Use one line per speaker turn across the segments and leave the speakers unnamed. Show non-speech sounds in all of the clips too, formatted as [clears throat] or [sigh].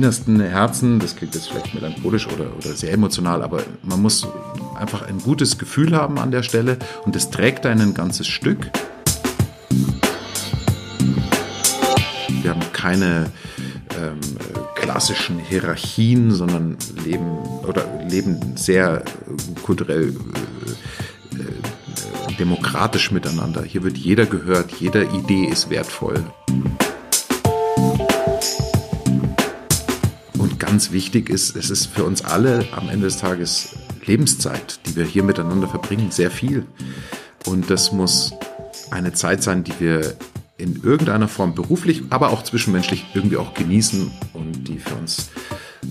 innersten Herzen, das klingt jetzt vielleicht melancholisch oder, oder sehr emotional, aber man muss einfach ein gutes Gefühl haben an der Stelle und das trägt einen ein ganzes Stück. Wir haben keine ähm, klassischen Hierarchien, sondern leben oder leben sehr kulturell äh, äh, demokratisch miteinander. Hier wird jeder gehört, jede Idee ist wertvoll. Ganz wichtig ist, es ist für uns alle am Ende des Tages Lebenszeit, die wir hier miteinander verbringen, sehr viel. Und das muss eine Zeit sein, die wir in irgendeiner Form beruflich, aber auch zwischenmenschlich irgendwie auch genießen und die für uns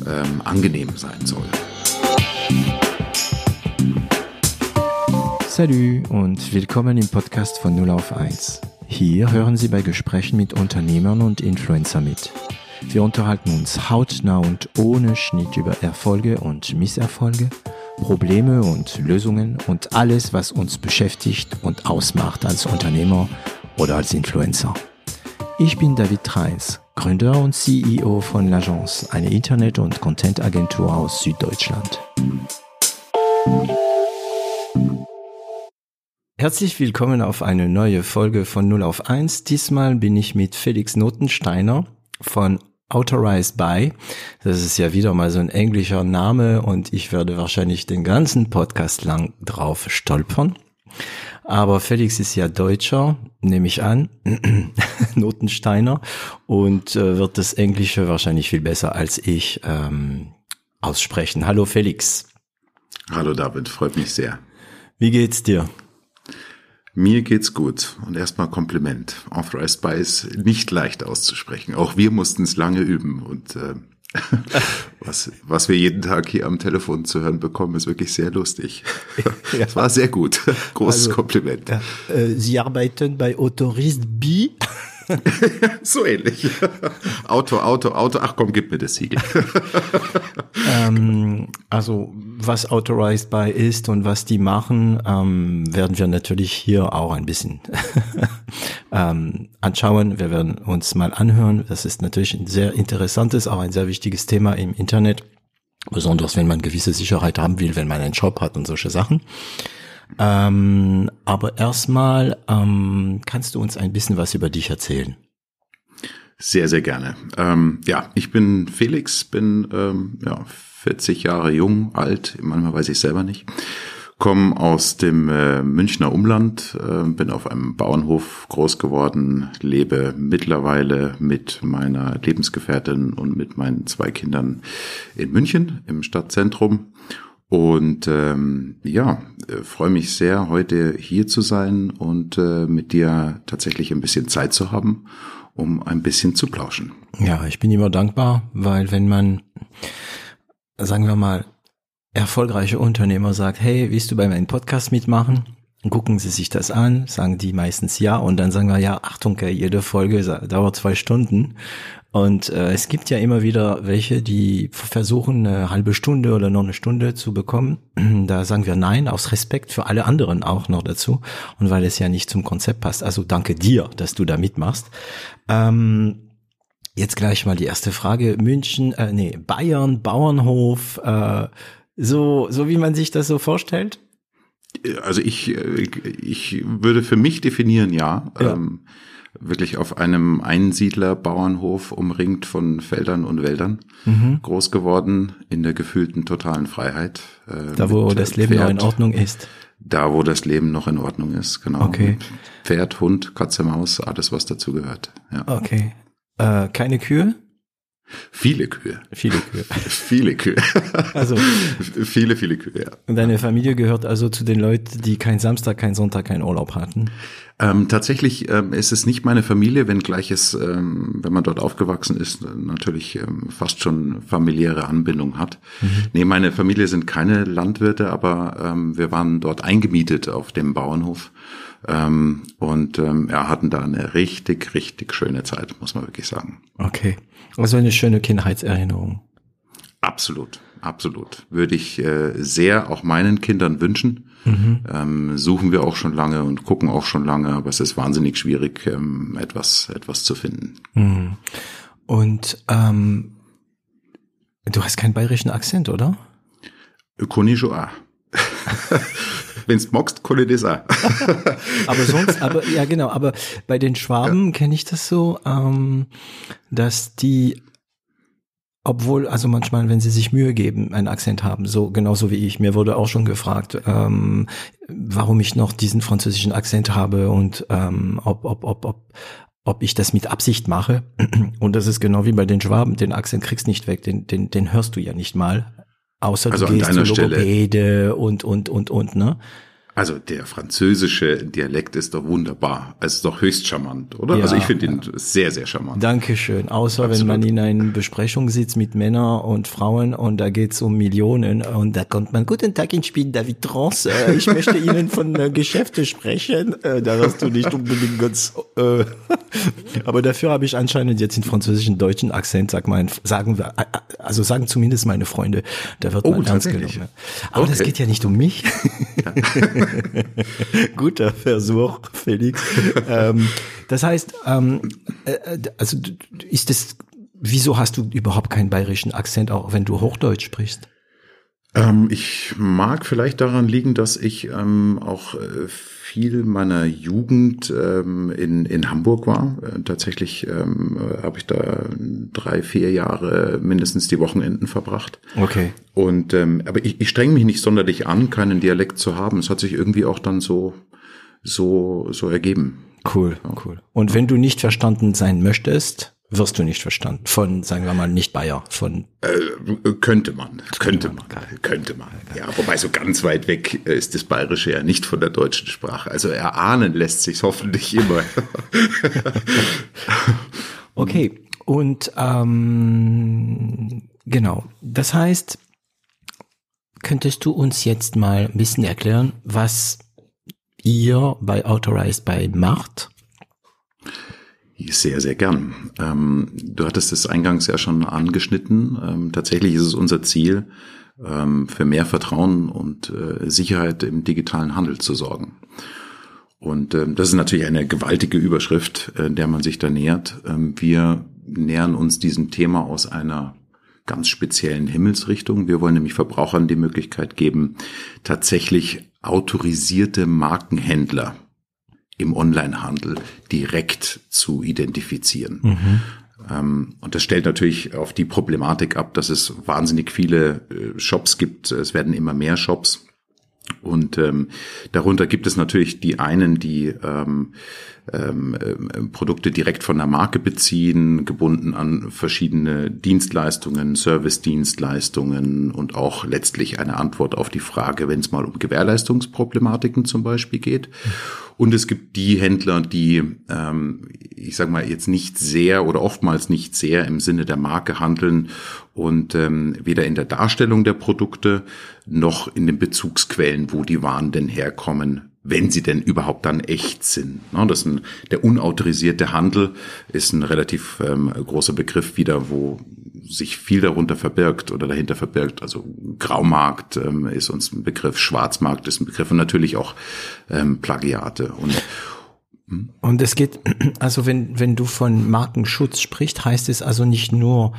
ähm, angenehm sein soll.
Salut und willkommen im Podcast von 0 auf 1. Hier hören Sie bei Gesprächen mit Unternehmern und Influencer mit. Wir unterhalten uns hautnah und ohne Schnitt über Erfolge und Misserfolge, Probleme und Lösungen und alles, was uns beschäftigt und ausmacht als Unternehmer oder als Influencer. Ich bin David Treis, Gründer und CEO von L'Agence, eine Internet- und Content-Agentur aus Süddeutschland. Herzlich willkommen auf eine neue Folge von 0 auf 1. Diesmal bin ich mit Felix Notensteiner von Authorized by. Das ist ja wieder mal so ein englischer Name und ich werde wahrscheinlich den ganzen Podcast lang drauf stolpern. Aber Felix ist ja Deutscher, nehme ich an, [clears throat] Notensteiner und äh, wird das Englische wahrscheinlich viel besser als ich ähm, aussprechen. Hallo Felix.
Hallo David, freut mich sehr.
Wie geht's dir?
Mir geht's gut und erstmal Kompliment. Authorized by ist nicht leicht auszusprechen. Auch wir mussten es lange üben und äh, [laughs] was, was wir jeden Tag hier am Telefon zu hören bekommen, ist wirklich sehr lustig. [laughs] ja. Es war sehr gut. Großes also, Kompliment. Ja,
äh, Sie arbeiten bei Autorized B. [laughs]
so ähnlich. Auto, Auto, Auto. Ach komm, gib mir das Siegel.
ähm, also was Authorized by ist und was die machen, ähm, werden wir natürlich hier auch ein bisschen [laughs] ähm, anschauen. Wir werden uns mal anhören. Das ist natürlich ein sehr interessantes, auch ein sehr wichtiges Thema im Internet. Besonders wenn man gewisse Sicherheit haben will, wenn man einen Job hat und solche Sachen. Ähm, aber erstmal ähm, kannst du uns ein bisschen was über dich erzählen.
Sehr, sehr gerne. Ähm, ja, ich bin Felix, bin ähm, ja, 40 Jahre jung, alt, manchmal weiß ich selber nicht. Komme aus dem äh, Münchner Umland, äh, bin auf einem Bauernhof groß geworden, lebe mittlerweile mit meiner Lebensgefährtin und mit meinen zwei Kindern in München im Stadtzentrum und ähm, ja, äh, freue mich sehr, heute hier zu sein und äh, mit dir tatsächlich ein bisschen Zeit zu haben, um ein bisschen zu plauschen.
Ja, ich bin immer dankbar, weil wenn man, sagen wir mal, erfolgreiche Unternehmer sagt, hey, willst du bei meinem Podcast mitmachen? Gucken Sie sich das an, sagen die meistens ja und dann sagen wir ja, Achtung, jede Folge dauert zwei Stunden und äh, es gibt ja immer wieder welche, die versuchen, eine halbe Stunde oder noch eine Stunde zu bekommen. [clears throat] Da sagen wir nein, aus Respekt für alle anderen auch noch dazu. Und weil es ja nicht zum Konzept passt. Also danke dir, dass du da mitmachst. Ähm, jetzt gleich mal die erste Frage. München, äh, nee, Bayern, Bauernhof, äh, so, so wie man sich das so vorstellt?
Also ich, äh, ich würde für mich definieren, ja. ja. Ähm, wirklich auf einem Einsiedler-Bauernhof umringt von Feldern und Wäldern mhm. groß geworden, in der gefühlten totalen Freiheit.
Äh, da, wo das Leben Pferd, noch in Ordnung ist.
Da, wo das Leben noch in Ordnung ist, genau.
Okay.
Pferd, Hund, Katze, Maus, alles, was dazu gehört. Ja.
Okay. Äh, keine Kühe?
Viele Kühe.
Viele Kühe. [laughs]
viele Kühe. Also viele, viele Kühe, ja.
Und deine Familie gehört also zu den Leuten, die kein Samstag, kein Sonntag, keinen Urlaub hatten?
Ähm, tatsächlich ähm, ist es nicht meine Familie, wenngleich es, ähm, wenn man dort aufgewachsen ist, natürlich ähm, fast schon familiäre Anbindung hat. Mhm. Nee, meine Familie sind keine Landwirte, aber ähm, wir waren dort eingemietet auf dem Bauernhof. Ähm, und ähm, ja, hatten da eine richtig, richtig schöne Zeit, muss man wirklich sagen.
Okay. Also eine schöne Kindheitserinnerung.
Absolut, absolut. Würde ich äh, sehr auch meinen Kindern wünschen. Mhm. Ähm, suchen wir auch schon lange und gucken auch schon lange, aber es ist wahnsinnig schwierig, ähm, etwas, etwas zu finden.
Mhm. Und ähm, Du hast keinen bayerischen Akzent, oder?
Koni [laughs] Wenn's magst, kann ich das auch. [laughs]
aber sonst, aber ja genau, aber bei den Schwaben ja. kenne ich das so, ähm, dass die obwohl, also manchmal, wenn sie sich Mühe geben, einen Akzent haben, so genauso wie ich. Mir wurde auch schon gefragt, ähm, warum ich noch diesen französischen Akzent habe und ähm, ob, ob, ob, ob, ob ich das mit Absicht mache. [clears throat] Und das ist genau wie bei den Schwaben, den Akzent kriegst nicht weg, den, den, den hörst du ja nicht mal. Außer
also
du gehst
zur
Logopäde Stelle. und, und, und, und, ne?
Also der französische Dialekt ist doch wunderbar. Es ist doch höchst charmant, oder? Ja, also ich finde ihn sehr, sehr charmant.
Dankeschön. Außer Absolut. wenn man in einer Besprechung sitzt mit Männern und Frauen und da geht's um Millionen und da kommt man, guten Tag, ich bin David Trans, äh, ich möchte [laughs] Ihnen von äh, Geschäfte sprechen. Äh, da hast du nicht unbedingt ganz... Äh, [laughs] aber dafür habe ich anscheinend jetzt den französischen deutschen Akzent, sag mal, sagen wir, äh, also sagen zumindest meine Freunde, da wird oh, man ganz genommen. Aber okay. das geht ja nicht um mich. Ja. [laughs] [laughs] Guter Versuch, Felix. ähm, das heißt, ähm, äh, also ist das, wieso hast du überhaupt keinen bayerischen Akzent, auch wenn du Hochdeutsch sprichst?
Ähm, ich mag vielleicht daran liegen, dass ich ähm, auch äh, viel meiner Jugend ähm, in, in Hamburg war. Äh, tatsächlich ähm, habe ich da drei, vier Jahre mindestens die Wochenenden verbracht.
Okay.
Und ähm, aber ich, ich streng mich nicht sonderlich an, keinen Dialekt zu haben. Es hat sich irgendwie auch dann so so so ergeben.
Cool, ja. cool. Und wenn du nicht verstanden sein möchtest, wirst du nicht verstanden. Von, sagen wir mal, nicht Bayer. Von
äh, könnte man, könnte man, könnte man. Ja, wobei so ganz weit weg ist das Bayerische ja nicht von der deutschen Sprache. Also erahnen lässt sich hoffentlich immer. [laughs]
okay, und ähm, genau. Das heißt, könntest du uns jetzt mal ein bisschen erklären, was ihr bei Authorized by macht?
Sehr, sehr gern. Ähm, du hattest es eingangs ja schon angeschnitten. Ähm, tatsächlich ist es unser Ziel, ähm, für mehr Vertrauen und äh, Sicherheit im digitalen Handel zu sorgen. Und ähm, das ist natürlich eine gewaltige Überschrift, äh, der man sich da nähert. Ähm, wir nähern uns diesem Thema aus einer ganz speziellen Himmelsrichtung. Wir wollen nämlich Verbrauchern die Möglichkeit geben, tatsächlich autorisierte Markenhändler im Onlinehandel direkt zu identifizieren. Mhm. Und das stellt natürlich auf die Problematik ab, dass es wahnsinnig viele äh, Shops gibt. Es werden immer mehr Shops. Und ähm, darunter gibt es natürlich die einen, die ähm, ähm, äh, Produkte direkt von der Marke beziehen, gebunden an verschiedene Dienstleistungen, Service-Dienstleistungen und auch letztlich eine Antwort auf die Frage, wenn es mal um Gewährleistungsproblematiken zum Beispiel geht. Und es gibt die Händler, die, ähm, ich sage mal, jetzt nicht sehr oder oftmals nicht sehr im Sinne der Marke handeln und ähm, weder in der Darstellung der Produkte noch in den Bezugsquellen, wo die Waren denn herkommen, wenn sie denn überhaupt dann echt sind. Das ist ein, der unautorisierte Handel ist ein relativ ähm, großer Begriff wieder, wo sich viel darunter verbirgt oder dahinter verbirgt. Also Graumarkt ähm, ist uns ein Begriff, Schwarzmarkt ist ein Begriff und natürlich auch ähm, Plagiate und
hm? und es geht, also wenn, wenn du von Markenschutz sprichst, heißt es also nicht nur,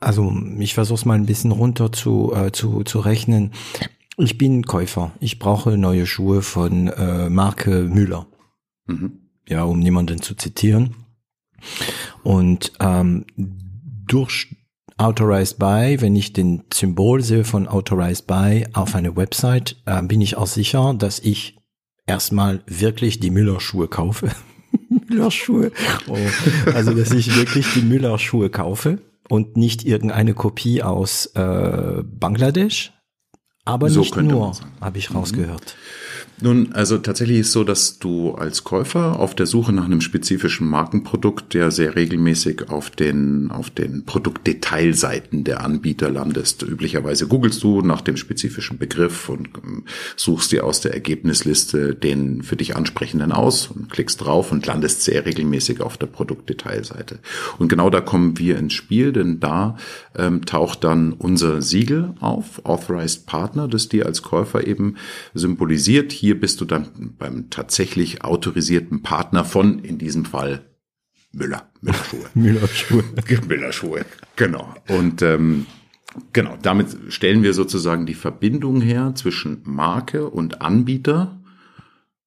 also ich versuche es mal ein bisschen runter zu, äh, zu, zu rechnen. Ich bin Käufer. Ich brauche neue Schuhe von äh, Marke Müller. Mhm. Ja, um niemanden zu zitieren. Und ähm, durch Authorized By, wenn ich den Symbol sehe von Authorized By auf einer Website, äh, bin ich auch sicher, dass ich erstmal wirklich die Müller-Schuhe kaufe. [laughs] Müller-Schuhe. Oh, also, dass ich wirklich die Müller-Schuhe kaufe und nicht irgendeine Kopie aus äh, Bangladesch. Aber so nicht nur, habe ich rausgehört.
Nun, also tatsächlich ist so, dass du als Käufer auf der Suche nach einem spezifischen Markenprodukt ja sehr regelmäßig auf den, auf den Produktdetailseiten der Anbieter landest. Üblicherweise googelst du nach dem spezifischen Begriff und ähm, suchst dir aus der Ergebnisliste den für dich ansprechenden aus und klickst drauf und landest sehr regelmäßig auf der Produktdetailseite. Und genau da kommen wir ins Spiel, denn da ähm, taucht dann unser Siegel auf, Authorized Partner, das dir als Käufer eben symbolisiert hier bist du dann beim tatsächlich autorisierten Partner von, in diesem Fall, Müller. Müller-Schuhe. [laughs]
Müller-Schuhe. [laughs]
Müller-Schuhe, genau. Und ähm, Genau, damit stellen wir sozusagen die Verbindung her zwischen Marke und Anbieter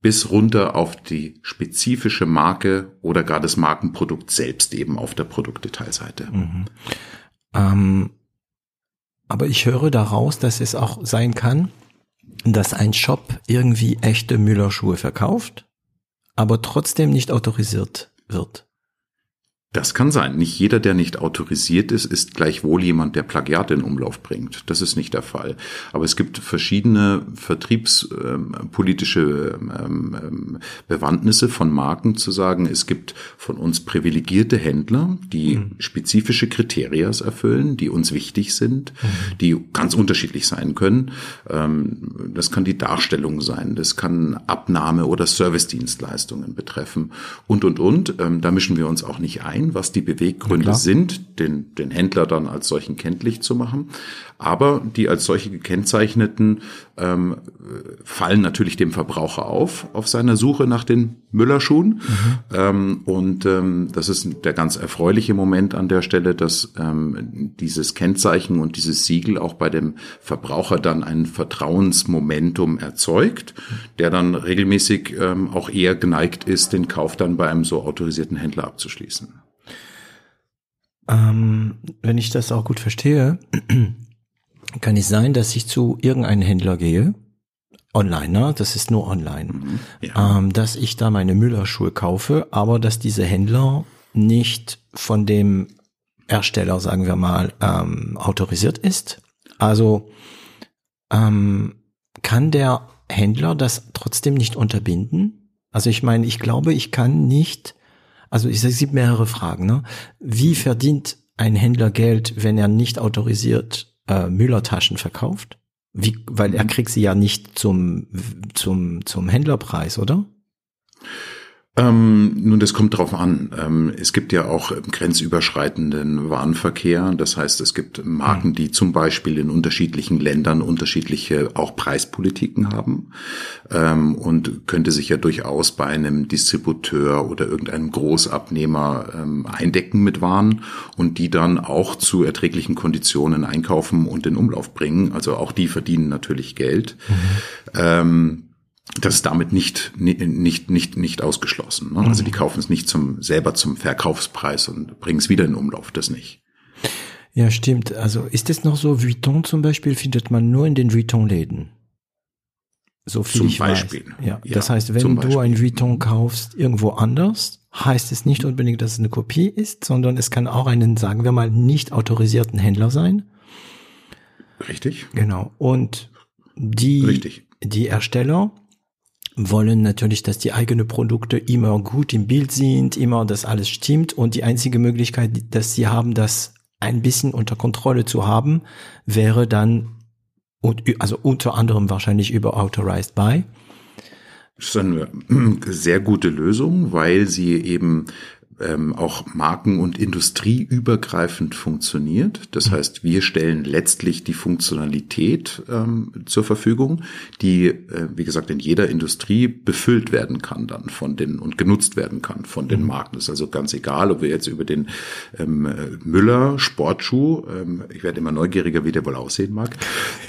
bis runter auf die spezifische Marke oder gar das Markenprodukt selbst eben auf der Produktdetailseite. Mhm.
Ähm, aber ich höre daraus, dass es auch sein kann, dass ein Shop irgendwie echte Müllerschuhe verkauft, aber trotzdem nicht autorisiert wird.
Das kann sein. Nicht jeder, der nicht autorisiert ist, ist gleichwohl jemand, der Plagiat in Umlauf bringt. Das ist nicht der Fall. Aber es gibt verschiedene vertriebspolitische ähm, ähm, Bewandtnisse von Marken zu sagen, es gibt von uns privilegierte Händler, die mhm. spezifische Kriterien erfüllen, die uns wichtig sind, mhm. die ganz unterschiedlich sein können. Ähm, das kann die Darstellung sein, das kann Abnahme oder Servicedienstleistungen betreffen und, und, und. Da mischen wir uns auch nicht ein ein, was die Beweggründe sind, den, den Händler dann als solchen kenntlich zu machen. Aber die als solche gekennzeichneten ähm, fallen natürlich dem Verbraucher auf, auf seiner Suche nach den Müllerschuhen. Mhm. Ähm, und ähm, das ist der ganz erfreuliche Moment an der Stelle, dass ähm, dieses Kennzeichen und dieses Siegel auch bei dem Verbraucher dann ein Vertrauensmomentum erzeugt, der dann regelmäßig ähm, auch eher geneigt ist, den Kauf dann bei einem so autorisierten Händler abzuschließen.
Ähm, wenn ich das auch gut verstehe, [clears throat] kann es sein, dass ich zu irgendeinem Händler gehe, online, ne? das ist nur online, mhm, ja. ähm, dass ich da meine Müllerschuhe kaufe, aber dass diese Händler nicht von dem Ersteller, sagen wir mal, ähm, autorisiert ist. Also ähm, kann der Händler das trotzdem nicht unterbinden? Also ich meine, ich glaube, ich kann nicht also ich, es gibt mehrere Fragen. Ne? Wie verdient ein Händler Geld, wenn er nicht autorisiert äh, Müllertaschen verkauft? Wie, weil er mhm. kriegt sie ja nicht zum, zum, zum Händlerpreis, oder?
Ähm, nun, das kommt drauf an. Ähm, es gibt ja auch grenzüberschreitenden Warenverkehr. Das heißt, es gibt Marken, die zum Beispiel in unterschiedlichen Ländern unterschiedliche auch Preispolitiken haben ähm, und könnte sich ja durchaus bei einem Distributeur oder irgendeinem Großabnehmer ähm, eindecken mit Waren und die dann auch zu erträglichen Konditionen einkaufen und in Umlauf bringen. Also auch die verdienen natürlich Geld. Mhm. Das ist damit nicht, nicht, nicht, nicht ausgeschlossen. Ne? Also die mhm. kaufen es nicht zum, selber zum Verkaufspreis und bringen es wieder in Umlauf, das nicht.
Ja, stimmt. Also ist es noch so, Vuitton zum Beispiel findet man nur in den Vuitton-Läden. So viel zum ich Beispiel. Weiß. Ja. ja. das heißt, wenn du ein Vuitton kaufst irgendwo anders, heißt es nicht unbedingt, dass es eine Kopie ist, sondern es kann auch einen, sagen wir mal, nicht autorisierten Händler sein.
Richtig.
Genau. Und die, Richtig. die Ersteller wollen natürlich, dass die eigenen Produkte immer gut im Bild sind, immer dass alles stimmt und die einzige Möglichkeit, dass sie haben, das ein bisschen unter Kontrolle zu haben, wäre dann, also unter anderem wahrscheinlich über Authorized By.
Das ist eine sehr gute Lösung, weil sie eben ähm, auch marken- und industrieübergreifend funktioniert. Das mhm. heißt, wir stellen letztlich die Funktionalität ähm, zur Verfügung, die, äh, wie gesagt, in jeder Industrie befüllt werden kann dann von den und genutzt werden kann von den mhm. Marken. Das ist also ganz egal, ob wir jetzt über den ähm, Müller Sportschuh, ähm, ich werde immer neugieriger, wie der wohl aussehen mag,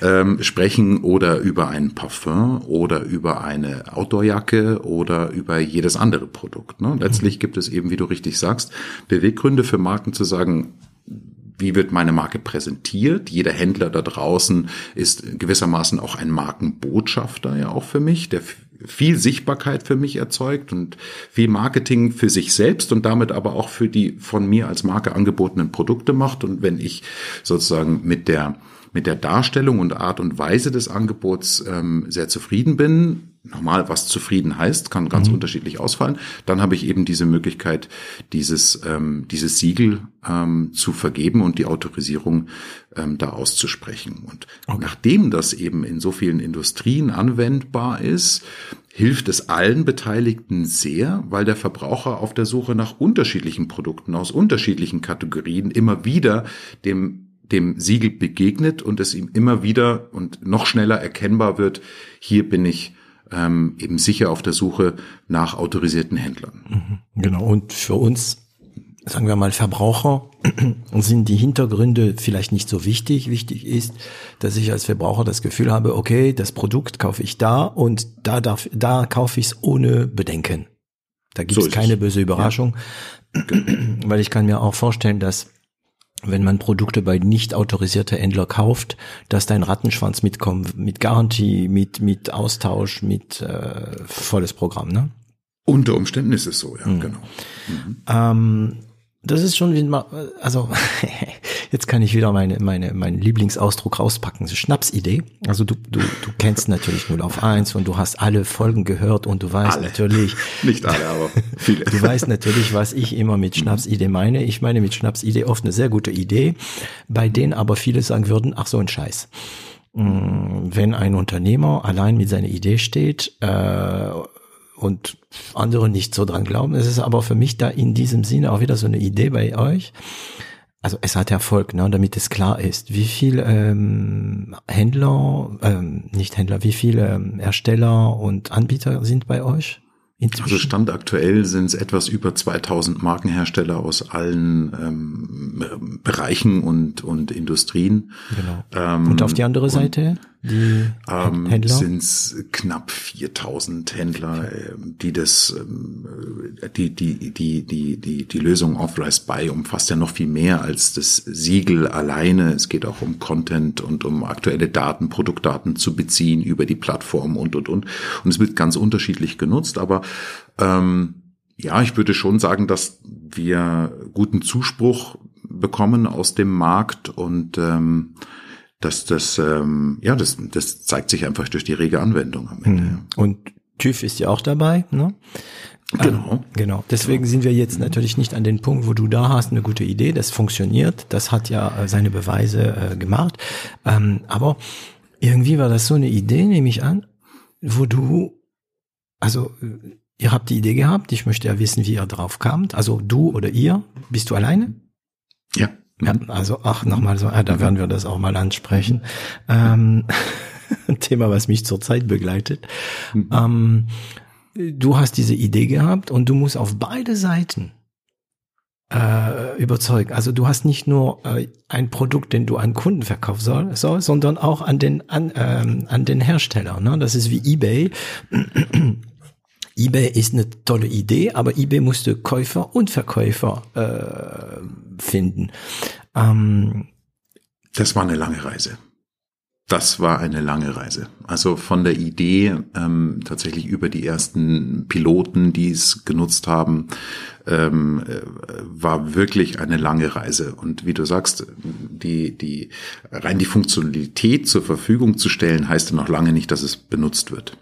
ähm, sprechen oder über ein Parfum oder über eine Outdoorjacke oder über jedes andere Produkt. Ne? Letztlich mhm. gibt es eben, wie du richtig sagst, Beweggründe für Marken zu sagen, wie wird meine Marke präsentiert? Jeder Händler da draußen ist gewissermaßen auch ein Markenbotschafter ja auch für mich, der viel Sichtbarkeit für mich erzeugt und viel Marketing für sich selbst und damit aber auch für die von mir als Marke angebotenen Produkte macht. Und wenn ich sozusagen mit der mit der Darstellung und Art und Weise des Angebots ähm, sehr zufrieden bin, nochmal, was zufrieden heißt, kann ganz mhm. unterschiedlich ausfallen, dann habe ich eben diese Möglichkeit, dieses, ähm, dieses Siegel ähm, zu vergeben und die Autorisierung ähm, da auszusprechen. Und okay. nachdem das eben in so vielen Industrien anwendbar ist, hilft es allen Beteiligten sehr, weil der Verbraucher auf der Suche nach unterschiedlichen Produkten aus unterschiedlichen Kategorien immer wieder dem dem Siegel begegnet und es ihm immer wieder und noch schneller erkennbar wird, hier bin ich ähm, eben sicher auf der Suche nach autorisierten Händlern.
Mhm. Genau, und für uns sagen wir mal, Verbraucher [clears throat] sind die Hintergründe vielleicht nicht so wichtig. Wichtig ist, dass ich als Verbraucher das Gefühl habe, okay, das Produkt kaufe ich da und da darf, da kaufe ich es ohne Bedenken. Da gibt so es keine böse Überraschung, ja. [clears throat] weil ich kann mir auch vorstellen, dass wenn man Produkte bei nicht autorisierter Händler kauft, dass dein Rattenschwanz mitkommt, mit Garantie, mit mit Austausch, mit äh, volles Programm, ne?
Unter Umständen ist es so, ja, mhm. genau.
Mhm. Ähm, das ist schon wie, also [laughs] jetzt kann ich wieder meine, meine, meinen Lieblingsausdruck rauspacken, so Schnapsidee. Also du, du, du kennst natürlich 0 auf 1 und du hast alle Folgen gehört und du weißt
alle.
natürlich. [laughs]
Nicht alle, aber viele.
Du weißt natürlich, was ich immer mit. Schnapsidee meine. Ich meine mit Schnapsidee oft eine sehr gute Idee, bei denen aber viele sagen würden, ach so ein Scheiß. Mm, wenn ein Unternehmer allein mit seiner Idee steht, äh, und andere nicht so dran glauben. Es ist aber für mich da in diesem Sinne auch wieder so eine Idee bei euch. Also es hat Erfolg, ne, damit es klar ist, wie viel ähm, Händler, ähm, nicht Händler, wie viele ähm, Ersteller und Anbieter sind bei euch?
Inzwischen? Also Stand aktuell sind es etwas über 2000 Markenhersteller aus allen ähm, Bereichen und, und Industrien.
Genau. Ähm, und auf die andere Seite? Die
ähm, Händler? Sind es knapp 4000 Händler, äh, die das, äh, die, die, die, die, die, die Lösung Authorized Buy umfasst ja noch viel mehr als das Siegel alleine. Es geht auch um Content und um aktuelle Daten, Produktdaten zu beziehen über die Plattform und, und, und. Und es wird ganz unterschiedlich genutzt, aber ähm, ja, ich würde schon sagen, dass wir guten Zuspruch bekommen aus dem Markt und ähm, dass das ähm, ja das das zeigt sich einfach durch die rege Anwendung am Ende. Hm.
Und TÜV ist ja auch dabei, ne?
Genau.
Ähm, genau. Deswegen genau. sind wir jetzt natürlich nicht an den Punkt, wo du da hast eine gute Idee, das funktioniert, das hat ja äh, seine Beweise äh, gemacht. Ähm, aber irgendwie war das so eine Idee, nehme ich an, wo du, also ihr habt die Idee gehabt, ich möchte ja wissen, wie ihr drauf kamt. Also du oder ihr, bist du alleine?
Ja.
Ja, also ach, nochmal so, ah, da werden wir das auch mal ansprechen. Ähm, [laughs] ein Thema, was mich zurzeit begleitet. Mhm. Ähm, du hast diese Idee gehabt und du musst auf beide Seiten äh, überzeugen. Also du hast nicht nur äh, ein Produkt, den du an Kunden verkaufen soll, soll sondern auch an den an, ähm, an den Hersteller. Ne? Das ist wie eBay eBay ist eine tolle Idee, aber eBay musste Käufer und Verkäufer äh, finden. Ähm,
das war eine lange Reise. Das war eine lange Reise. Also von der Idee ähm, tatsächlich über die ersten Piloten, die es genutzt haben, ähm, äh, war wirklich eine lange Reise. Und wie du sagst, die, die, rein die Funktionalität zur Verfügung zu stellen, heißt ja noch lange nicht, dass es benutzt wird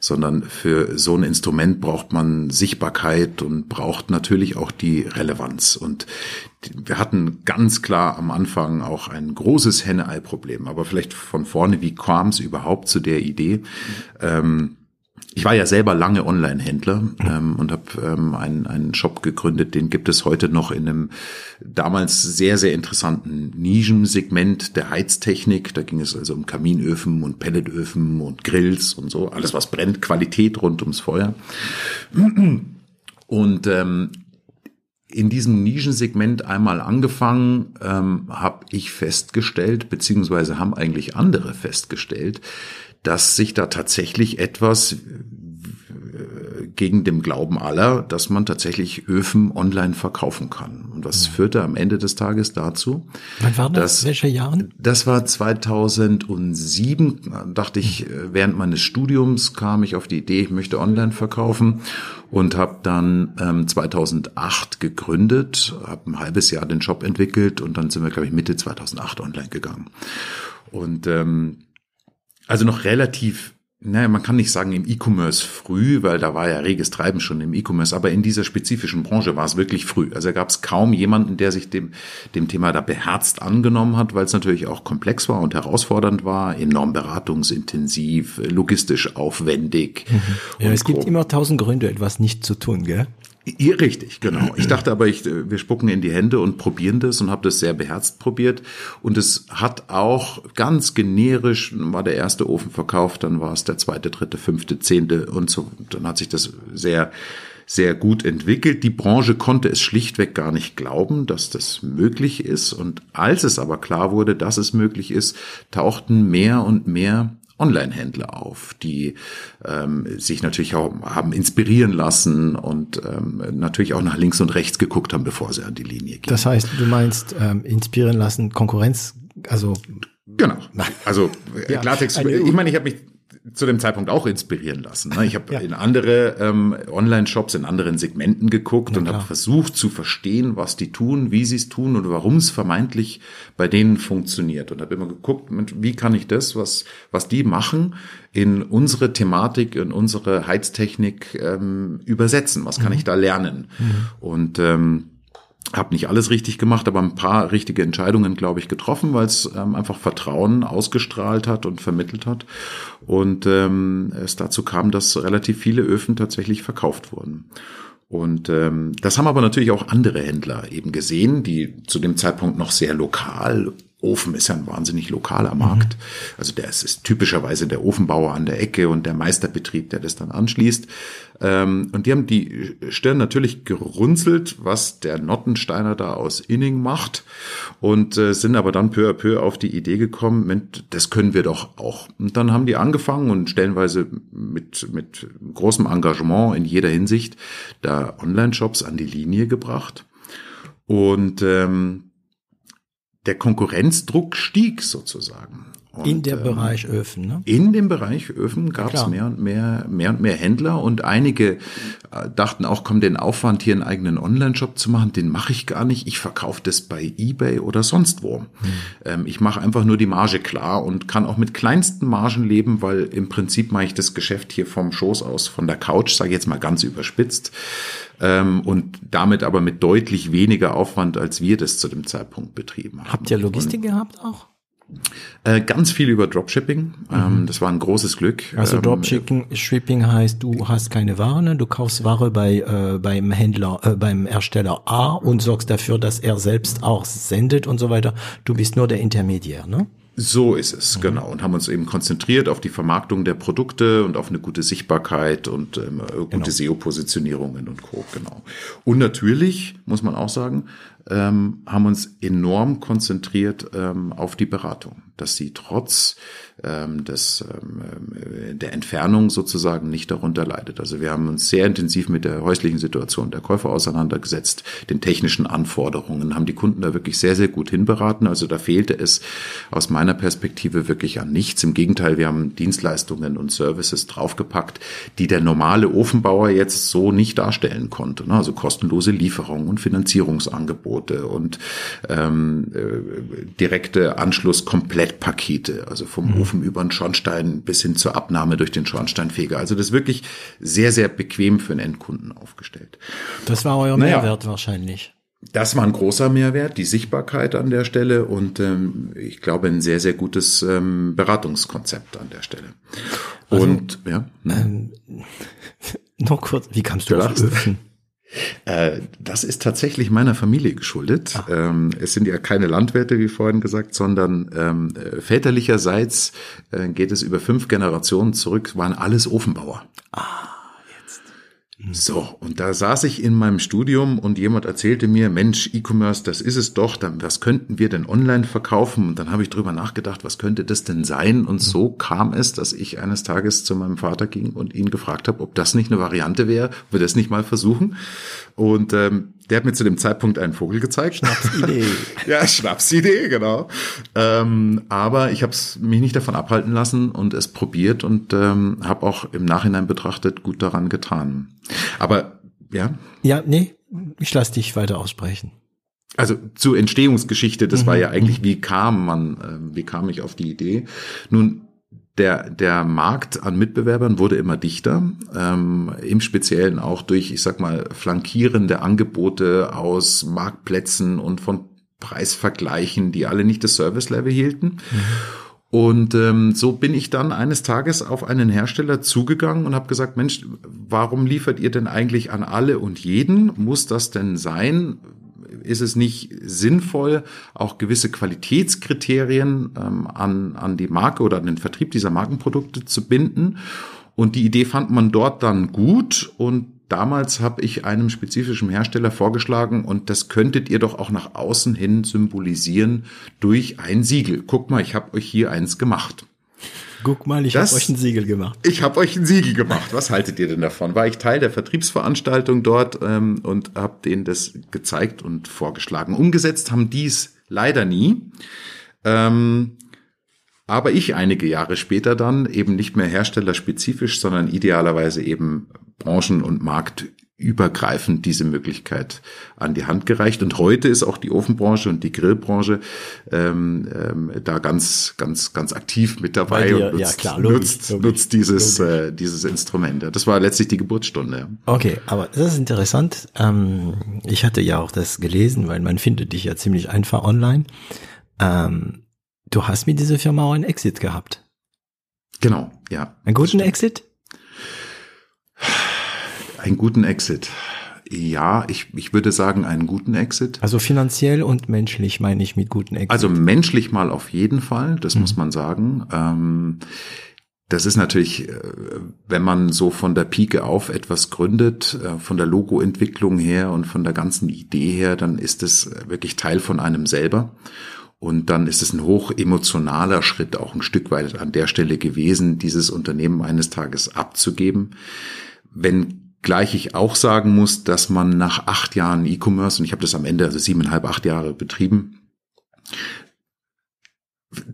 sondern für so ein Instrument braucht man Sichtbarkeit und braucht natürlich auch die Relevanz. Und wir hatten ganz klar am Anfang auch ein großes Henne-Ei-Problem, aber vielleicht von vorne, wie kam es überhaupt zu der Idee? Ähm, ich war ja selber lange Online-Händler ähm, und habe ähm, einen, einen Shop gegründet, den gibt es heute noch in einem damals sehr, sehr interessanten Nischensegment der Heiztechnik. Da ging es also um Kaminöfen und Pelletöfen und Grills und so, alles was brennt, Qualität rund ums Feuer. Und ähm, in diesem Nischensegment einmal angefangen, ähm, habe ich festgestellt, beziehungsweise haben eigentlich andere festgestellt, dass sich da tatsächlich etwas äh, gegen dem Glauben aller, dass man tatsächlich Öfen online verkaufen kann. Und das führte am Ende des Tages dazu.
Wann war das? Dass, Welche Jahren?
Das war 2007. Dachte ich, äh, während meines Studiums kam ich auf die Idee, ich möchte online verkaufen und habe dann ähm, 2008 gegründet, habe ein halbes Jahr den Shop entwickelt und dann sind wir, glaube ich, Mitte 2008 online gegangen. Und ähm, also noch relativ, naja, man kann nicht sagen im E-Commerce früh, weil da war ja reges Treiben schon im E-Commerce, aber in dieser spezifischen Branche war es wirklich früh. Also gab es kaum jemanden, der sich dem, dem Thema da beherzt angenommen hat, weil es natürlich auch komplex war und herausfordernd war, enorm beratungsintensiv, logistisch aufwendig.
Mhm. Ja, es gibt immer tausend Gründe, etwas nicht zu tun, gell?
Ja, richtig, genau. Ich dachte aber, ich, wir spucken in die Hände und probieren das und habe das sehr beherzt probiert. Und es hat auch ganz generisch, war der erste Ofen verkauft, dann war es der zweite, dritte, fünfte, zehnte und so. Dann hat sich das sehr sehr gut entwickelt. Die Branche konnte es schlichtweg gar nicht glauben, dass das möglich ist. Und als es aber klar wurde, dass es möglich ist, tauchten mehr und mehr Online-Händler auf, die ähm, sich natürlich auch haben inspirieren lassen und ähm, natürlich auch nach links und rechts geguckt haben, bevor sie an die Linie gehen.
Das heißt, du meinst ähm, inspirieren lassen, Konkurrenz, also
Genau. Also ja, Klartext, ich meine, ich habe mich zu dem Zeitpunkt auch inspirieren lassen. Ne? Ich habe [laughs] ja. in andere ähm, Online-Shops, in anderen Segmenten geguckt ja, und habe versucht zu verstehen, was die tun, wie sie es tun und warum es vermeintlich bei denen funktioniert. Und habe immer geguckt, wie kann ich das, was, was die machen, in unsere Thematik, in unsere Heiztechnik ähm, übersetzen? Was kann mhm. ich da lernen? Mhm. Und ähm, habe nicht alles richtig gemacht, aber ein paar richtige Entscheidungen, glaube ich, getroffen, weil es ähm, einfach Vertrauen ausgestrahlt hat und vermittelt hat. Und ähm, es dazu kam, dass relativ viele Öfen tatsächlich verkauft wurden. Und ähm, das haben aber natürlich auch andere Händler eben gesehen, die zu dem Zeitpunkt noch sehr lokal Ofen ist ja ein wahnsinnig lokaler Markt. Mhm. Also der ist, ist, typischerweise der Ofenbauer an der Ecke und der Meisterbetrieb, der das dann anschließt. Ähm, und die haben die Stirn natürlich gerunzelt, was der Nottensteiner da aus Inning macht und äh, sind aber dann peu à peu auf die Idee gekommen, das können wir doch auch. Und dann haben die angefangen und stellenweise mit, mit großem Engagement in jeder Hinsicht da Online-Shops an die Linie gebracht. Und ähm, der Konkurrenzdruck stieg sozusagen.
Und, in der ähm, Bereich Öfen, ne?
In dem Bereich Öfen gab es mehr und mehr, mehr und mehr Händler und einige äh, dachten auch, komm, den Aufwand hier einen eigenen Online-Shop zu machen, den mache ich gar nicht. Ich verkaufe das bei eBay oder sonst wo. Hm. Ähm, ich mache einfach nur die Marge klar und kann auch mit kleinsten Margen leben, weil im Prinzip mache ich das Geschäft hier vom Schoß aus, von der Couch, sage ich jetzt mal ganz überspitzt ähm, und damit aber mit deutlich weniger Aufwand, als wir das zu dem Zeitpunkt betrieben haben.
Habt ihr Logistik und, gehabt auch?
Äh, ganz viel über Dropshipping. Ähm, mhm. das war ein großes Glück.
Also ähm, Dropshipping heißt, du hast keine Ware, ne? du kaufst Ware bei äh, beim Händler, äh, beim Ersteller A und sorgst dafür, dass er selbst auch sendet und so weiter. Du bist nur der Intermediär, ne?
So ist es, mhm. genau. Und haben uns eben konzentriert auf die Vermarktung der Produkte und auf eine gute Sichtbarkeit und ähm, gute genau. SEO-Positionierungen und Co. Genau. Und natürlich, muss man auch sagen, ähm, haben uns enorm konzentriert ähm, auf die Beratung, dass sie trotz ähm, des, ähm, äh, der Entfernung sozusagen nicht darunter leidet. Also wir haben uns sehr intensiv mit der häuslichen Situation der Käufer auseinandergesetzt, den technischen Anforderungen, haben die Kunden da wirklich sehr, sehr gut hinberaten. Also da fehlte es aus meiner Perspektive wirklich an nichts. Im Gegenteil, wir haben Dienstleistungen und Services draufgepackt, die der normale Ofenbauer jetzt so nicht darstellen konnte. Ne? Also kostenlose Lieferungen und Finanzierungsangebote und ähm, äh, direkte Anschluss-Komplettpakete, also vom mhm. Ofen über den Schornstein bis hin zur Abnahme durch den Schornsteinfeger. Also das ist wirklich sehr, sehr bequem für einen Endkunden aufgestellt.
Das war euer naja, Mehrwert wahrscheinlich.
Das war ein großer Mehrwert, die Sichtbarkeit an der Stelle und ähm, ich glaube ein sehr, sehr gutes ähm, Beratungskonzept an der Stelle.
Also, und ja. Ähm, [laughs] noch kurz, wie kamst du, du auf Öfen?
Äh, das ist tatsächlich meiner Familie geschuldet. Ah. Ähm, es sind ja keine Landwirte, wie vorhin gesagt, sondern ähm, äh, väterlicherseits äh, geht es über fünf Generationen zurück, waren alles Ofenbauer.
Ah.
So, und da saß ich in meinem Studium und jemand erzählte mir, Mensch, E-Commerce, das ist es doch, dann, was könnten wir denn online verkaufen? Und dann habe ich drüber nachgedacht, was könnte das denn sein? Und so kam es, dass ich eines Tages zu meinem Vater ging und ihn gefragt habe, ob das nicht eine Variante wäre, ob wir das nicht mal versuchen. Und ähm, der hat mir zu dem Zeitpunkt einen Vogel gezeigt.
Schnapsidee. [laughs]
ja, Schnapsidee, genau. Ähm, aber ich habe mich nicht davon abhalten lassen und es probiert und ähm, habe auch im Nachhinein betrachtet gut daran getan. Aber ja.
Ja, nee, ich lasse dich weiter aussprechen.
Also zur Entstehungsgeschichte, das mhm. war ja eigentlich, wie kam man, äh, wie kam ich auf die Idee? Nun, der, der Markt an Mitbewerbern wurde immer dichter, ähm, im Speziellen auch durch, ich sag mal, flankierende Angebote aus Marktplätzen und von Preisvergleichen, die alle nicht das Service-Level hielten. Mhm. Und ähm, so bin ich dann eines Tages auf einen Hersteller zugegangen und habe gesagt, Mensch, warum liefert ihr denn eigentlich an alle und jeden? Muss das denn sein? ist es nicht sinnvoll, auch gewisse Qualitätskriterien ähm, an, an die Marke oder an den Vertrieb dieser Markenprodukte zu binden? Und die Idee fand man dort dann gut und damals habe ich einem spezifischen Hersteller vorgeschlagen und das könntet ihr doch auch nach außen hin symbolisieren durch ein Siegel. Guck mal, ich habe euch hier eins gemacht.
Guck mal, ich habe euch ein Siegel gemacht.
Ich habe euch ein Siegel gemacht. Was haltet ihr denn davon? War ich Teil der Vertriebsveranstaltung dort ähm, und habe denen das gezeigt und vorgeschlagen. Umgesetzt haben dies leider nie. Ähm, aber ich einige Jahre später dann eben nicht mehr herstellerspezifisch, sondern idealerweise eben branchen- und marktübergreifend diese Möglichkeit an die Hand gereicht. Und heute ist auch die Ofenbranche und die Grillbranche ähm, ähm, da ganz, ganz, ganz aktiv mit dabei dir, und nutzt, ja, klar, logisch, nutzt, logisch, nutzt dieses, logisch. Äh, dieses Instrument. Das war letztlich die Geburtsstunde.
Okay, aber das ist interessant. Ähm, ich hatte ja auch das gelesen, weil man findet dich ja ziemlich einfach online. Ähm, Du hast mit dieser Firma auch einen Exit gehabt.
Genau, ja.
Einen guten Exit?
Einen guten Exit. Ja, ich, ich würde sagen, einen guten Exit.
Also finanziell und menschlich meine ich mit guten Exit.
Also menschlich mal auf jeden Fall, das mhm. muss man sagen. Ähm, das ist natürlich, äh, wenn man so von der Pike auf etwas gründet, äh, von der Logoentwicklung her und von der ganzen Idee her, dann ist es wirklich Teil von einem selber. Und dann ist es ein hoch emotionaler Schritt auch ein Stück weit an der Stelle gewesen, dieses Unternehmen eines Tages abzugeben. Wenn gleich ich auch sagen muss, dass man nach acht Jahren E-Commerce, und ich habe das am Ende, also siebeneinhalb, acht Jahre betrieben,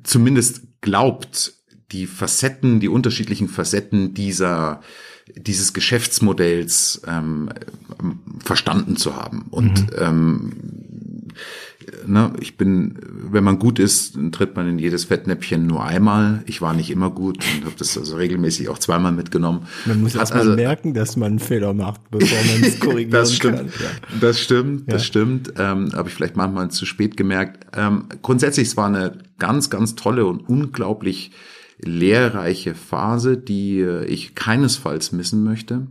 zumindest glaubt, die Facetten, die unterschiedlichen Facetten dieser dieses Geschäftsmodells ähm, verstanden zu haben. Und mhm. ähm, ne, ich bin, wenn man gut ist, dann tritt man in jedes Fettnäpfchen nur einmal. Ich war nicht immer gut und habe das also regelmäßig auch zweimal mitgenommen.
Man muss erst also, merken, dass man einen Fehler macht, bevor man es [laughs] korrigieren
das stimmt,
kann.
Ja. Das stimmt, ja. das stimmt. Ähm, habe ich vielleicht manchmal zu spät gemerkt. Ähm, grundsätzlich, es war eine ganz, ganz tolle und unglaublich lehrreiche Phase, die äh, ich keinesfalls missen möchte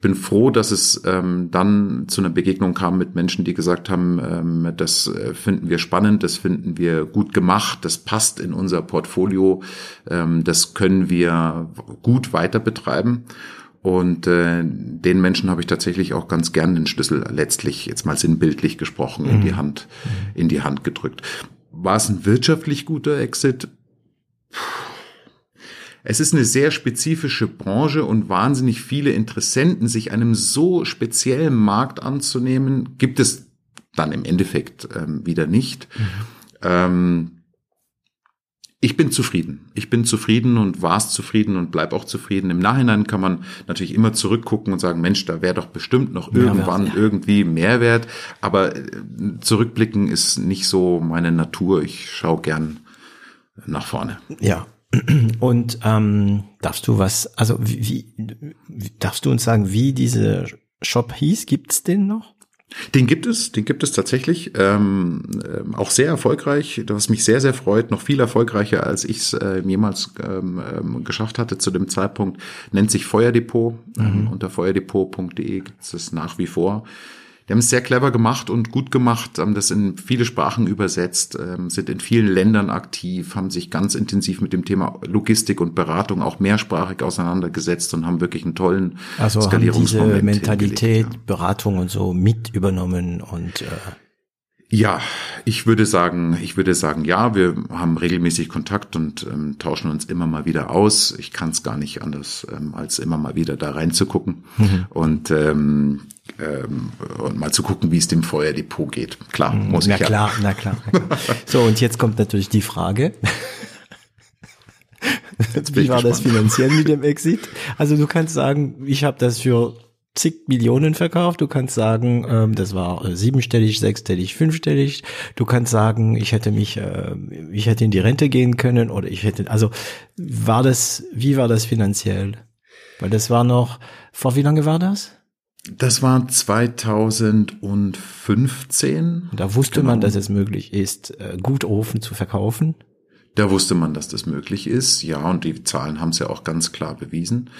bin froh, dass es ähm, dann zu einer Begegnung kam mit Menschen, die gesagt haben, ähm, das äh, finden wir spannend, das finden wir gut gemacht, das passt in unser Portfolio, ähm, das können wir gut weiter betreiben. Und äh, den Menschen habe ich tatsächlich auch ganz gern den Schlüssel letztlich, jetzt mal sinnbildlich gesprochen, in die mhm. Hand, in die Hand gedrückt. War es ein wirtschaftlich guter Exit? Puh es ist eine sehr spezifische Branche und wahnsinnig viele Interessenten, sich einem so speziellen Markt anzunehmen, gibt es dann im Endeffekt ähm, wieder nicht. Mhm. Ähm, ich bin zufrieden. Ich bin zufrieden und war's zufrieden und bleib auch zufrieden. Im Nachhinein kann man natürlich immer zurückgucken und sagen, Mensch, da wäre doch bestimmt noch irgendwann ja. irgendwie Mehrwert. Aber äh, zurückblicken ist nicht so meine Natur. Ich schaue gern nach vorne.
Ja, und ähm, darfst du was, also wie, wie darfst du uns sagen, wie diese Shop hieß? Gibt's den noch?
Den gibt es, den gibt es tatsächlich, ähm, äh, auch sehr erfolgreich, was mich sehr, sehr freut, noch viel erfolgreicher, als ich es äh, jemals ähm, ähm, geschafft hatte zu dem Zeitpunkt, nennt sich Feuerdepot. Ähm, mhm. unter feuerdepot.de gibt es es nach wie vor. Die haben es sehr clever gemacht und gut gemacht, haben das in viele Sprachen übersetzt, ähm, sind in vielen Ländern aktiv, haben sich ganz intensiv mit dem Thema Logistik und Beratung auch mehrsprachig auseinandergesetzt und haben wirklich einen tollen
also Skalierungsmoment haben diese Mentalität, ja. Beratung und so mit übernommen und äh
ja, ich würde sagen, ich würde sagen, ja, wir haben regelmäßig Kontakt und ähm, tauschen uns immer mal wieder aus. Ich kann es gar nicht anders, ähm, als immer mal wieder da reinzugucken mhm. und ähm, ähm, und mal zu gucken, wie es dem Feuerdepot geht. Klar, mhm. muss
na
ich
klar, ja. Na klar, na klar. [laughs] So, und jetzt kommt natürlich die Frage. wie war das finanziell mit dem Exit? Also du kannst sagen, ich habe das für zig Millionen verkauft. Du kannst sagen, ähm, das war äh, siebenstellig, sechsstellig, fünfstellig. Du kannst sagen, ich hätte mich, äh, ich hätte in die Rente gehen können oder ich hätte, also war das, wie war das finanziell? Weil das war noch, vor wie lange war das?
Das war 2015.
Da wusste genau. man, dass es möglich ist, äh, Gutofen zu verkaufen.
Da wusste man, dass das möglich ist, ja, und die Zahlen haben es ja auch ganz klar bewiesen.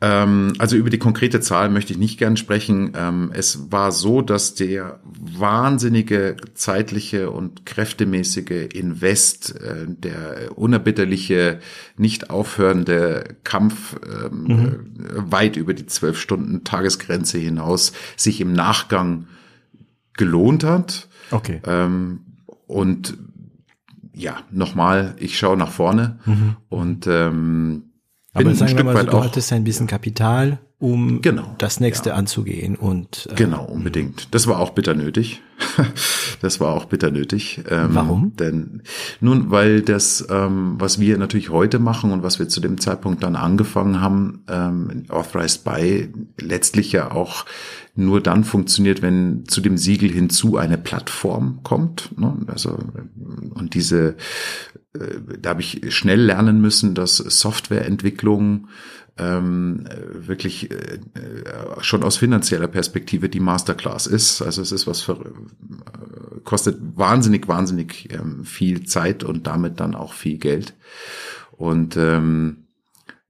Ähm, also über die konkrete Zahl möchte ich nicht gern sprechen. Ähm, es war so, dass der wahnsinnige zeitliche und kräftemäßige Invest, äh, der unerbitterliche, nicht aufhörende Kampf ähm, mhm. Äh, weit über die zwölf Stunden Tagesgrenze hinaus sich im Nachgang gelohnt hat.
Okay.
Und ja, nochmal, ich schaue nach vorne mhm. und ähm,
aber sagen wir mal so, du hattest ein bisschen Kapital, um genau, das nächste ja. anzugehen und
äh, genau unbedingt. Das war auch bitter nötig. [laughs] das war auch bitter nötig.
Ähm, Warum?
Denn nun, weil das, ähm, was wir natürlich heute machen und was wir zu dem Zeitpunkt dann angefangen haben, ähm, Authorized by, letztlich ja auch nur dann funktioniert, wenn zu dem Siegel hinzu eine Plattform kommt. Ne? Also und diese äh, da habe ich schnell lernen müssen, dass Softwareentwicklung ähm, wirklich äh, schon aus finanzieller Perspektive die Masterclass ist. Also es ist was für, äh, kostet wahnsinnig, wahnsinnig ähm, viel Zeit und damit dann auch viel Geld. Und ähm,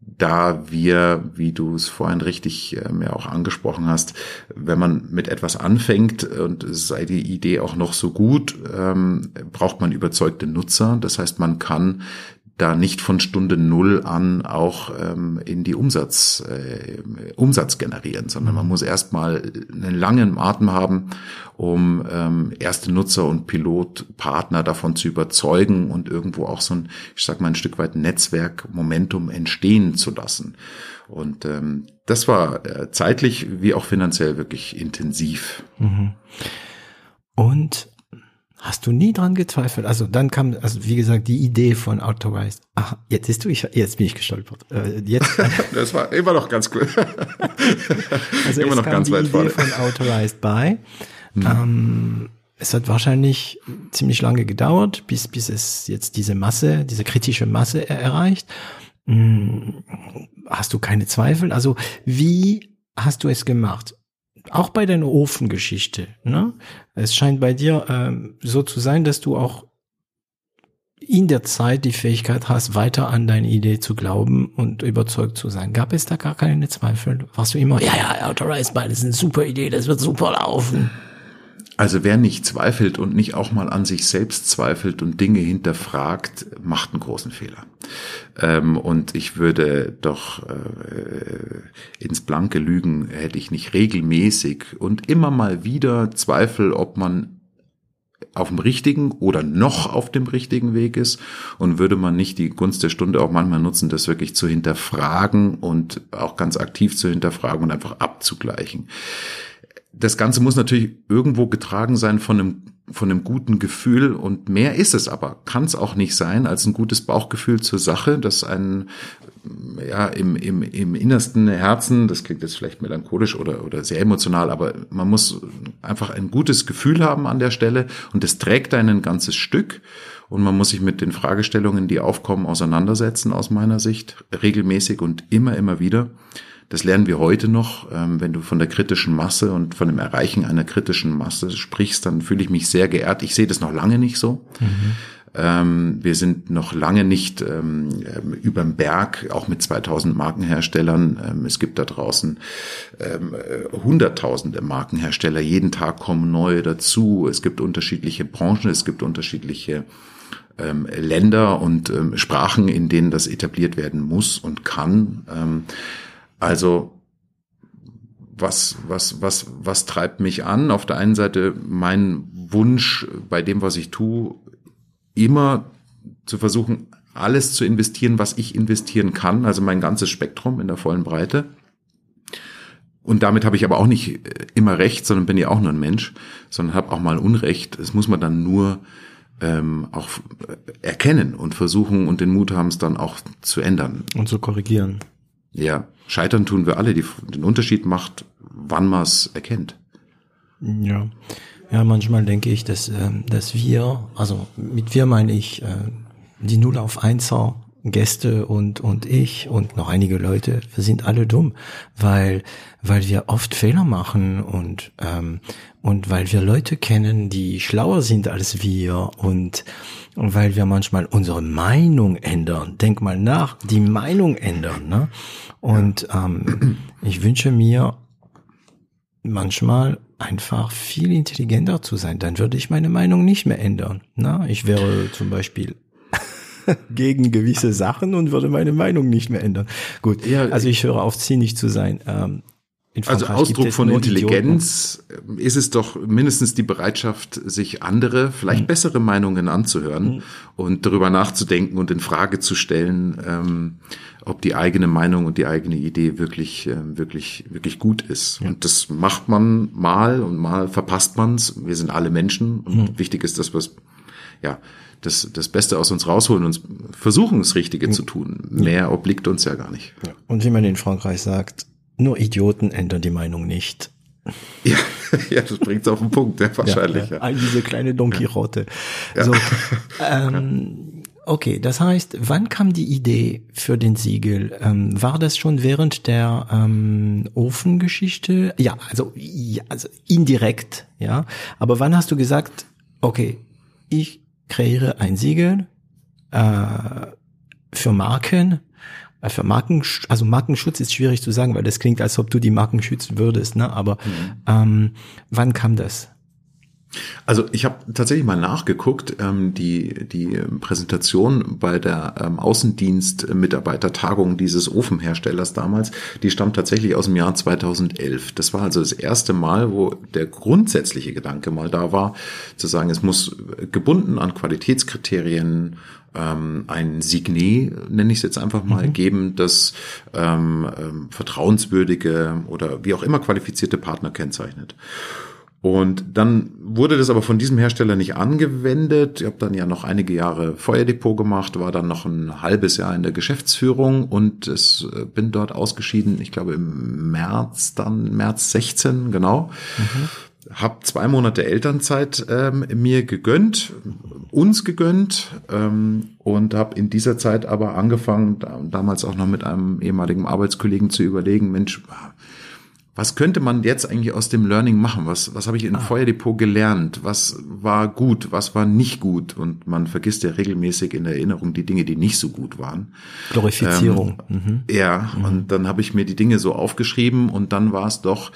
da wir, wie du es vorhin richtig ähm, auch angesprochen hast, wenn man mit etwas anfängt und sei die Idee auch noch so gut, ähm, braucht man überzeugte Nutzer. Das heißt, man kann da nicht von Stunde Null an auch ähm, in die Umsatz, äh, Umsatz generieren, sondern man mhm. muss erstmal einen langen Atem haben, um ähm, erste Nutzer und Pilotpartner davon zu überzeugen und irgendwo auch so ein, ich sag mal, ein Stück weit Netzwerk, Momentum entstehen zu lassen. Und ähm, das war äh, zeitlich wie auch finanziell wirklich intensiv.
Mhm. Und Hast du nie dran gezweifelt? Also dann kam, also wie gesagt, die Idee von Authorized. Ach, jetzt siehst du, ich, jetzt bin ich gestolpert. Äh, jetzt. [laughs] [laughs]
das war immer noch ganz cool. [laughs]
also immer noch ganz die weit Idee vorne. von Authorized by. Mhm. Ähm, es hat wahrscheinlich ziemlich lange gedauert, bis, bis es jetzt diese Masse, diese kritische Masse erreicht. Hm, hast du keine Zweifel? Also wie hast du es gemacht? Auch bei deiner Ofengeschichte, ne? Es scheint bei dir ähm, so zu sein, dass du auch in der Zeit die Fähigkeit hast, weiter an deine Idee zu glauben und überzeugt zu sein. Gab es da gar keine Zweifel? Warst du immer, ja, ja, das ist eine super Idee, das wird super laufen.
Also wer nicht zweifelt und nicht auch mal an sich selbst zweifelt und Dinge hinterfragt, macht einen großen Fehler. Ähm, und ich würde doch äh, ins Blanke lügen, hätte ich nicht regelmäßig und immer mal wieder Zweifel, ob man auf dem richtigen oder noch auf dem richtigen Weg ist und würde man nicht die Gunst der Stunde auch manchmal nutzen, das wirklich zu hinterfragen und auch ganz aktiv zu hinterfragen und einfach abzugleichen das Ganze muss natürlich irgendwo getragen sein von einem, von einem guten Gefühl und mehr ist es aber, kann es auch nicht sein als ein gutes Bauchgefühl zur Sache, das einen ja im, im, im innersten Herzen, das klingt jetzt vielleicht melancholisch oder, oder sehr emotional, aber man muss einfach ein gutes Gefühl haben an der Stelle und das trägt einen ein ganzes Stück und man muss sich mit den Fragestellungen, die aufkommen, auseinandersetzen aus meiner Sicht, regelmäßig und immer, immer wieder. Das lernen wir heute noch. Ähm, wenn du von der kritischen Masse und von dem Erreichen einer kritischen Masse sprichst, dann fühle ich mich sehr geehrt. Ich sehe das noch lange nicht so. Mhm. Wir sind noch lange nicht ähm, ähm über dem Berg, auch mit 2000 Markenherstellern. Ähm, es gibt da draußen ähm, hunderttausende Markenhersteller. Jeden Tag kommen neue dazu. Es gibt unterschiedliche Branchen, es gibt unterschiedliche Länder und Sprachen, in denen das etabliert werden muss und kann. Also was, was, was, was treibt mich an? Auf der einen Seite mein Wunsch bei dem, was ich tue, immer zu versuchen, alles zu investieren, was ich investieren kann, also mein ganzes Spektrum in der vollen Breite. Und damit habe ich aber auch nicht immer recht, sondern bin ja auch nur ein Mensch, sondern habe auch mal Unrecht. Das muss man dann nur ähm, auch erkennen und versuchen und den Mut haben, es dann auch zu ändern.
Und zu korrigieren.
Ja, scheitern tun wir alle. Die, den Unterschied macht, wann man es erkennt.
Ja. Ja, manchmal denke ich, dass, äh, dass wir, also mit wir meine ich äh, die Null auf Einser Gäste und, und ich und noch einige Leute, wir sind alle dumm, weil, weil wir oft Fehler machen und, ähm, und weil wir Leute kennen, die schlauer sind als wir und, weil wir manchmal unsere Meinung ändern. Denk mal nach, die Meinung ändern. Ne? Und ähm, ich wünsche mir manchmal einfach viel intelligenter zu sein. Dann würde ich meine Meinung nicht mehr ändern. Na, ich wäre zum Beispiel [laughs] gegen gewisse Sachen und würde meine Meinung nicht mehr ändern. Gut, ja, also ich höre auf, zynisch zu sein. Ähm,
also Ausdruck von Intelligenz Idioten. ist es doch mindestens die Bereitschaft, sich andere, vielleicht mhm. bessere Meinungen anzuhören mhm. und darüber nachzudenken und in Frage zu stellen, ähm, ob die eigene Meinung und die eigene Idee wirklich, äh, wirklich, wirklich gut ist. Ja. Und das macht man mal und mal verpasst man's. Wir sind alle Menschen und mhm. wichtig ist, dass wir ja, das, das Beste aus uns rausholen und versuchen, das Richtige zu tun. Mehr obliegt uns ja gar nicht.
Ja. Und wie man in Frankreich sagt, nur Idioten ändern die Meinung nicht.
Ja, [laughs] ja das bringt's auf den Punkt, ja, wahrscheinlich. Ja,
ja. All diese kleine Don Quixote. Ja. So, ähm, okay, das heißt, wann kam die Idee für den Siegel? Ähm, war das schon während der ähm, Ofengeschichte? Ja, also, ja, also indirekt, ja. Aber wann hast du gesagt, okay, ich kreiere ein Siegel äh, für Marken für Marken, also Markenschutz ist schwierig zu sagen, weil das klingt, als ob du die Marken schützen würdest, ne? Aber mhm. ähm, wann kam das?
Also ich habe tatsächlich mal nachgeguckt, ähm, die, die Präsentation bei der ähm, Außendienst-Mitarbeitertagung dieses Ofenherstellers damals, die stammt tatsächlich aus dem Jahr 2011. Das war also das erste Mal, wo der grundsätzliche Gedanke mal da war, zu sagen, es muss gebunden an Qualitätskriterien ähm, ein Signet, nenne ich es jetzt einfach mal, mhm. geben, das ähm, ähm, vertrauenswürdige oder wie auch immer qualifizierte Partner kennzeichnet. Und dann wurde das aber von diesem Hersteller nicht angewendet. Ich habe dann ja noch einige Jahre Feuerdepot gemacht, war dann noch ein halbes Jahr in der Geschäftsführung und es äh, bin dort ausgeschieden, ich glaube im März, dann März 16, genau. Mhm habe zwei Monate Elternzeit ähm, mir gegönnt, uns gegönnt ähm, und habe in dieser Zeit aber angefangen, da, damals auch noch mit einem ehemaligen Arbeitskollegen zu überlegen, Mensch, was könnte man jetzt eigentlich aus dem Learning machen? Was, was habe ich in ah. Feuerdepot gelernt? Was war gut? Was war nicht gut? Und man vergisst ja regelmäßig in Erinnerung die Dinge, die nicht so gut waren.
Glorifizierung.
Ähm, mhm. Ja, mhm. und dann habe ich mir die Dinge so aufgeschrieben und dann war es doch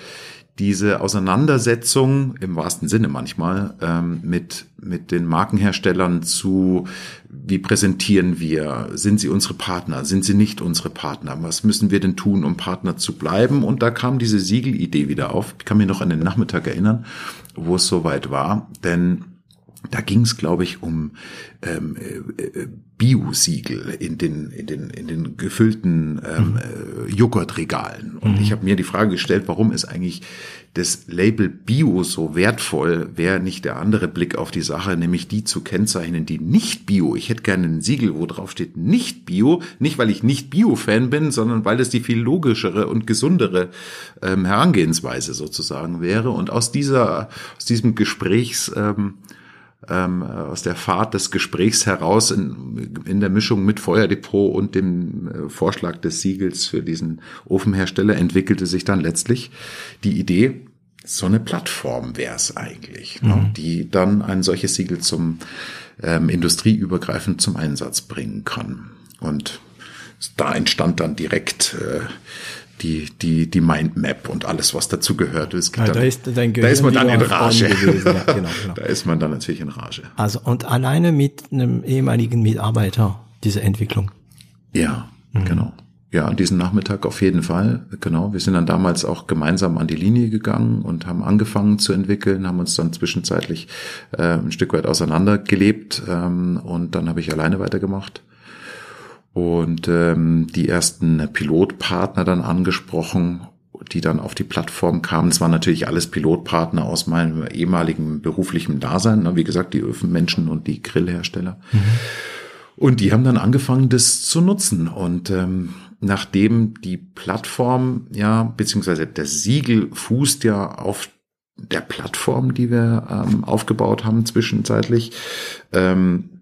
diese Auseinandersetzung im wahrsten Sinne manchmal ähm, mit mit den Markenherstellern zu wie präsentieren wir? Sind sie unsere Partner? Sind sie nicht unsere Partner? Was müssen wir denn tun um Partner zu bleiben? Und da kam diese Siegelidee wieder auf. Ich kann mich noch an den Nachmittag erinnern wo es soweit war. Denn da ging es, glaube ich, um ähm, äh, äh, Bio-Siegel in den, in den, in den gefüllten ähm, mhm. äh, Joghurtregalen. Und mhm. ich habe mir die Frage gestellt, warum ist eigentlich das Label Bio so wertvoll? Wäre nicht der andere Blick auf die Sache, nämlich die zu kennzeichnen, die nicht Bio. Ich hätte gerne ein Siegel, wo drauf steht nicht Bio, nicht weil ich nicht Bio-Fan bin, sondern weil es die viel logischere und gesundere ähm, Herangehensweise sozusagen wäre. Und aus dieser, aus diesem Gesprächs ähm, ähm, aus der Fahrt des Gesprächs heraus in, in der Mischung mit Feuerdepot und dem äh, Vorschlag des Siegels für diesen Ofenhersteller entwickelte sich dann letztlich die Idee, so eine Plattform wäre es eigentlich, ne, mhm. ne, die dann ein solches Siegel zum ähm, industrieübergreifend zum Einsatz bringen kann. Und da entstand dann direkt äh, die, die, die Mindmap und alles, was dazu gehört. Es
ja,
dann,
da, ist
da ist man dann in Rage. Ja, [laughs] genau, genau. Da ist man dann natürlich in Rage.
Also und alleine mit einem ehemaligen Mitarbeiter diese Entwicklung.
Ja, mhm. genau. Ja, diesen Nachmittag auf jeden Fall. Genau. Wir sind dann damals auch gemeinsam an die Linie gegangen und haben angefangen zu entwickeln, haben uns dann zwischenzeitlich äh, ein Stück weit auseinandergelebt ähm, und dann habe ich alleine weitergemacht und ähm, die ersten Pilotpartner dann angesprochen, die dann auf die Plattform kamen. Es waren natürlich alles Pilotpartner aus meinem ehemaligen beruflichen Dasein, ne? wie gesagt, die Öfenmenschen und die Grillhersteller. Mhm. Und die haben dann angefangen, das zu nutzen. Und ähm, nachdem die Plattform, ja, beziehungsweise das Siegel fußt ja auf der Plattform, die wir ähm, aufgebaut haben zwischenzeitlich, ähm,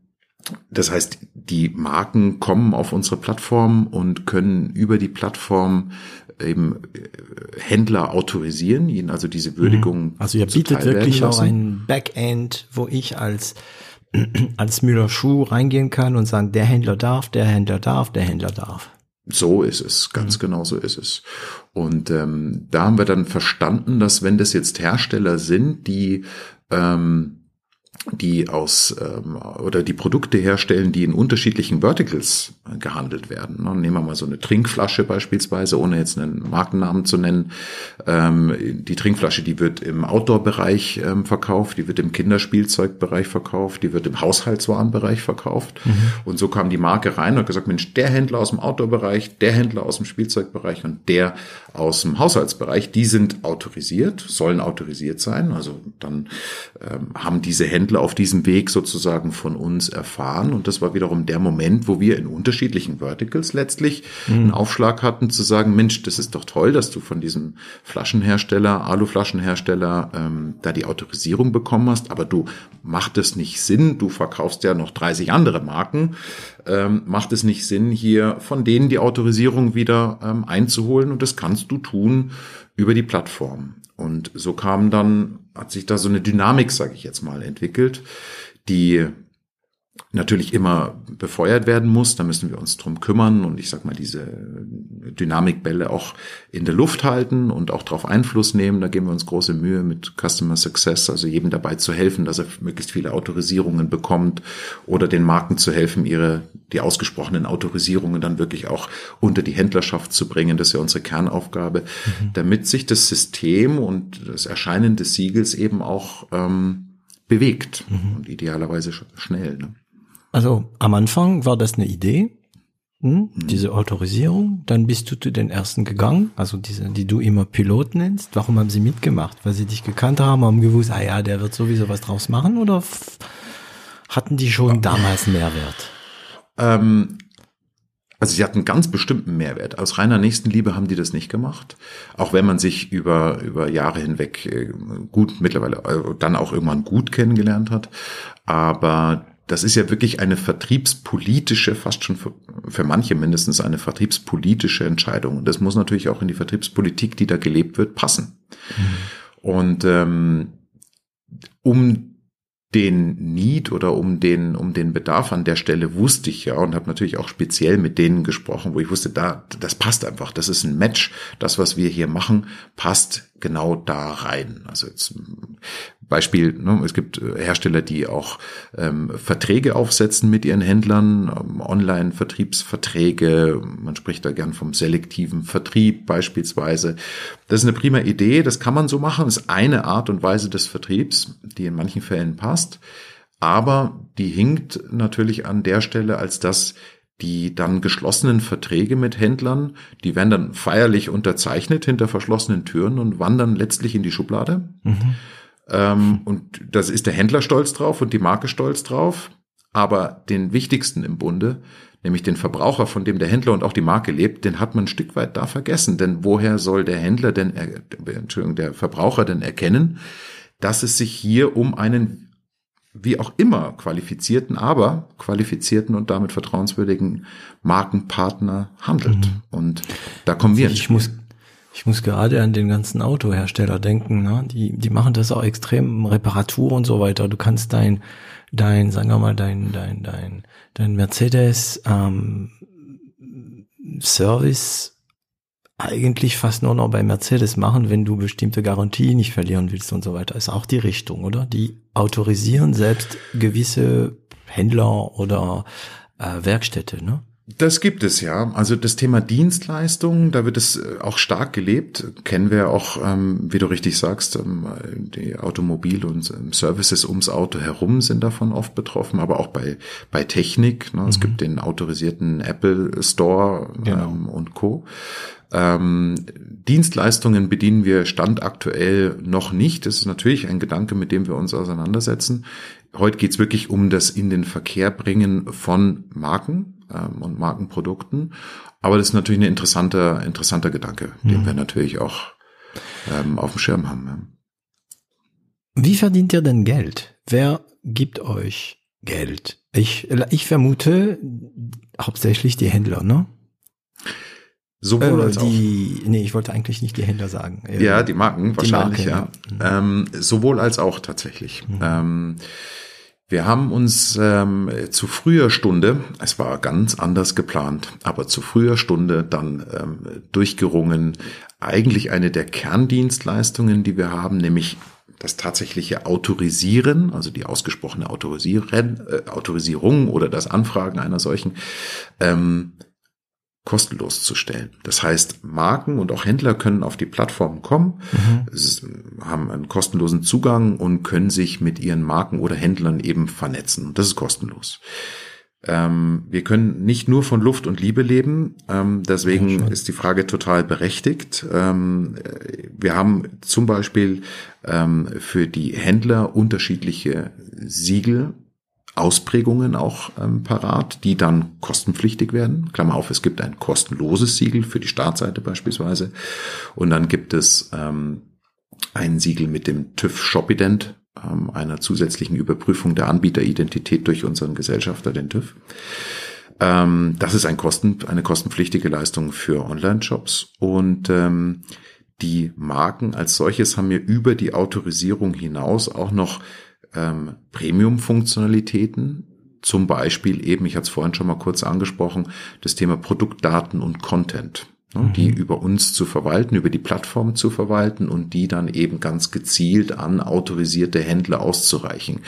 das heißt, die Marken kommen auf unsere Plattform und können über die Plattform eben äh, Händler autorisieren, ihnen also diese Würdigung. Mhm.
Also ihr bietet wirklich auch ein Backend, wo ich als [clears throat] als Müller Schuh reingehen kann und sagen, der Händler darf, der Händler darf, der Händler darf.
So ist es, ganz mhm. genau so ist es. Und ähm, da haben wir dann verstanden, dass wenn das jetzt Hersteller sind, die ähm, die aus ähm, oder die Produkte herstellen, die in unterschiedlichen Verticals gehandelt werden. Ne? Nehmen wir mal so eine Trinkflasche beispielsweise, ohne jetzt einen Markennamen zu nennen. Ähm, die Trinkflasche, die wird im Outdoor-Bereich ähm, verkauft, die wird im Kinderspielzeugbereich verkauft, die wird im Haushaltswarenbereich verkauft. Mhm. Und so kam die Marke rein und hat gesagt, Mensch, der Händler aus dem Outdoor-Bereich, der Händler aus dem Spielzeugbereich und der aus dem Haushaltsbereich, die sind autorisiert, sollen autorisiert sein. Also dann ähm, haben diese Händler Händler auf diesem Weg sozusagen von uns erfahren. Und das war wiederum der Moment, wo wir in unterschiedlichen Verticals letztlich mhm. einen Aufschlag hatten, zu sagen, Mensch, das ist doch toll, dass du von diesem Flaschenhersteller, Aluflaschenhersteller, ähm, da die Autorisierung bekommen hast, aber du macht es nicht Sinn, du verkaufst ja noch 30 andere Marken, ähm, macht es nicht Sinn, hier von denen die Autorisierung wieder ähm, einzuholen und das kannst du tun über die Plattform. Und so kam dann, hat sich da so eine Dynamik, sage ich jetzt mal, entwickelt, die natürlich immer befeuert werden muss. Da müssen wir uns drum kümmern und ich sag mal, diese Dynamikbälle auch in der Luft halten und auch darauf Einfluss nehmen. Da geben wir uns große Mühe mit Customer Success, also jedem dabei zu helfen, dass er möglichst viele Autorisierungen bekommt oder den Marken zu helfen, ihre, die ausgesprochenen Autorisierungen dann wirklich auch unter die Händlerschaft zu bringen. Das ist ja unsere Kernaufgabe, mhm. damit sich das System und das Erscheinen des Siegels eben auch ähm, bewegt mhm. und idealerweise schnell. Ne?
Also am Anfang war das eine Idee, hm, mhm. diese Autorisierung. Dann bist du zu den ersten gegangen, also diese, die du immer Pilot nennst. Warum haben sie mitgemacht? Weil sie dich gekannt haben, haben gewusst, ah ja, der wird sowieso was draus machen oder hatten die schon damals Mehrwert?
Ähm, also sie hatten ganz bestimmten Mehrwert. Aus reiner Nächstenliebe haben die das nicht gemacht. Auch wenn man sich über, über Jahre hinweg äh, gut mittlerweile, äh, dann auch irgendwann gut kennengelernt hat. Aber das ist ja wirklich eine vertriebspolitische, fast schon für, für, manche mindestens eine vertriebspolitische Entscheidung. Und das muss natürlich auch in die Vertriebspolitik, die da gelebt wird, passen. Mhm. Und ähm, um den Need oder um den um den Bedarf an der Stelle wusste ich ja und habe natürlich auch speziell mit denen gesprochen, wo ich wusste, da das passt einfach, das ist ein Match, das was wir hier machen passt genau da rein. Also jetzt Beispiel, ne, es gibt äh, Hersteller, die auch ähm, Verträge aufsetzen mit ihren Händlern, ähm, Online-Vertriebsverträge, man spricht da gern vom selektiven Vertrieb beispielsweise. Das ist eine prima Idee, das kann man so machen, das ist eine Art und Weise des Vertriebs, die in manchen Fällen passt, aber die hinkt natürlich an der Stelle, als dass die dann geschlossenen Verträge mit Händlern, die werden dann feierlich unterzeichnet hinter verschlossenen Türen und wandern letztlich in die Schublade. Mhm ähm, und das ist der Händler stolz drauf und die Marke stolz drauf. Aber den wichtigsten im Bunde, nämlich den Verbraucher, von dem der Händler und auch die Marke lebt, den hat man ein Stück weit da vergessen. Denn woher soll der Händler denn, Entschuldigung, der Verbraucher denn erkennen, dass es sich hier um einen wie auch immer qualifizierten, aber qualifizierten und damit vertrauenswürdigen Markenpartner handelt. Mhm. Und da kommen wir.
Ich muss, ich muss gerade an den ganzen Autohersteller denken, ne? Die, die machen das auch extrem Reparatur und so weiter. Du kannst dein, dein, sagen wir mal, dein, dein, dein, dein Mercedes ähm, Service eigentlich fast nur noch bei Mercedes machen, wenn du bestimmte Garantie nicht verlieren willst und so weiter. Ist auch die Richtung, oder? Die autorisieren selbst gewisse Händler oder äh, Werkstätte, ne?
Das gibt es ja. Also das Thema Dienstleistungen, da wird es äh, auch stark gelebt. Kennen wir auch, ähm, wie du richtig sagst, ähm, die Automobil- und ähm, Services ums Auto herum sind davon oft betroffen, aber auch bei, bei Technik. Ne? Mhm. Es gibt den autorisierten Apple Store genau. und Co. Ähm, Dienstleistungen bedienen wir standaktuell noch nicht. Das ist natürlich ein Gedanke, mit dem wir uns auseinandersetzen. Heute geht's wirklich um das in den Verkehr bringen von Marken ähm, und Markenprodukten. Aber das ist natürlich ein interessanter, interessanter Gedanke, den mhm. wir natürlich auch ähm, auf dem Schirm haben. Ja.
Wie verdient ihr denn Geld? Wer gibt euch Geld? Ich, ich vermute hauptsächlich die Händler, ne?
Sowohl
äh,
als auch.
die, nee, ich wollte eigentlich nicht die Händler sagen.
Ja, die Marken
die
wahrscheinlich,
Marke,
ja. Ähm, sowohl als auch tatsächlich. Ähm, wir haben uns ähm, zu früher Stunde, es war ganz anders geplant, aber zu früher Stunde dann ähm, durchgerungen, eigentlich eine der Kerndienstleistungen, die wir haben, nämlich das tatsächliche Autorisieren, also die ausgesprochene Autorisieren, äh, Autorisierung oder das Anfragen einer solchen, ähm, kostenlos zu stellen. Das heißt, Marken und auch Händler können auf die Plattform kommen, es- haben einen kostenlosen Zugang und können sich mit ihren Marken oder Händlern eben vernetzen. Das ist kostenlos. Ähm, wir können nicht nur von Luft und Liebe leben, ähm, deswegen
Ja,
ist die Frage total berechtigt. Ähm, äh, wir haben zum Beispiel ähm, für die Händler unterschiedliche Siegel Ausprägungen auch ähm, parat, die dann kostenpflichtig werden. Klammer auf, es gibt ein kostenloses Siegel für die Startseite beispielsweise. Und dann gibt es ähm, ein Siegel mit dem TÜV Shopident, ähm, einer zusätzlichen Überprüfung der Anbieteridentität durch unseren Gesellschafter, den TÜV. Ähm, das ist ein Kosten, eine kostenpflichtige Leistung für Online-Shops. Und ähm, die Marken als solches haben mir über die Autorisierung hinaus auch noch ähm, Premium-Funktionalitäten. Zum Beispiel eben, ich hatte es vorhin schon mal kurz angesprochen, das Thema Produktdaten und Content. Ne, Die über uns zu verwalten, über die Plattform zu verwalten und die dann eben ganz gezielt an autorisierte Händler auszureichen.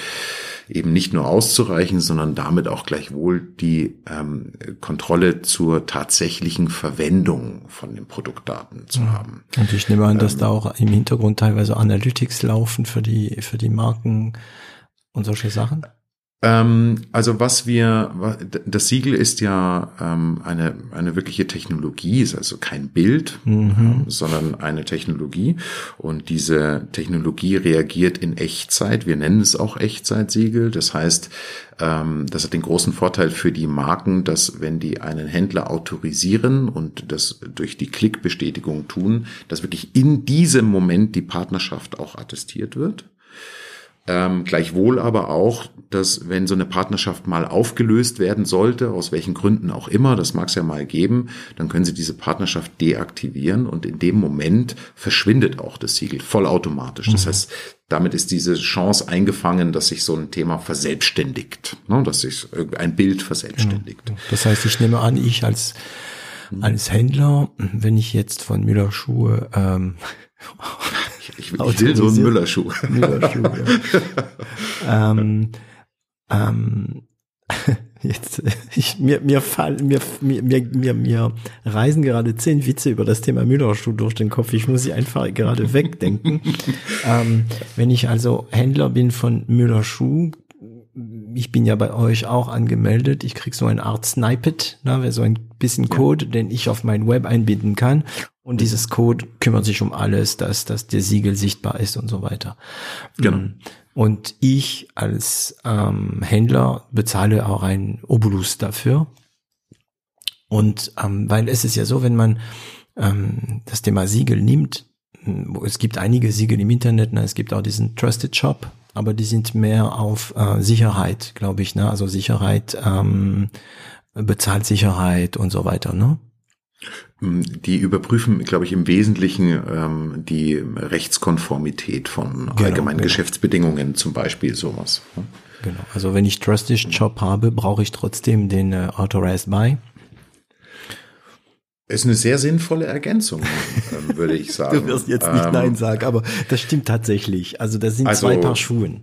Eben nicht nur auszureichen, sondern damit auch gleichwohl die ähm, Kontrolle zur tatsächlichen Verwendung von den Produktdaten zu haben.
Und ich nehme an, dass da auch im Hintergrund teilweise Analytics laufen für die, für die Marken und solche Sachen.
Ähm, also was wir, das Siegel ist ja ähm, eine, eine wirkliche Technologie, ist also kein Bild, ähm, sondern eine Technologie. Und diese Technologie reagiert in Echtzeit. Wir nennen es auch Echtzeitsiegel. Das heißt, ähm, das hat den großen Vorteil für die Marken, dass wenn die einen Händler autorisieren und das durch die Klickbestätigung tun, dass wirklich in diesem Moment die Partnerschaft auch attestiert wird. Ähm, gleichwohl aber auch, dass wenn so eine Partnerschaft mal aufgelöst werden sollte, aus welchen Gründen auch immer, das mag es ja mal geben, dann können Sie diese Partnerschaft deaktivieren und in dem Moment verschwindet auch das Siegel vollautomatisch. Das heißt, damit ist diese Chance eingefangen, dass sich so ein Thema verselbstständigt, ne, dass sich ein Bild verselbstständigt.
Das heißt, ich nehme an, ich als, als Händler, wenn ich jetzt von Müller Schuhe, ähm,
Ich, ich will so einen Müllerschuh.
Müller Schuhe, ja. [laughs] ähm, ähm, [laughs] jetzt, ich, mir, mir mir, mir, mir, mir, mir reisen gerade zehn Witze über das Thema Müllerschuh durch den Kopf. Ich muss sie einfach gerade wegdenken. [laughs] ähm, wenn ich also Händler bin von Müllerschuh, ich bin ja bei euch auch angemeldet. Ich krieg so eine Art Snippet, ne, so ein bisschen Code, den ich auf mein Web einbinden kann. Und dieses Code kümmert sich um alles, dass, dass der Siegel sichtbar ist und so weiter.
Genau.
Und ich als ähm, Händler bezahle auch einen Obolus dafür. Und ähm, weil es ist ja so, wenn man ähm, das Thema Siegel nimmt, wo es gibt einige Siegel im Internet, ne, es gibt auch diesen Trusted Shop, aber die sind mehr auf äh, Sicherheit, glaube ich, ne? Also Sicherheit, ähm, Bezahlsicherheit und so weiter, ne?
Die überprüfen, glaube ich, im Wesentlichen ähm, die Rechtskonformität von
Genau,
allgemeinen
genau.
Geschäftsbedingungen, zum Beispiel sowas. ne?
Genau. Also wenn ich Trusted Shop habe, brauche ich trotzdem den äh, Authorized Buy.
Ist eine sehr sinnvolle Ergänzung, ähm, würde ich [laughs] sagen.
Du wirst jetzt nicht
Ähm,
Nein sagen, aber das stimmt tatsächlich. Also das sind
Also-
zwei Paar Schuhen.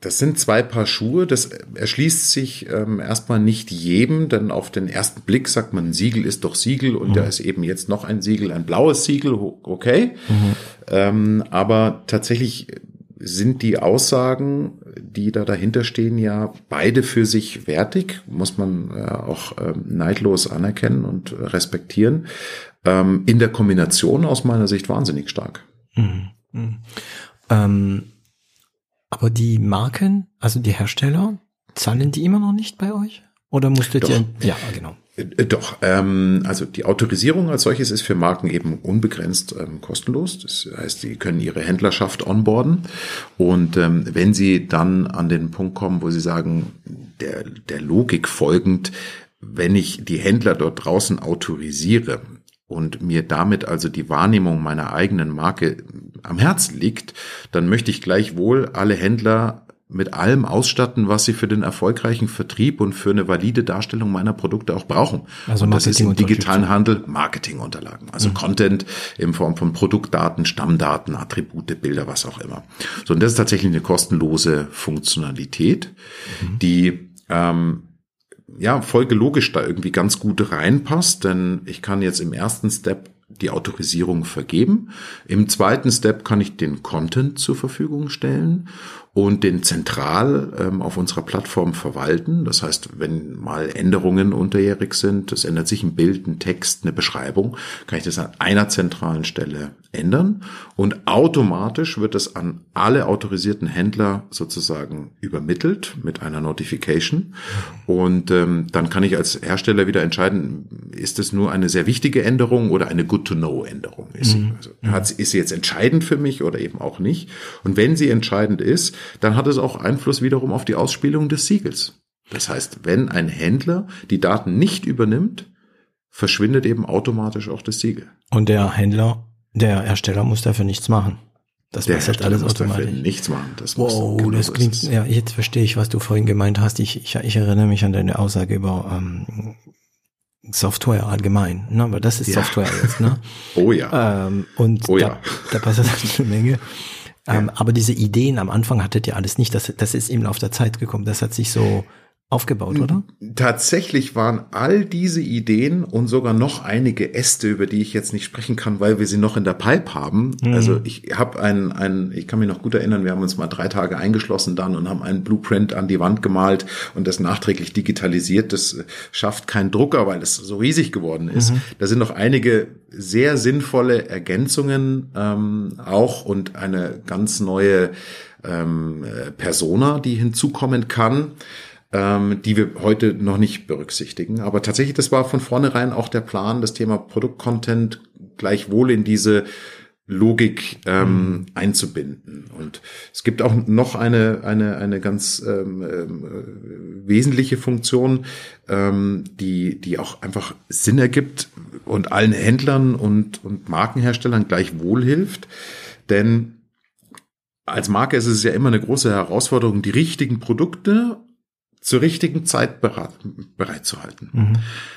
Das sind zwei Paar Schuhe. Das erschließt sich ähm, erstmal nicht jedem, denn auf den ersten Blick sagt man, Siegel ist doch Siegel und da ist eben jetzt noch ein Siegel, ein blaues Siegel, okay. Ähm, aber tatsächlich sind die Aussagen, die da dahinter stehen, ja beide für sich wertig, muss man äh, auch ähm, neidlos anerkennen und respektieren. Ähm, in der Kombination aus meiner Sicht wahnsinnig stark.
Ähm, aber die Marken, also die Hersteller, zahlen die immer noch nicht bei euch? Oder musstet
Doch.
ihr? Ja, genau.
Äh, doch, ähm, also die Autorisierung als solches ist für Marken eben unbegrenzt ähm, kostenlos. Das heißt, sie können ihre Händlerschaft onboarden. Und ähm, wenn sie dann an den Punkt kommen, wo sie sagen, der, der Logik folgend, wenn ich die Händler dort draußen autorisiere und mir damit also die Wahrnehmung meiner eigenen Marke am Herzen liegt, dann möchte ich gleichwohl alle Händler mit allem ausstatten, was sie für den erfolgreichen Vertrieb und für eine valide Darstellung meiner Produkte auch brauchen. Also und das ist im digitalen Handel Marketingunterlagen, also mhm. Content in Form von Produktdaten, Stammdaten, Attribute, Bilder, was auch immer. So, und das ist tatsächlich eine kostenlose Funktionalität, mhm. die ähm, ja folgelogisch da irgendwie ganz gut reinpasst, denn ich kann jetzt im ersten Step die Autorisierung vergeben. Im zweiten Step kann ich den Content zur Verfügung stellen und den zentral ähm, auf unserer Plattform verwalten. Das heißt, wenn mal Änderungen unterjährig sind, es ändert sich ein Bild, ein Text, eine Beschreibung, kann ich das an einer zentralen Stelle ändern und automatisch wird es an alle autorisierten Händler sozusagen übermittelt mit einer Notification und ähm, dann kann ich als Hersteller wieder entscheiden, ist es nur eine sehr wichtige Änderung oder eine Good-to-Know-Änderung? Ist, mhm. also, ist sie jetzt entscheidend für mich oder eben auch nicht? Und wenn sie entscheidend ist, dann hat es auch Einfluss wiederum auf die Ausspielung des Siegels. Das heißt, wenn ein Händler die Daten nicht übernimmt, verschwindet eben automatisch auch das Siegel.
Und der Händler, der Ersteller muss dafür nichts machen.
Das der halt alles muss automatisch. Dafür nichts machen.
Das wow, genau das klingt, ja, jetzt verstehe ich, was du vorhin gemeint hast. Ich, ich, ich erinnere mich an deine Aussage über ähm, Software allgemein, ne? aber das ist ja. Software jetzt, ne? [laughs]
Oh ja.
Ähm, und
oh
da,
ja. [laughs]
da passiert eine Menge. Ähm, aber diese Ideen am Anfang hattet ihr alles nicht. Das, das ist im Laufe der Zeit gekommen. Das hat sich so aufgebaut, oder?
Tatsächlich waren all diese Ideen und sogar noch einige Äste, über die ich jetzt nicht sprechen kann, weil wir sie noch in der Pipe haben. Mhm. Also ich habe ein, ein, ich kann mich noch gut erinnern, wir haben uns mal drei Tage eingeschlossen dann und haben einen Blueprint an die Wand gemalt und das nachträglich digitalisiert. Das schafft kein Drucker, weil es so riesig geworden ist. Mhm. Da sind noch einige sehr sinnvolle Ergänzungen ähm, auch und eine ganz neue ähm, Persona, die hinzukommen kann ähm, die wir heute noch nicht berücksichtigen. Aber tatsächlich, das war von vornherein auch der Plan, das Thema Produktcontent gleichwohl in diese Logik ähm, mhm. einzubinden. Und es gibt auch noch eine, eine, eine ganz ähm, äh, wesentliche Funktion, ähm, die, die auch einfach Sinn ergibt und allen Händlern und, und Markenherstellern gleichwohl hilft. Denn als Marke ist es ja immer eine große Herausforderung, die richtigen Produkte zur richtigen Zeit bereit, bereitzuhalten. Mhm.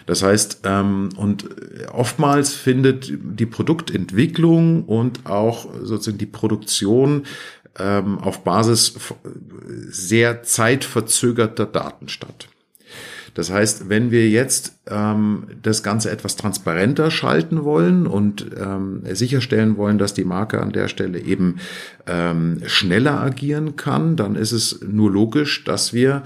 Das heißt, ähm, und oftmals findet die Produktentwicklung und auch sozusagen die Produktion ähm, auf Basis sehr zeitverzögerter Daten statt. Das heißt, wenn wir jetzt ähm, das Ganze etwas transparenter schalten wollen und ähm, sicherstellen wollen, dass die Marke an der Stelle eben ähm, schneller agieren kann, dann ist es nur logisch, dass wir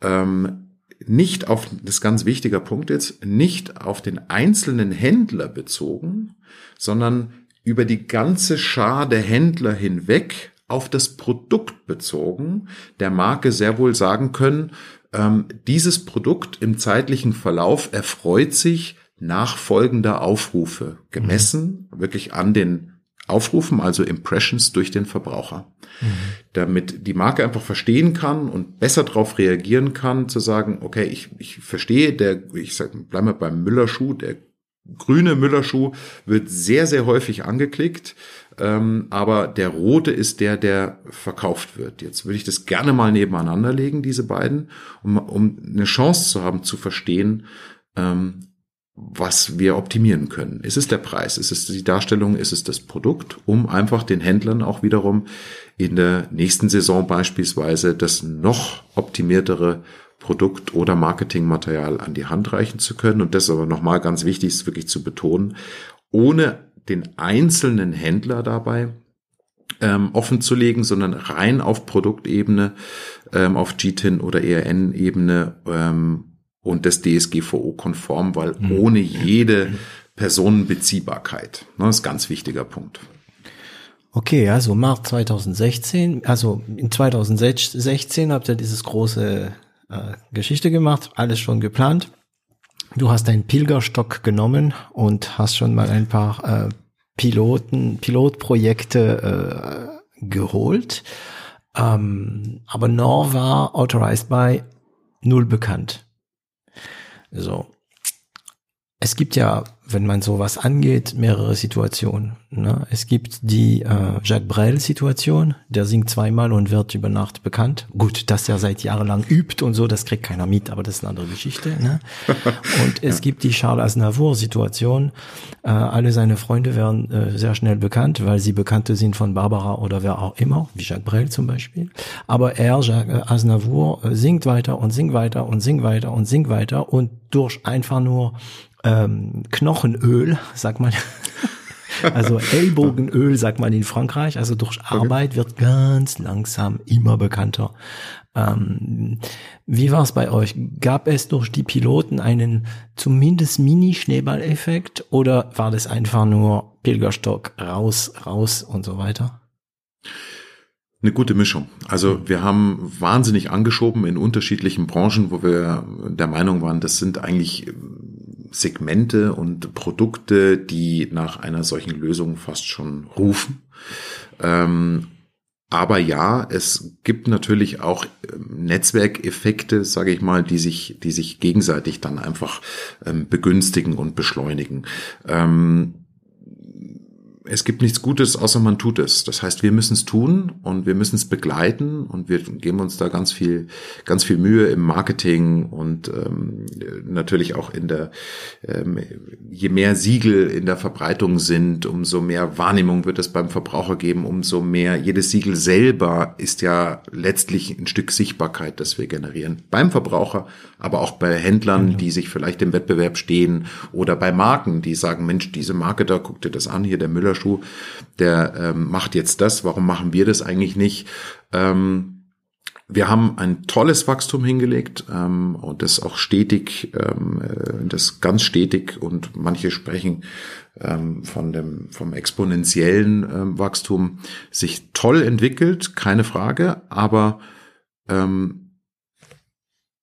ähm, nicht auf, das ist ganz wichtiger Punkt jetzt, nicht auf den einzelnen Händler bezogen, sondern über die ganze Schar der Händler hinweg auf das Produkt bezogen, der Marke sehr wohl sagen können, ähm, dieses Produkt im zeitlichen Verlauf erfreut sich nach folgender Aufrufe, gemessen mhm. wirklich an den Aufrufen, also Impressions durch den Verbraucher. Mhm. Damit die Marke einfach verstehen kann und besser darauf reagieren kann, zu sagen, okay, ich, ich verstehe, der, ich sag, bleib mal beim Müllerschuh, der grüne Müllerschuh wird sehr, sehr häufig angeklickt, ähm, aber der rote ist der, der verkauft wird. Jetzt würde ich das gerne mal nebeneinander legen, diese beiden, um, um eine Chance zu haben, zu verstehen, ähm, was wir optimieren können. Ist es der Preis? Ist es die Darstellung? Ist es das Produkt? Um einfach den Händlern auch wiederum in der nächsten Saison beispielsweise das noch optimiertere Produkt oder Marketingmaterial an die Hand reichen zu können. Und das ist aber nochmal ganz wichtig, ist wirklich zu betonen, ohne den einzelnen Händler dabei ähm, offen zu legen, sondern rein auf Produktebene, ähm, auf GTIN oder ERN-Ebene ähm, und das DSGVO-konform, weil mhm. ohne jede Personenbeziehbarkeit. Das ist ein ganz wichtiger Punkt.
Okay, also März 2016, also in 2016 habt ihr dieses große äh, Geschichte gemacht, alles schon geplant. du hast einen Pilgerstock genommen und hast schon mal ein paar äh, Piloten, Pilotprojekte äh, geholt. Ähm, aber noch war Authorized by null bekannt. So. Es gibt ja wenn man sowas angeht, mehrere Situationen. Ne? Es gibt die äh, Jacques Brel-Situation, der singt zweimal und wird über Nacht bekannt. Gut, dass er seit jahrelang übt und so, das kriegt keiner mit, aber das ist eine andere Geschichte. Ne? [laughs] Und es gibt die Charles Aznavour-Situation. Äh, alle seine Freunde werden äh, sehr schnell bekannt, weil sie Bekannte sind von Barbara oder wer auch immer, wie Jacques Brel zum Beispiel. Aber er, Jacques äh, Aznavour, äh, singt weiter und singt weiter und singt weiter und singt weiter und durch einfach nur ähm, Knochenöl, sagt man. [laughs] Also Ellbogenöl, sagt man in Frankreich. Also durch Arbeit wird ganz langsam immer bekannter. Ähm, wie war es bei euch? Gab es durch die Piloten einen zumindest Mini-Schneeballeffekt oder war das einfach nur Pilgerstock raus, raus und so weiter?
Eine gute Mischung. Also wir haben wahnsinnig angeschoben in unterschiedlichen Branchen, wo wir der Meinung waren, das sind eigentlich Segmente und Produkte, die nach einer solchen Lösung fast schon rufen. Ähm, aber ja, es gibt natürlich auch ähm, Netzwerkeffekte, sage ich mal, die sich, die sich gegenseitig dann einfach ähm, begünstigen und beschleunigen. Ähm, es gibt nichts Gutes, außer man tut es. Das heißt, wir müssen es tun und wir müssen es begleiten und wir geben uns da ganz viel, ganz viel Mühe im Marketing und ähm, natürlich auch in der, ähm, je mehr Siegel in der Verbreitung sind, umso mehr Wahrnehmung wird es beim Verbraucher geben, umso mehr, jedes Siegel selber ist ja letztlich ein Stück Sichtbarkeit, das wir generieren. Beim Verbraucher, aber auch bei Händlern, mhm. die sich vielleicht im Wettbewerb stehen oder bei Marken, die sagen, Mensch, diese Marke da, guck dir das an, hier der Müller Schuh, der ähm, macht jetzt das, warum machen wir das eigentlich nicht? Ähm, wir haben ein tolles Wachstum hingelegt ähm, und das auch stetig, ähm, äh, das ganz stetig und manche sprechen ähm, von dem vom exponentiellen ähm, Wachstum sich toll entwickelt, keine Frage, aber ähm,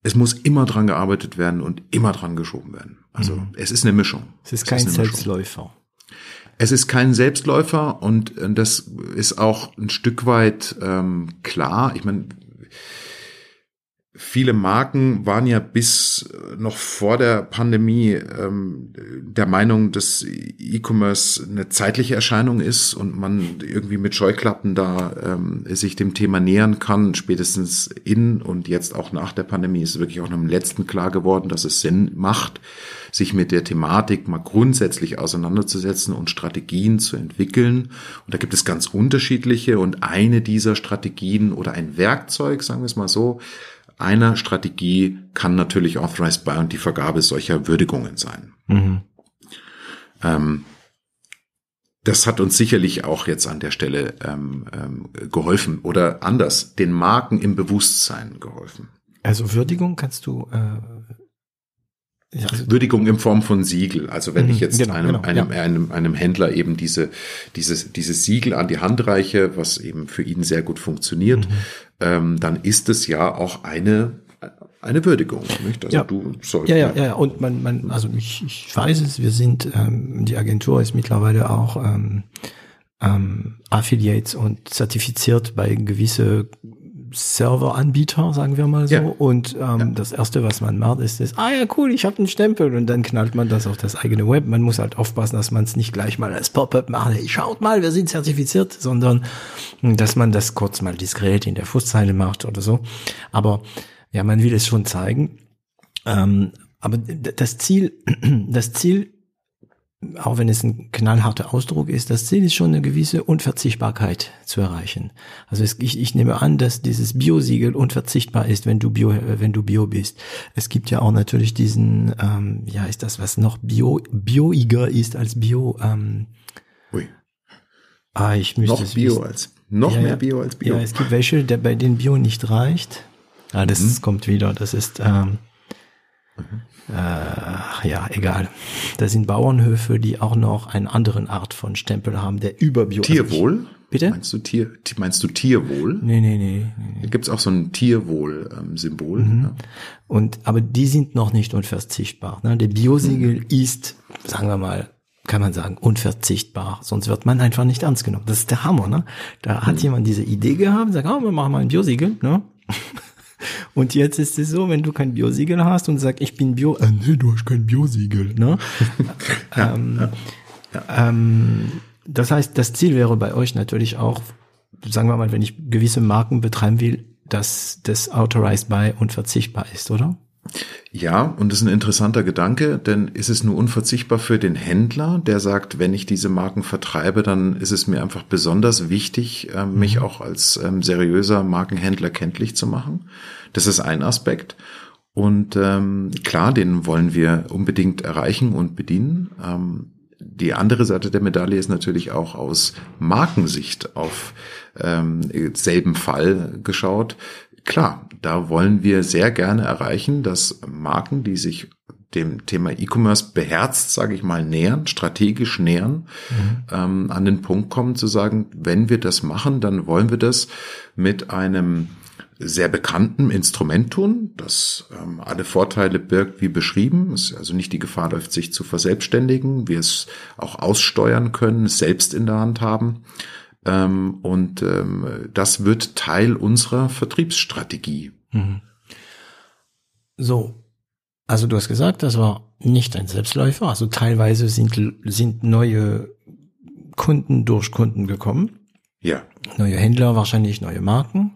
es muss immer dran gearbeitet werden und immer dran geschoben werden. Also mhm. es ist eine Mischung.
Es ist kein es ist Selbstläufer.
Es ist kein Selbstläufer und äh, das ist auch ein Stück weit ähm, klar. Ich meine, viele Marken waren ja bis noch vor der Pandemie ähm, der Meinung, dass E-Commerce eine zeitliche Erscheinung ist und man irgendwie mit Scheuklappen da ähm, sich dem Thema nähern kann. Spätestens in und jetzt auch nach der Pandemie ist wirklich auch noch im letzten klar geworden, dass es Sinn macht, sich mit der Thematik mal grundsätzlich auseinanderzusetzen und Strategien zu entwickeln. Und da gibt es ganz unterschiedliche und eine dieser Strategien oder ein Werkzeug, sagen wir es mal so, einer Strategie kann natürlich Authorized Buy und die Vergabe solcher Würdigungen sein. Mhm. Ähm, das hat uns sicherlich auch jetzt an der Stelle ähm, ähm, geholfen oder anders, den Marken im Bewusstsein geholfen.
Also Würdigung kannst du äh,
ja, also Würdigung in Form von Siegel. Also wenn ich mhm, jetzt genau, einem, genau, einem, ja. einem, einem Händler eben diese, dieses, dieses Siegel an die Hand reiche, was eben für ihn sehr gut funktioniert, mhm. ähm, dann ist es ja auch eine, eine Würdigung. Nicht?
Also ja. du sollst, ja, ja, ja, ja. Und man, man, also ich, ich weiß es, wir sind, ähm, die Agentur ist mittlerweile auch ähm, ähm, Affiliates und zertifiziert bei gewisse Serveranbieter, sagen wir mal so. Ja. Und ähm, ja. das Erste, was man macht, ist das, ah ja, cool, ich habe einen Stempel und dann knallt man das auf das eigene Web. Man muss halt aufpassen, dass man es nicht gleich mal als Pop-up macht, hey, schaut mal, wir sind zertifiziert, sondern dass man das kurz mal diskret in der Fußzeile macht oder so. Aber ja, man will es schon zeigen. Ähm, aber das Ziel, [clears throat] das Ziel auch wenn es ein knallharter Ausdruck ist, das Ziel ist schon eine gewisse Unverzichtbarkeit zu erreichen. Also es, ich, ich nehme an, dass dieses Bio-Siegel unverzichtbar ist, wenn du Bio, wenn du Bio bist. Es gibt ja auch natürlich diesen, ähm, ja, ist das was noch Bio, Bioiger ist als Bio. Ähm, Ui. Ah, ich müsste
noch Bio wissen. als noch ja, mehr Bio als Bio.
Ja, es gibt welche, der bei denen Bio nicht reicht. Ah, das mhm. kommt wieder. Das ist ähm. Äh, ja, egal. Das sind Bauernhöfe, die auch noch eine andere Art von Stempel haben, der über Bio.
Tierwohl?
Bitte?
Meinst du Tier, meinst du Tierwohl?
Nee, nee, nee.
Da gibt's auch so ein Tierwohl-Symbol.
Mhm.
Ja.
Und, aber die sind noch nicht unverzichtbar. Ne? Der Biosiegel
Mhm.
ist, sagen wir mal, kann man sagen, unverzichtbar. Sonst wird man einfach nicht ernst genommen. Das ist der Hammer, ne? Da hat
Mhm.
jemand diese Idee gehabt, sagt, oh, wir machen mal ein Biosiegel, ne? Und jetzt ist es so, wenn du kein Biosiegel hast und sagst, ich bin Bio, äh, nee, du hast kein Biosiegel, ne? [laughs] ähm, Ähm, das heißt, das Ziel wäre bei euch natürlich auch, sagen wir mal, wenn ich gewisse Marken betreiben will, dass das Authorized by unverzichtbar ist, oder?
Ja, und das ist ein interessanter Gedanke, denn ist es nur unverzichtbar für den Händler, der sagt, wenn ich diese Marken vertreibe, dann ist es mir einfach besonders wichtig, äh, mich auch als ähm, seriöser Markenhändler kenntlich zu machen. Das ist ein Aspekt. Und ähm, klar, den wollen wir unbedingt erreichen und bedienen. Ähm, die andere Seite der Medaille ist natürlich auch aus Markensicht auf ähm, selben Fall geschaut. Klar, da wollen wir sehr gerne erreichen, dass Marken, die sich dem Thema E-Commerce beherzt, sage ich mal, nähern, strategisch nähern, mhm. ähm, an den Punkt kommen zu sagen, wenn wir das machen, dann wollen wir das mit einem sehr bekannten Instrument tun, das ähm, alle Vorteile birgt wie beschrieben, es also nicht die Gefahr läuft, sich zu verselbstständigen, wir es auch aussteuern können, es selbst in der Hand haben. Ähm, und ähm, das wird Teil unserer Vertriebsstrategie. Mhm.
So, also du hast gesagt, das war nicht ein Selbstläufer, also teilweise sind, sind neue Kunden durch Kunden gekommen.
Ja.
Neue Händler, wahrscheinlich neue Marken.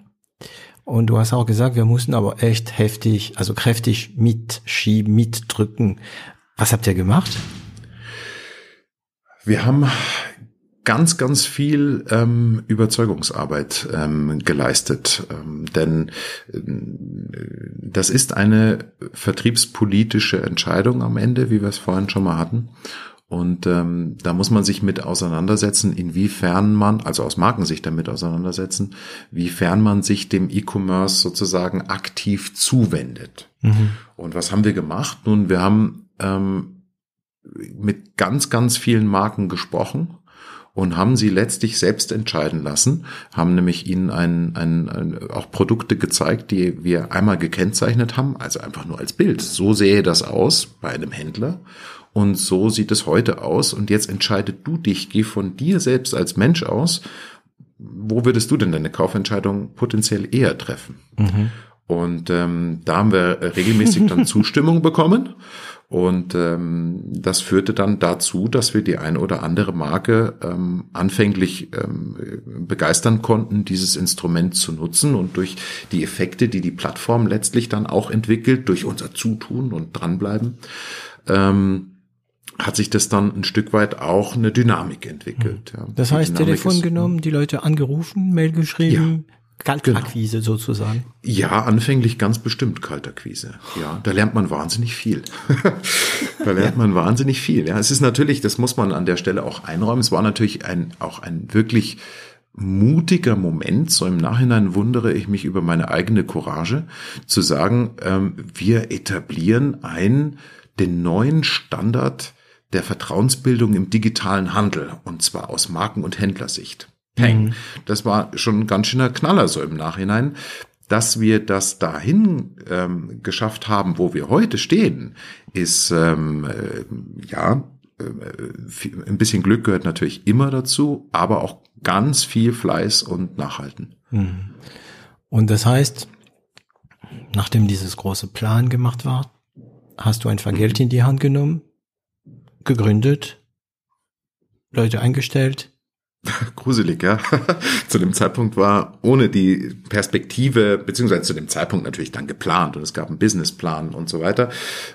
Und du hast auch gesagt, wir mussten aber echt heftig, also kräftig mitschieben, mitdrücken. Was habt ihr gemacht?
Wir haben ganz, ganz viel ähm, Überzeugungsarbeit ähm, geleistet. Ähm, denn äh, das ist eine vertriebspolitische Entscheidung am Ende, wie wir es vorhin schon mal hatten. Und ähm, da muss man sich mit auseinandersetzen, inwiefern man, also aus Markensicht damit auseinandersetzen, wiefern man sich dem E-Commerce sozusagen aktiv zuwendet. Mhm. Und was haben wir gemacht? Nun, wir haben ähm, mit ganz, ganz vielen Marken gesprochen und haben sie letztlich selbst entscheiden lassen, haben nämlich ihnen ein, ein, ein, auch Produkte gezeigt, die wir einmal gekennzeichnet haben, also einfach nur als Bild. So sähe das aus bei einem Händler. Und so sieht es heute aus. Und jetzt entscheidest du dich, geh von dir selbst als Mensch aus. Wo würdest du denn deine Kaufentscheidung potenziell eher treffen? Mhm. Und ähm, da haben wir regelmäßig dann [laughs] Zustimmung bekommen. Und ähm, das führte dann dazu, dass wir die eine oder andere Marke ähm, anfänglich ähm, begeistern konnten, dieses Instrument zu nutzen und durch die Effekte, die die Plattform letztlich dann auch entwickelt, durch unser Zutun und dranbleiben, ähm, hat sich das dann ein Stück weit auch eine Dynamik entwickelt. Ja.
Das heißt, Telefon genommen, die Leute angerufen, Mail geschrieben, ja, Kaltakquise genau. sozusagen.
Ja, anfänglich ganz bestimmt Kaltakquise. Ja, da lernt man wahnsinnig viel. [laughs] da lernt ja. man wahnsinnig viel. Ja, es ist natürlich, das muss man an der Stelle auch einräumen. Es war natürlich ein, auch ein wirklich mutiger Moment. So im Nachhinein wundere ich mich über meine eigene Courage zu sagen, ähm, wir etablieren ein, den neuen Standard der Vertrauensbildung im digitalen Handel und zwar aus Marken- und Händlersicht. Peng. Mhm. Das war schon ein ganz schöner Knaller so im Nachhinein. Dass wir das dahin ähm, geschafft haben, wo wir heute stehen, ist ähm, äh, ja äh, ein bisschen Glück gehört natürlich immer dazu, aber auch ganz viel Fleiß und Nachhalten.
Mhm. Und das heißt, nachdem dieses große Plan gemacht war, hast du einfach Geld in die Hand genommen, gegründet, Leute eingestellt, [laughs]
Gruselig, ja. [laughs] zu dem Zeitpunkt war ohne die Perspektive, beziehungsweise zu dem Zeitpunkt natürlich dann geplant und es gab einen Businessplan und so weiter.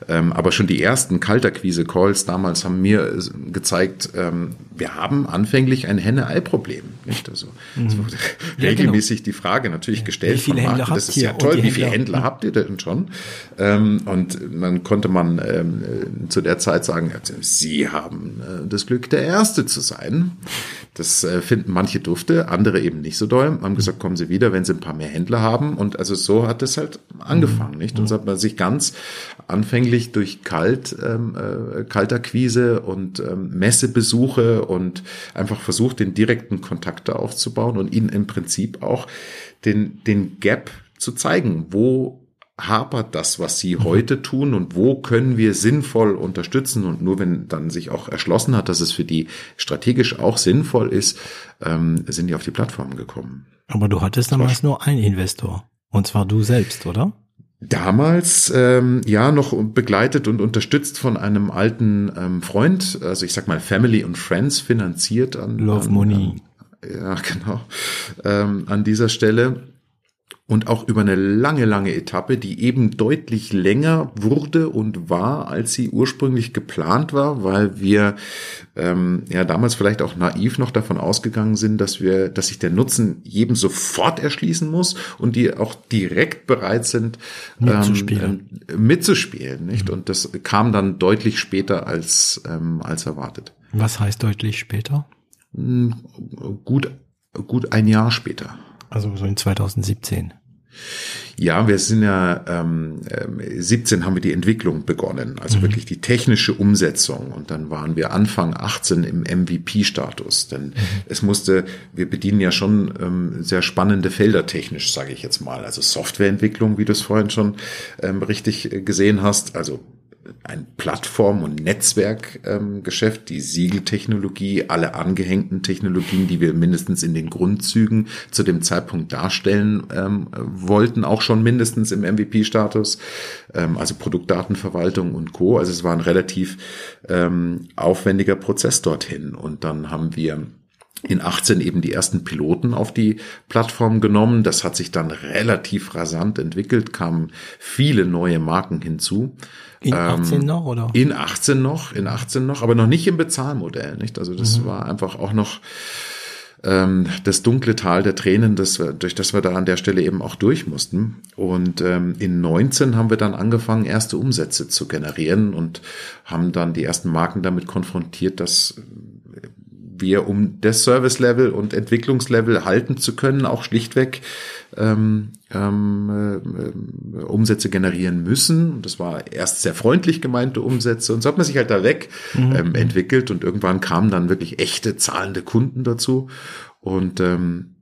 Ähm, aber schon die ersten Kalterquise-Calls damals haben mir gezeigt, ähm, wir haben anfänglich ein Henne-Ei-Problem. Nicht? Also mhm. es wurde [laughs] ja, regelmäßig genau. die Frage natürlich gestellt.
Wie viele Händler habt
das ist ja toll, wie viele Händler mhm. habt ihr denn schon? Ähm, und dann konnte man ähm, zu der Zeit sagen, Sie haben äh, das Glück, der Erste zu sein. Das äh, finden manche dufte, andere eben nicht so doll. Haben gesagt, kommen Sie wieder, wenn Sie ein paar mehr Händler haben. Und also so hat es halt angefangen, nicht? Und so hat man sich ganz anfänglich durch Kalt, ähm, äh, Kalterquise und ähm, Messebesuche und einfach versucht, den direkten Kontakt Kontakte aufzubauen und ihnen im Prinzip auch den, den Gap zu zeigen, wo hapert das, was sie mhm. heute tun und wo können wir sinnvoll unterstützen. Und nur wenn dann sich auch erschlossen hat, dass es für die strategisch auch sinnvoll ist, ähm, sind die auf die Plattform gekommen.
Aber du hattest damals nur einen Investor. Und zwar du selbst, oder?
Damals ähm, ja noch begleitet und unterstützt von einem alten ähm, Freund, also ich sag mal Family und Friends finanziert an
Love
an,
Money.
An, ja [laughs] genau ähm, an dieser Stelle und auch über eine lange, lange Etappe, die eben deutlich länger wurde und war, als sie ursprünglich geplant war, weil wir ähm, ja damals vielleicht auch naiv noch davon ausgegangen sind, dass wir, dass sich der Nutzen jedem sofort erschließen muss und die auch direkt bereit sind
mitzuspielen,
ähm, mitzuspielen, nicht? Und das kam dann deutlich später als ähm, als erwartet.
Was heißt deutlich später?
Hm, gut, gut ein Jahr später.
Also so in 2017.
Ja, wir sind ja ähm, 17 haben wir die Entwicklung begonnen, also mhm. wirklich die technische Umsetzung und dann waren wir Anfang 18 im MVP-Status, denn mhm. es musste, wir bedienen ja schon ähm, sehr spannende Felder technisch, sage ich jetzt mal, also Softwareentwicklung, wie du es vorhin schon ähm, richtig gesehen hast, also ein Plattform- und Netzwerkgeschäft, ähm, die Siegeltechnologie, alle angehängten Technologien, die wir mindestens in den Grundzügen zu dem Zeitpunkt darstellen ähm, wollten, auch schon mindestens im MVP-Status, ähm, also Produktdatenverwaltung und Co. Also es war ein relativ ähm, aufwendiger Prozess dorthin. Und dann haben wir in 18 eben die ersten Piloten auf die Plattform genommen. Das hat sich dann relativ rasant entwickelt, kamen viele neue Marken hinzu.
In 18 ähm, noch, oder?
In 18 noch, in 18 noch, aber noch nicht im Bezahlmodell, nicht? Also das mhm. war einfach auch noch ähm, das dunkle Tal der Tränen, das, durch das wir da an der Stelle eben auch durch mussten. Und ähm, in 19 haben wir dann angefangen, erste Umsätze zu generieren und haben dann die ersten Marken damit konfrontiert, dass wir, um das Service-Level und Entwicklungslevel halten zu können, auch schlichtweg ähm, ähm, äh, Umsätze generieren müssen. Das war erst sehr freundlich gemeinte Umsätze und so hat man sich halt da weg mhm. ähm, entwickelt und irgendwann kamen dann wirklich echte zahlende Kunden dazu und ähm,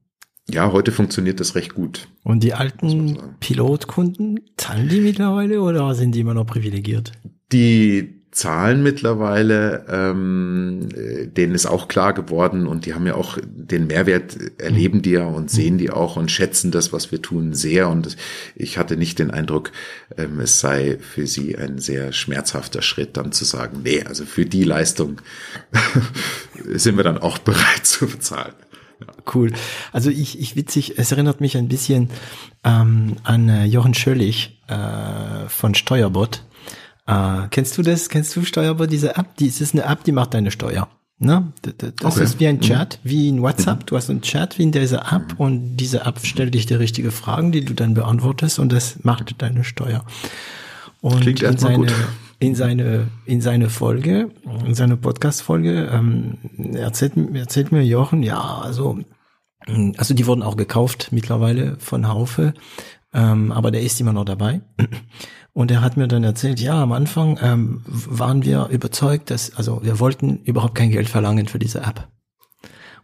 ja, heute funktioniert das recht gut.
Und die alten Pilotkunden, zahlen die mittlerweile oder sind die immer noch privilegiert?
Die Zahlen mittlerweile, ähm, denen ist auch klar geworden und die haben ja auch den Mehrwert, erleben die ja und sehen die auch und schätzen das, was wir tun, sehr. Und ich hatte nicht den Eindruck, ähm, es sei für sie ein sehr schmerzhafter Schritt, dann zu sagen, nee, also für die Leistung [laughs] sind wir dann auch bereit zu bezahlen.
Cool. Also ich, ich witzig, es erinnert mich ein bisschen ähm, an äh, Jochen Schöllig äh, von Steuerbot äh, kennst du das? Kennst du Steuerbot, diese App? Die, es ist eine App, die macht deine Steuer. Ne? Das okay. ist wie ein mhm. Chat, wie in WhatsApp. Mhm. Du hast einen Chat wie in dieser App mhm. und diese App stellt dich dir richtige Fragen, die du dann beantwortest und das macht deine Steuer. Und Klingt in seine, gut. in seine, in seine Folge, in seine Podcast-Folge, ähm, erzählt, erzählt mir Jochen, ja, also, also die wurden auch gekauft mittlerweile von Haufe, ähm, aber der ist immer noch dabei. Und er hat mir dann erzählt, ja, am Anfang ähm, waren wir überzeugt, dass, also wir wollten überhaupt kein Geld verlangen für diese App.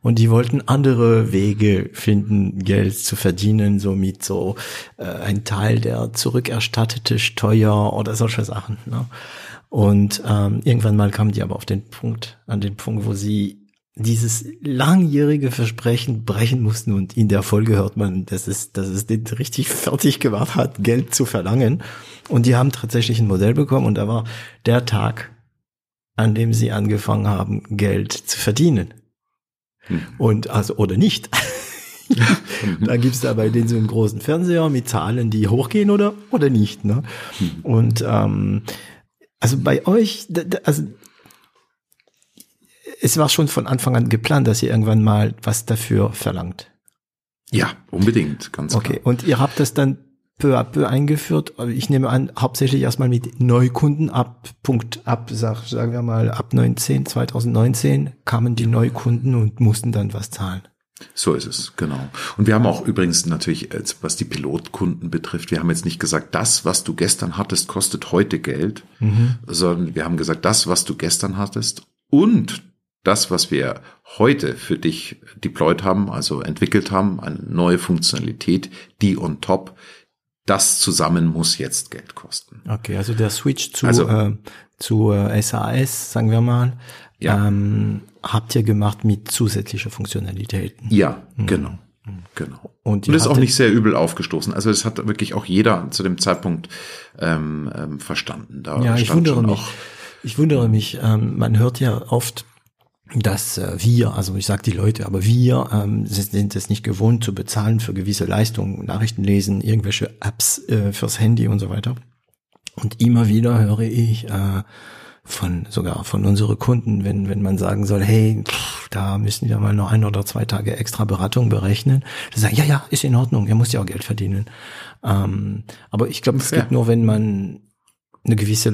Und die wollten andere Wege finden, Geld zu verdienen, so mit so äh, ein Teil der zurückerstattete Steuer oder solche Sachen. Ne? Und ähm, irgendwann mal kamen die aber auf den Punkt, an den Punkt, wo sie dieses langjährige Versprechen brechen mussten und in der Folge hört man, dass es, dass es den richtig fertig gemacht hat, Geld zu verlangen. Und die haben tatsächlich ein Modell bekommen und da war der Tag, an dem sie angefangen haben, Geld zu verdienen. Hm. Und also, oder nicht. [laughs] da gibt's da bei denen so einen großen Fernseher mit Zahlen, die hochgehen oder, oder nicht. Ne? Hm. Und ähm, also bei euch, also es war schon von Anfang an geplant, dass ihr irgendwann mal was dafür verlangt.
Ja, unbedingt, ganz
klar. Okay, und ihr habt das dann peu à peu eingeführt. Ich nehme an, hauptsächlich erstmal mit Neukunden ab Punkt ab, sag, sagen wir mal, ab 19, 2019 kamen die Neukunden und mussten dann was zahlen.
So ist es, genau. Und wir haben auch übrigens natürlich, was die Pilotkunden betrifft, wir haben jetzt nicht gesagt, das, was du gestern hattest, kostet heute Geld, mhm. sondern wir haben gesagt, das, was du gestern hattest und das, was wir heute für dich deployed haben, also entwickelt haben, eine neue Funktionalität, die on top, das zusammen muss jetzt Geld kosten.
Okay, also der Switch zu, also, äh, zu äh, SAS, sagen wir mal, ja. ähm, habt ihr gemacht mit zusätzlicher Funktionalitäten.
Ja, mhm. genau. Genau. Und, und ist auch nicht sehr übel aufgestoßen. Also es hat wirklich auch jeder zu dem Zeitpunkt ähm, ähm, verstanden.
Da ja, ich wundere mich. Ich wundere mich. Ähm, man hört ja oft, dass äh, wir, also ich sage die Leute, aber wir ähm, sind es nicht gewohnt zu bezahlen für gewisse Leistungen, Nachrichten lesen, irgendwelche Apps äh, fürs Handy und so weiter. Und immer wieder höre ich äh, von sogar von unseren Kunden, wenn wenn man sagen soll, hey, pff, da müssen wir mal noch ein oder zwei Tage extra Beratung berechnen, dann sagen, ja, ja, ist in Ordnung, er muss ja auch Geld verdienen. Ähm, aber ich glaube, es geht nur, wenn man eine gewisse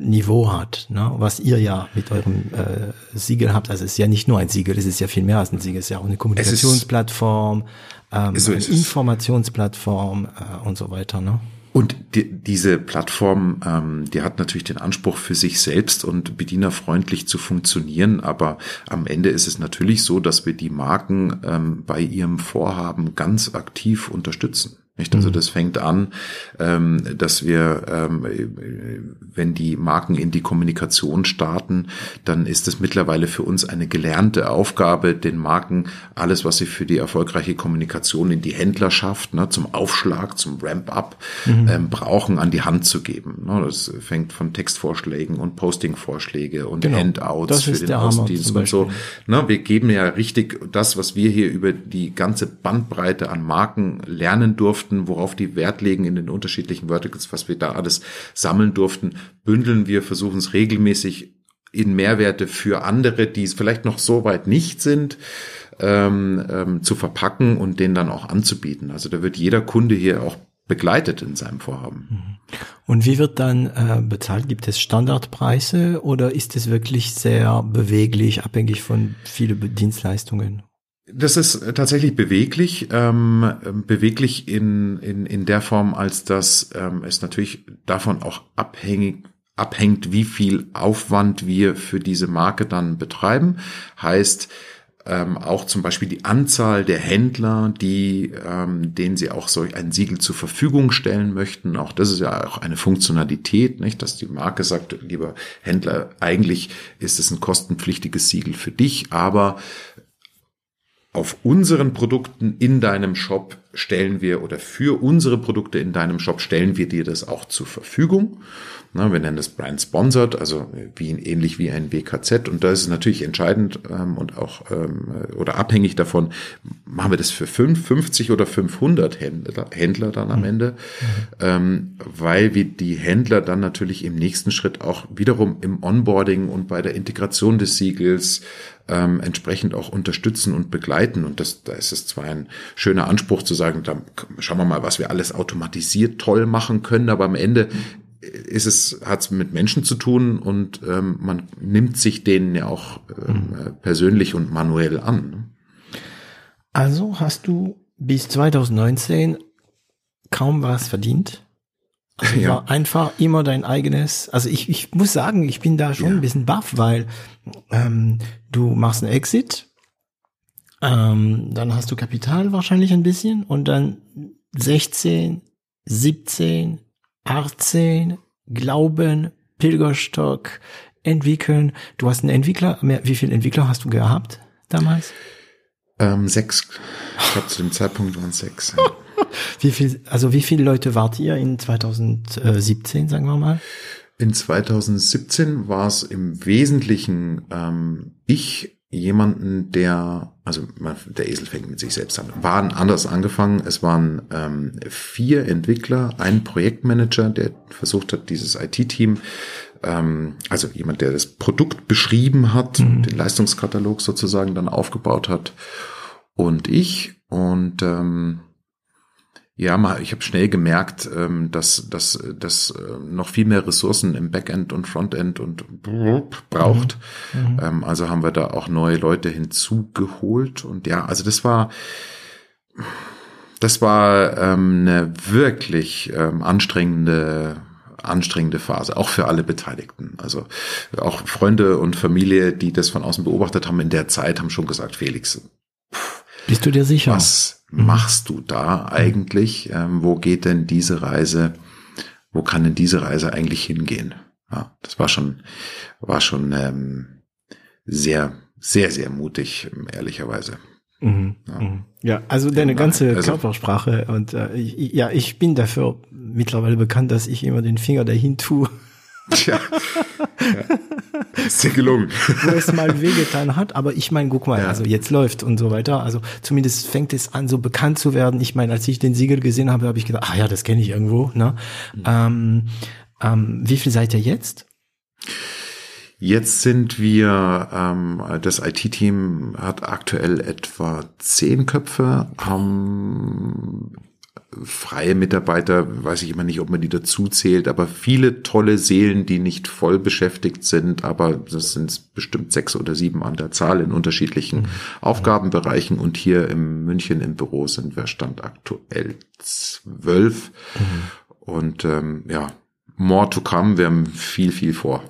Leistungsniveau hat, ne? was ihr ja mit eurem äh, Siegel habt. Also es ist ja nicht nur ein Siegel, es ist ja viel mehr als ein Siegel, es ist ja auch eine Kommunikationsplattform, ähm, so eine Informationsplattform äh, und so weiter. Ne?
Und die, diese Plattform, ähm, die hat natürlich den Anspruch für sich selbst und bedienerfreundlich zu funktionieren, aber am Ende ist es natürlich so, dass wir die Marken ähm, bei ihrem Vorhaben ganz aktiv unterstützen. Nicht? Also mhm. das fängt an, ähm, dass wir, ähm, wenn die Marken in die Kommunikation starten, dann ist es mittlerweile für uns eine gelernte Aufgabe, den Marken alles, was sie für die erfolgreiche Kommunikation in die Händlerschaft, ne, zum Aufschlag, zum Ramp-up mhm. ähm, brauchen, an die Hand zu geben. Ne? Das fängt von Textvorschlägen und Postingvorschläge und genau. Handouts für den Außendienst und so. Ne? Wir geben ja richtig das, was wir hier über die ganze Bandbreite an Marken lernen durften, durften, worauf die Wert legen in den unterschiedlichen Verticals, was wir da alles sammeln durften, bündeln wir, versuchen es regelmäßig in Mehrwerte für andere, die es vielleicht noch so weit nicht sind, ähm, ähm, zu verpacken und denen dann auch anzubieten. Also da wird jeder Kunde hier auch begleitet in seinem Vorhaben. Mhm.
Und wie wird dann äh, bezahlt? Gibt es Standardpreise oder ist es wirklich sehr beweglich, abhängig von vielen Dienstleistungen?
Das ist tatsächlich beweglich, ähm, beweglich in, in, in der Form, als dass ähm, es natürlich davon auch abhängig abhängt, wie viel Aufwand wir für diese Marke dann betreiben. Heißt, ähm, auch zum Beispiel die Anzahl der Händler, die, ähm, denen sie auch solch ein Siegel zur Verfügung stellen möchten. Auch das ist ja auch eine Funktionalität, nicht, dass die Marke sagt, lieber Händler, eigentlich ist es ein kostenpflichtiges Siegel für dich, aber auf unseren Produkten in deinem Shop stellen wir oder für unsere Produkte in deinem Shop stellen wir dir das auch zur Verfügung. Na, wir nennen das Brand Sponsored, also wie ähnlich wie ein WKZ. Und da ist es natürlich entscheidend ähm, und auch ähm, oder abhängig davon, machen wir das für 5, 50 oder 500 Händler, Händler dann am mhm. Ende, mhm. ähm, weil wir die Händler dann natürlich im nächsten Schritt auch wiederum im Onboarding und bei der Integration des Siegels ähm, entsprechend auch unterstützen und begleiten. Und das, da ist es zwar ein schöner Anspruch zu sagen, da schauen wir mal, was wir alles automatisiert toll machen können, aber am Ende ist es, hat es mit Menschen zu tun und ähm, man nimmt sich denen ja auch ähm, mhm. persönlich und manuell an. Ne?
Also hast du bis 2019 kaum was verdient? Also ja. war einfach immer dein eigenes. Also ich, ich muss sagen, ich bin da schon ja. ein bisschen baff, weil ähm, du machst einen Exit, ähm, dann hast du Kapital wahrscheinlich ein bisschen und dann 16, 17, 18, Glauben, Pilgerstock, entwickeln. Du hast einen Entwickler, mehr, wie viele Entwickler hast du gehabt damals?
Ähm, sechs. Ich glaube, zu dem Zeitpunkt waren es sechs. Ja. [laughs]
wie viel, also wie viele Leute wart ihr in 2017, sagen wir mal?
In 2017 war es im Wesentlichen ähm, ich, jemanden, der, also der Esel fängt mit sich selbst an, waren anders angefangen. Es waren ähm, vier Entwickler, ein Projektmanager, der versucht hat, dieses IT-Team, ähm, also jemand, der das Produkt beschrieben hat, mhm. den Leistungskatalog sozusagen dann aufgebaut hat, und ich. Und ähm, ja, mal, ich habe schnell gemerkt, ähm, dass, dass, dass äh, noch viel mehr Ressourcen im Backend und Frontend und braucht. Mhm. mhm. Ähm, also haben wir da auch neue Leute hinzugeholt. Und ja, also das war, das war ähm, eine wirklich ähm, anstrengende anstrengende Phase, auch für alle Beteiligten. Also auch Freunde und Familie, die das von außen beobachtet haben in der Zeit, haben schon gesagt, Felix,
pff, bist du dir sicher?
Was machst du da eigentlich? Ähm, wo geht denn diese Reise? Wo kann denn diese Reise eigentlich hingehen? Ja, das war schon, war schon ähm, sehr, sehr, sehr mutig, ehrlicherweise.
Mhm, ja. Mhm. ja. also deine ganze also, Körpersprache und äh, ich, ja, ich bin dafür mittlerweile bekannt, dass ich immer den Finger dahin tue. Tja,
ja. ist dir gelungen.
Wo es mal wehgetan hat, aber ich meine, guck mal, ja. also jetzt läuft und so weiter. Also zumindest fängt es an, so bekannt zu werden. Ich meine, als ich den Siegel gesehen habe, habe ich gedacht, ach ja, das kenne ich irgendwo. Ne? Mhm. Ähm, ähm, wie viel seid ihr jetzt?
Jetzt sind wir, ähm, das IT-Team hat aktuell etwa zehn Köpfe, haben freie Mitarbeiter, weiß ich immer nicht, ob man die dazu zählt, aber viele tolle Seelen, die nicht voll beschäftigt sind, aber das sind bestimmt sechs oder sieben an der Zahl in unterschiedlichen mhm. Aufgabenbereichen und hier im München im Büro sind wir stand aktuell zwölf mhm. und ähm, ja, more to come, wir haben viel, viel vor.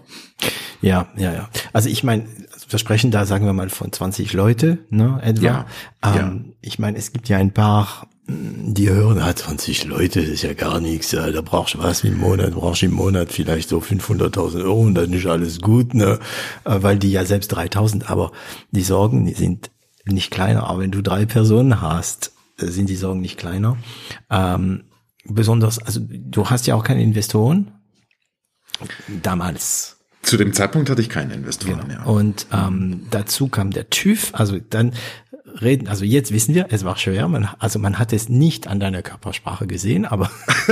Ja, ja, ja. Also ich meine, wir sprechen da, sagen wir mal, von 20 Leute, ne, etwa. Ja, ähm, ja. Ich meine, es gibt ja ein paar, die hören, hat 20 Leute, das ist ja gar nichts, ja, da brauchst du was im Monat, brauchst du im Monat vielleicht so 500.000 Euro und dann ist alles gut, ne, äh, weil die ja selbst 3.000, aber die Sorgen, die sind nicht kleiner, aber wenn du drei Personen hast, äh, sind die Sorgen nicht kleiner. Ähm, besonders, also du hast ja auch keine Investoren, damals
zu dem Zeitpunkt hatte ich keinen Investoren. Genau.
Ja. Und ähm, dazu kam der TÜV. Also dann reden, also jetzt wissen wir, es war schwer. Man, also man hat es nicht an deiner Körpersprache gesehen, aber [laughs]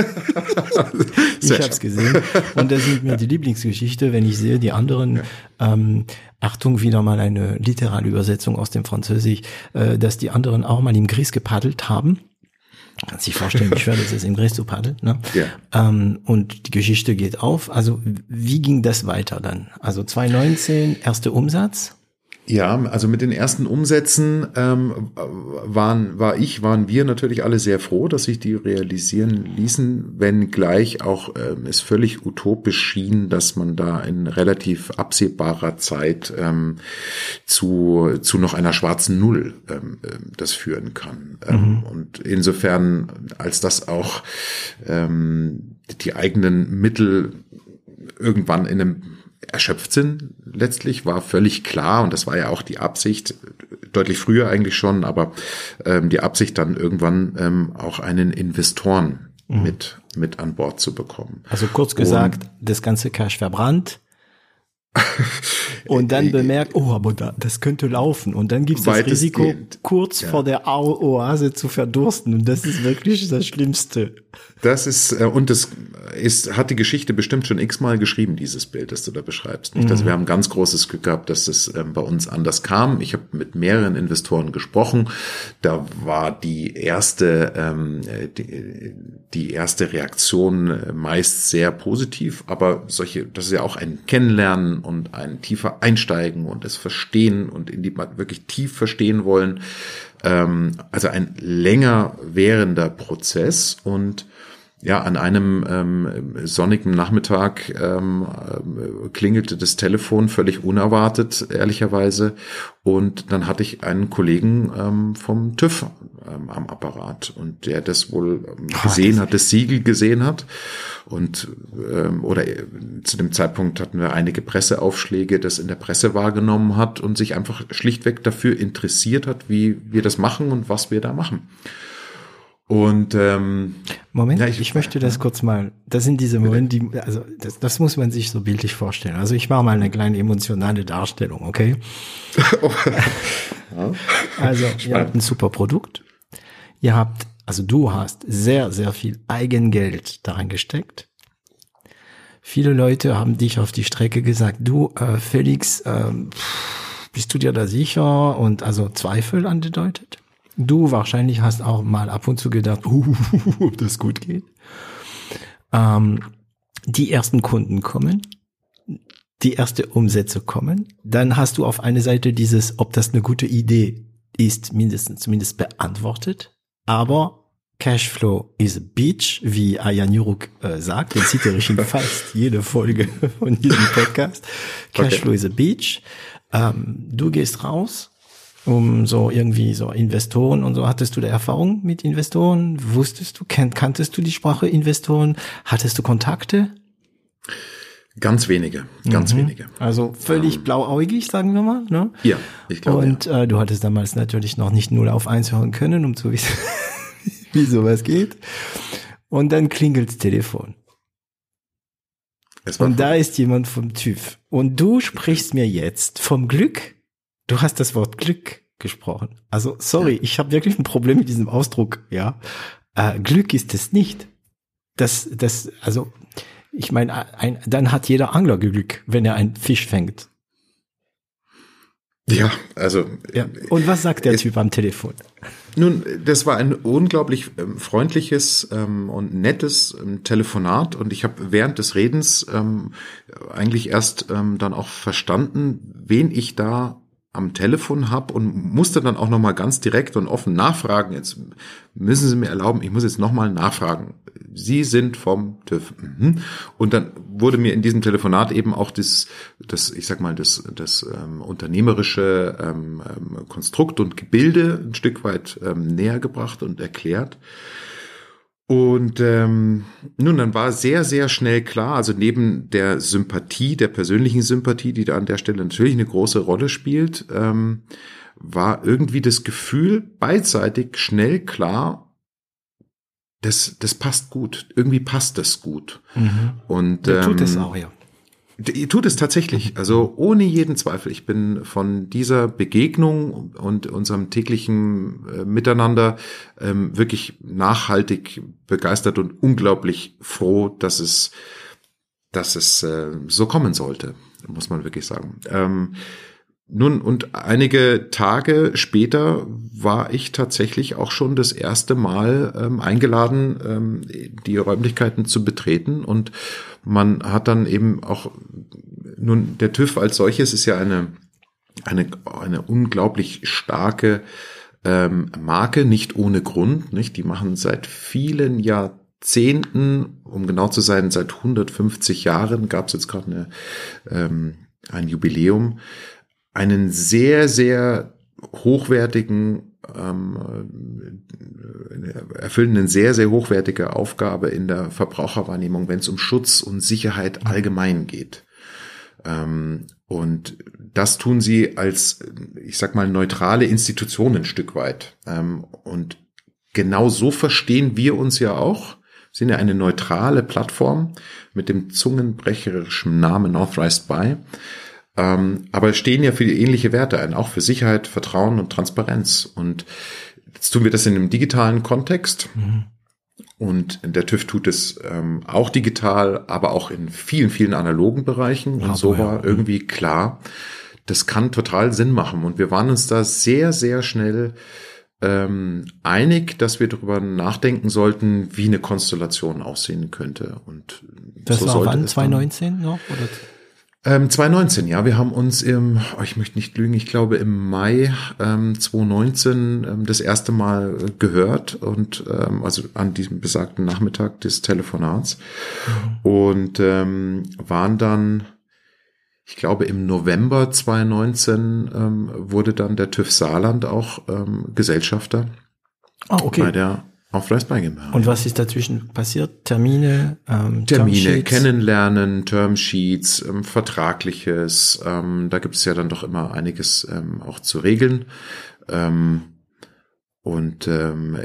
ich habe es gesehen. Und das ist mir die Lieblingsgeschichte, wenn ich sehe, die anderen. Ähm, Achtung, wieder mal eine literale Übersetzung aus dem Französisch, äh, dass die anderen auch mal im Gris gepaddelt haben kann sich vorstellen, wie schwer das ist, im Dreh zu paddeln. Ne? Ja. Ähm, und die Geschichte geht auf. Also wie ging das weiter dann? Also 2019, erster Umsatz?
Ja, also mit den ersten Umsätzen ähm, waren, war ich, waren wir natürlich alle sehr froh, dass sich die realisieren ließen, wenn gleich auch ähm, es völlig utopisch schien, dass man da in relativ absehbarer Zeit ähm, zu, zu noch einer schwarzen Null ähm, ähm das führen kann. Ähm, mhm. Und insofern, als das auch ähm, die eigenen Mittel irgendwann in einem erschöpft sind letztlich, war völlig klar und das war ja auch die Absicht, deutlich früher eigentlich schon, aber ähm, die Absicht dann irgendwann ähm, auch einen Investoren mhm. mit, mit an Bord zu bekommen.
Also kurz gesagt, und, das ganze Cash verbrannt, [laughs] und dann äh, bemerkt, oh, aber da, das könnte laufen. Und dann gibt es das Risiko, kurz ja. vor der Oase zu verdursten. Und das ist wirklich das Schlimmste.
Das ist, äh, und das ist, hat die Geschichte bestimmt schon x-mal geschrieben, dieses Bild, das du da beschreibst. Nicht? Also mhm. wir haben ganz großes Glück gehabt, dass es ähm, bei uns anders kam. Ich habe mit mehreren Investoren gesprochen. Da war die erste, ähm, die, die erste Reaktion äh, meist sehr positiv, aber solche, das ist ja auch ein Kennenlernen und ein tiefer Einsteigen und es verstehen und in die wirklich tief verstehen wollen. Ähm, also ein länger währender Prozess und ja, an einem ähm, sonnigen Nachmittag ähm, äh, klingelte das Telefon völlig unerwartet, ehrlicherweise. Und dann hatte ich einen Kollegen ähm, vom TÜV ähm, am Apparat und der das wohl ähm, gesehen oh, hat, das Siegel gesehen hat. Und ähm, oder äh, zu dem Zeitpunkt hatten wir einige Presseaufschläge, das in der Presse wahrgenommen hat und sich einfach schlichtweg dafür interessiert hat, wie wir das machen und was wir da machen. Und ähm,
Moment, ja, ich, ich, möchte das kurz mal. Das sind diese Momente, die, also das, das muss man sich so bildlich vorstellen. Also ich mache mal eine kleine emotionale Darstellung, okay? [laughs] ja. Also ihr habt ein super Produkt. Ihr habt, also du hast sehr, sehr viel Eigengeld daran gesteckt. Viele Leute haben dich auf die Strecke gesagt, du äh, Felix, äh, bist du dir da sicher? Und also Zweifel angedeutet. Du wahrscheinlich hast auch mal ab und zu gedacht, [laughs] uh, ob das gut geht. Ähm, die ersten Kunden kommen, die erste Umsätze kommen, dann hast du auf eine Seite dieses, ob das eine gute Idee ist, mindestens zumindest beantwortet. Aber Cashflow is a Beach, wie Ayan Juruk äh, sagt. Den zitiere ich in [laughs] fast jede Folge von diesem Podcast. Cashflow okay. is a Beach. Ähm, du gehst raus, um so irgendwie so Investoren und so. Hattest du da Erfahrung mit Investoren? Wusstest du, kan kanntest du die Sprache Investoren? Hattest du Kontakte?
Ganz wenige, ganz mhm. wenige.
Also völlig ähm, blauäugig, sagen wir mal. Ne?
Ja, ich glaube.
Und
ja.
äh, du hattest damals natürlich noch nicht null auf eins hören können, um zu wissen, [laughs] wie sowas geht. Und dann klingelt's Telefon. Und da ist jemand vom TÜV. Und du sprichst mir jetzt vom Glück. Du hast das Wort Glück gesprochen. Also sorry, ja. ich habe wirklich ein Problem mit diesem Ausdruck. Ja, äh, Glück ist es nicht. Das, das, also ich meine, ein, dann hat jeder Angler Glück, wenn er einen Fisch fängt.
Ja, also.
Ja. Und was sagt der Typ am Telefon?
Nun, das war ein unglaublich ähm, freundliches ähm, und nettes ähm, Telefonat und ich habe während des Redens ähm, eigentlich erst ähm, dann auch verstanden, wen ich da am Telefon habe und musste dann auch noch mal ganz direkt und offen nachfragen. Jetzt müssen Sie mir erlauben, ich muss jetzt noch mal nachfragen. Sie sind vom TÜV. Mhm. Und dann wurde mir in diesem Telefonat eben auch das, das ich sag mal, das, das ähm, unternehmerische ähm, ähm Konstrukt und Gebilde ein Stück weit ähm, näher gebracht und erklärt. Und ähm, nun, dann war sehr, sehr schnell klar, also neben der Sympathie, der persönlichen Sympathie, die da an der Stelle natürlich eine große Rolle spielt, ähm, war irgendwie das Gefühl beidseitig schnell klar, das, das passt gut. Irgendwie passt das gut.
Mhm.
Und ähm,
tut es auch, ja.
Tut es tatsächlich, also ohne jeden Zweifel. Ich bin von dieser Begegnung und unserem täglichen äh, Miteinander ähm, wirklich nachhaltig begeistert und unglaublich froh, dass es, dass es äh, so kommen sollte, muss man wirklich sagen. Ähm, nun, und einige Tage später war ich tatsächlich auch schon das erste Mal ähm, eingeladen, ähm, die Räumlichkeiten zu betreten. Und man hat dann eben auch, nun, der TÜV als solches ist ja eine, eine, eine unglaublich starke ähm, Marke, nicht ohne Grund, nicht? Die machen seit vielen Jahrzehnten, um genau zu sein, seit 150 Jahren gab es jetzt gerade ähm, ein Jubiläum, einen sehr, sehr hochwertigen, ähm, erfüllen eine sehr, sehr hochwertige Aufgabe in der Verbraucherwahrnehmung, wenn es um Schutz und Sicherheit allgemein geht. Ähm, und das tun sie als, ich sag mal, neutrale Institution ein Stück weit. Ähm, und genau so verstehen wir uns ja auch. Sind ja eine neutrale Plattform mit dem zungenbrecherischen Namen Authorized By. Ähm, aber stehen ja für die ähnliche Werte ein, auch für Sicherheit, Vertrauen und Transparenz. Und jetzt tun wir das in einem digitalen Kontext. Mhm. Und der TÜV tut es ähm, auch digital, aber auch in vielen, vielen analogen Bereichen. Und aber so war ja. irgendwie klar, das kann total Sinn machen. Und wir waren uns da sehr, sehr schnell ähm, einig, dass wir darüber nachdenken sollten, wie eine Konstellation aussehen könnte. Und
das so war wann? 2019 noch? Oder?
Ähm, 2019, ja. Wir haben uns im, oh, ich möchte nicht lügen, ich glaube im Mai ähm, 2019 ähm, das erste Mal äh, gehört und ähm, also an diesem besagten Nachmittag des Telefonats mhm. und ähm, waren dann, ich glaube im November 2019 ähm, wurde dann der TÜV Saarland auch ähm, Gesellschafter.
Ah, okay.
Bei der auf GmbH.
Und was ist dazwischen passiert? Termine,
ähm, Termine, kennenlernen, Termsheets, ähm, Vertragliches. Ähm, da gibt es ja dann doch immer einiges ähm, auch zu regeln. Ähm, und ähm,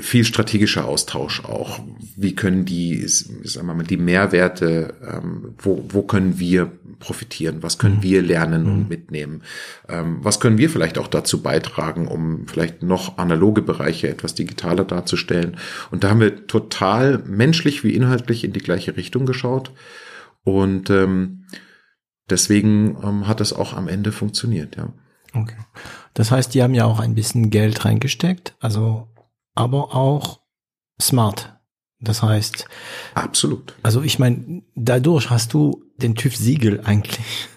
viel strategischer Austausch auch. Wie können die, sagen wir mal, die Mehrwerte, ähm, wo, wo können wir profitieren? Was können mhm. wir lernen und mhm. mitnehmen? Ähm, was können wir vielleicht auch dazu beitragen, um vielleicht noch analoge Bereiche etwas digitaler darzustellen? Und da haben wir total menschlich wie inhaltlich in die gleiche Richtung geschaut. Und ähm, deswegen ähm, hat es auch am Ende funktioniert, ja.
Okay. Das heißt, die haben ja auch ein bisschen Geld reingesteckt, also aber auch smart. Das heißt.
Absolut.
Also ich meine, dadurch hast du den TÜV Siegel eigentlich.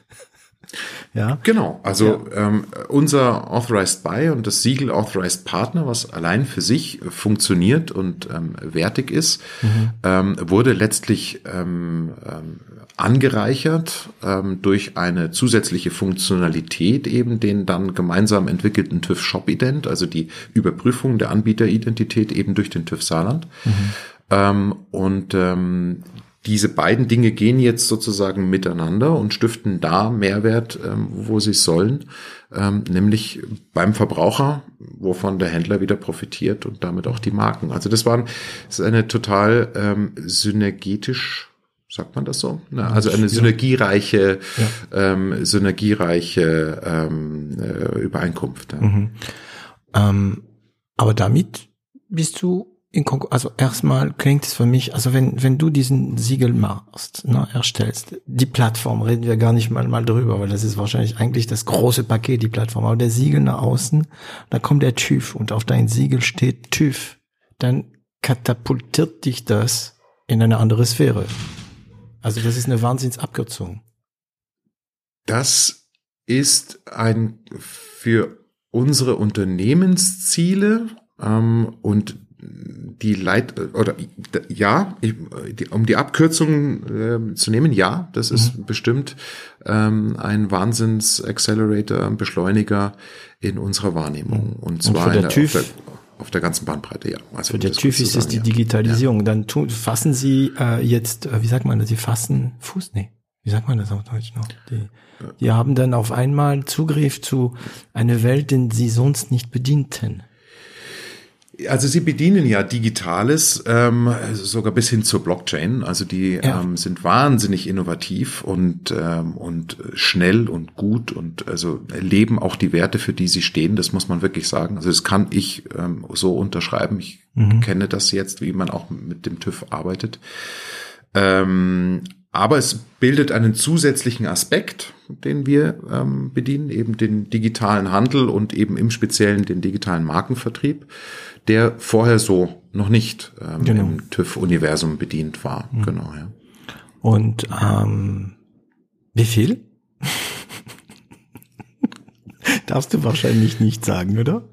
Ja.
Genau, also ja. ähm, unser Authorized Buy und das Siegel Authorized Partner, was allein für sich funktioniert und ähm, wertig ist, mhm. ähm, wurde letztlich ähm, ähm, angereichert ähm, durch eine zusätzliche Funktionalität, eben den dann gemeinsam entwickelten TÜV Shop Ident, also die Überprüfung der Anbieteridentität eben durch den TÜV Saarland. Mhm. Ähm, und ähm, diese beiden Dinge gehen jetzt sozusagen miteinander und stiften da Mehrwert, ähm, wo sie sollen, ähm, nämlich beim Verbraucher, wovon der Händler wieder profitiert und damit auch die Marken. Also das war das ist eine total ähm, synergetisch sagt man das so? Na, also eine synergiereiche, ja. ähm, synergiereiche ähm, äh, Übereinkunft. Ja. Mhm.
Ähm, aber damit bist du also erstmal klingt es für mich, also wenn, wenn du diesen Siegel machst, ne, erstellst, die Plattform, reden wir gar nicht mal, mal drüber, weil das ist wahrscheinlich eigentlich das große Paket, die Plattform, aber der Siegel nach außen, da kommt der TÜV und auf dein Siegel steht TÜV, dann katapultiert dich das in eine andere Sphäre. Also das ist eine Wahnsinnsabkürzung.
Das ist ein für unsere Unternehmensziele ähm, und die Leit oder ja, um die Abkürzung äh, zu nehmen, ja, das ist mhm. bestimmt ähm, ein Wahnsinns-Accelerator, Beschleuniger in unserer Wahrnehmung. Und zwar
Und der TÜV,
auf, der, auf der ganzen Bandbreite, ja.
Also für der TÜV ist es die Digitalisierung. Ja. Dann tun, fassen Sie äh, jetzt, äh, wie sagt man das, Sie fassen Fuß, nee. Wie sagt man das auf Deutsch noch? Die, die haben dann auf einmal Zugriff zu einer Welt, den sie sonst nicht bedienten.
Also sie bedienen ja Digitales, ähm, sogar bis hin zur Blockchain. Also die ja. ähm, sind wahnsinnig innovativ und ähm, und schnell und gut und also leben auch die Werte, für die sie stehen. Das muss man wirklich sagen. Also das kann ich ähm, so unterschreiben. Ich mhm. kenne das jetzt, wie man auch mit dem TÜV arbeitet. Ähm, aber es bildet einen zusätzlichen Aspekt, den wir ähm, bedienen, eben den digitalen Handel und eben im Speziellen den digitalen Markenvertrieb der vorher so noch nicht ähm, genau. im TÜV-Universum bedient war. Mhm. Genau, ja.
Und ähm, wie viel? [laughs] Darfst du wahrscheinlich nicht sagen, oder?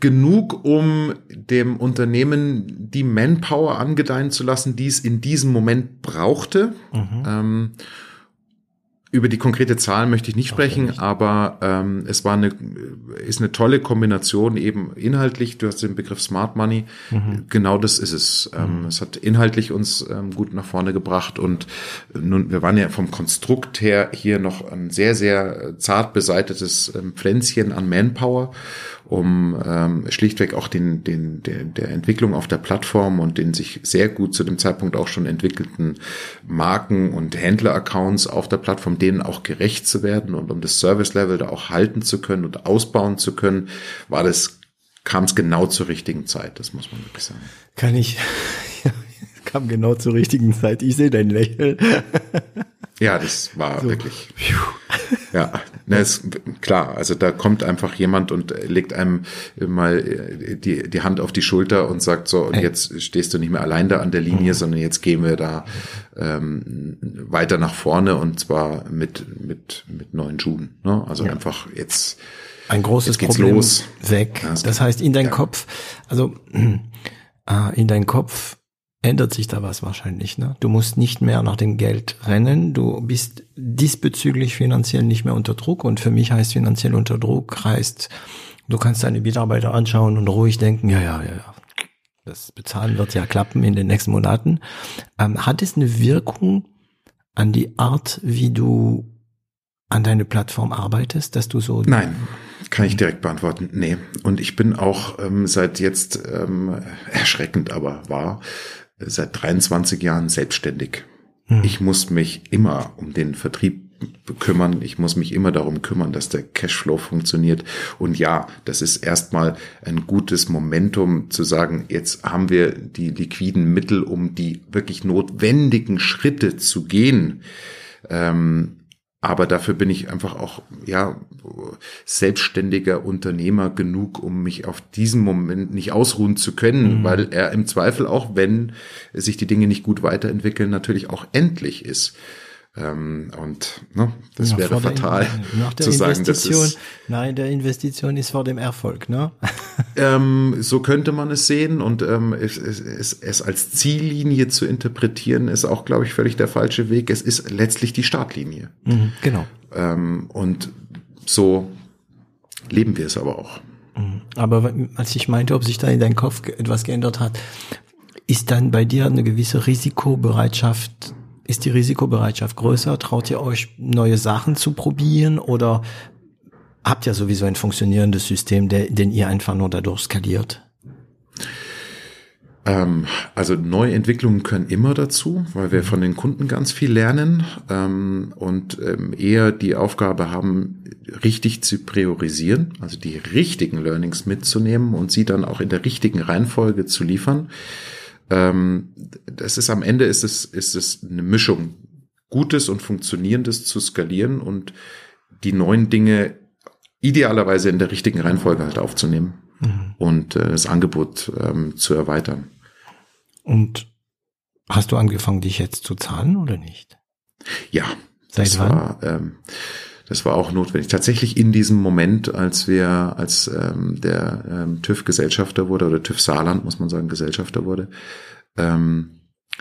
Genug, um dem Unternehmen die Manpower angedeihen zu lassen, die es in diesem Moment brauchte. Mhm. Ähm, über die konkrete Zahl möchte ich nicht sprechen, nicht. aber ähm, es war eine ist eine tolle Kombination eben inhaltlich. Du hast den Begriff Smart Money, mhm. genau das ist es. Ähm, mhm. Es hat inhaltlich uns ähm, gut nach vorne gebracht und nun wir waren ja vom Konstrukt her hier noch ein sehr sehr zart beseitetes ähm, Pflänzchen an Manpower um ähm, schlichtweg auch den, den, der, der Entwicklung auf der Plattform und den sich sehr gut zu dem Zeitpunkt auch schon entwickelten Marken- und Händler-Accounts auf der Plattform, denen auch gerecht zu werden und um das Service-Level da auch halten zu können und ausbauen zu können, war das, kam es genau zur richtigen Zeit, das muss man wirklich sagen.
Kann ich, [laughs] ja, kam genau zur richtigen Zeit. Ich sehe dein Lächeln.
Ja, das war so. wirklich. Ja, ne, ist klar. Also da kommt einfach jemand und legt einem mal die, die Hand auf die Schulter und sagt so, und jetzt stehst du nicht mehr allein da an der Linie, mhm. sondern jetzt gehen wir da ähm, weiter nach vorne und zwar mit, mit, mit neuen Schuhen. Ne? Also ja. einfach jetzt.
Ein großes jetzt Problem los. weg. Ja, das heißt, in dein ja. Kopf, also äh, [clears throat] in dein Kopf ändert sich da was wahrscheinlich. Ne? Du musst nicht mehr nach dem Geld rennen, du bist diesbezüglich finanziell nicht mehr unter Druck und für mich heißt finanziell unter Druck heißt, du kannst deine Mitarbeiter anschauen und ruhig denken, ja, ja, ja, ja, das Bezahlen wird ja klappen in den nächsten Monaten. Ähm, hat es eine Wirkung an die Art, wie du an deine Plattform arbeitest, dass du so...
Nein. Kann ich direkt beantworten. Nee. Und ich bin auch ähm, seit jetzt ähm, erschreckend aber wahr, seit 23 Jahren selbstständig. Hm. Ich muss mich immer um den Vertrieb kümmern. Ich muss mich immer darum kümmern, dass der Cashflow funktioniert. Und ja, das ist erstmal ein gutes Momentum zu sagen, jetzt haben wir die liquiden Mittel, um die wirklich notwendigen Schritte zu gehen. Ähm, aber dafür bin ich einfach auch, ja, selbstständiger Unternehmer genug, um mich auf diesen Moment nicht ausruhen zu können, mhm. weil er im Zweifel auch, wenn sich die Dinge nicht gut weiterentwickeln, natürlich auch endlich ist. Ähm, und ne, das
Ja,
wäre fatal [laughs]
der
zu sagen, das
Investition.
ist,
nein, der Investition ist vor dem Erfolg, ne? [laughs]
ähm, so könnte man es sehen und ähm, es, es, es, es als Ziellinie zu interpretieren, ist auch, glaube ich, völlig der falsche Weg. Es ist letztlich die Startlinie.
Mhm, genau.
Ähm, und so leben wir es aber auch.
Aber w- als ich meinte, ob sich da in deinem Kopf etwas geändert hat, ist dann bei dir eine gewisse Risikobereitschaft, ist die Risikobereitschaft größer? Traut ihr euch neue Sachen zu probieren oder habt ihr sowieso ein funktionierendes System, der, den ihr einfach nur dadurch skaliert?
Ähm, also neue Entwicklungen können immer dazu, weil wir von den Kunden ganz viel lernen ähm, und ähm, eher die Aufgabe haben, richtig zu priorisieren, also die richtigen Learnings mitzunehmen und sie dann auch in der richtigen Reihenfolge zu liefern. Ähm, das ist am Ende ist es, ist es eine Mischung, Gutes und Funktionierendes zu skalieren und die neuen Dinge idealerweise in der richtigen Reihenfolge halt aufzunehmen und äh, das Angebot ähm, zu erweitern.
Und hast du angefangen, dich jetzt zu zahlen oder nicht?
Ja,
Seit
das
wann?
war ähm, das war auch notwendig. Tatsächlich in diesem Moment, als wir, als ähm, der ähm, TÜV Gesellschafter wurde oder TÜV Saarland, muss man sagen, Gesellschafter wurde, ähm,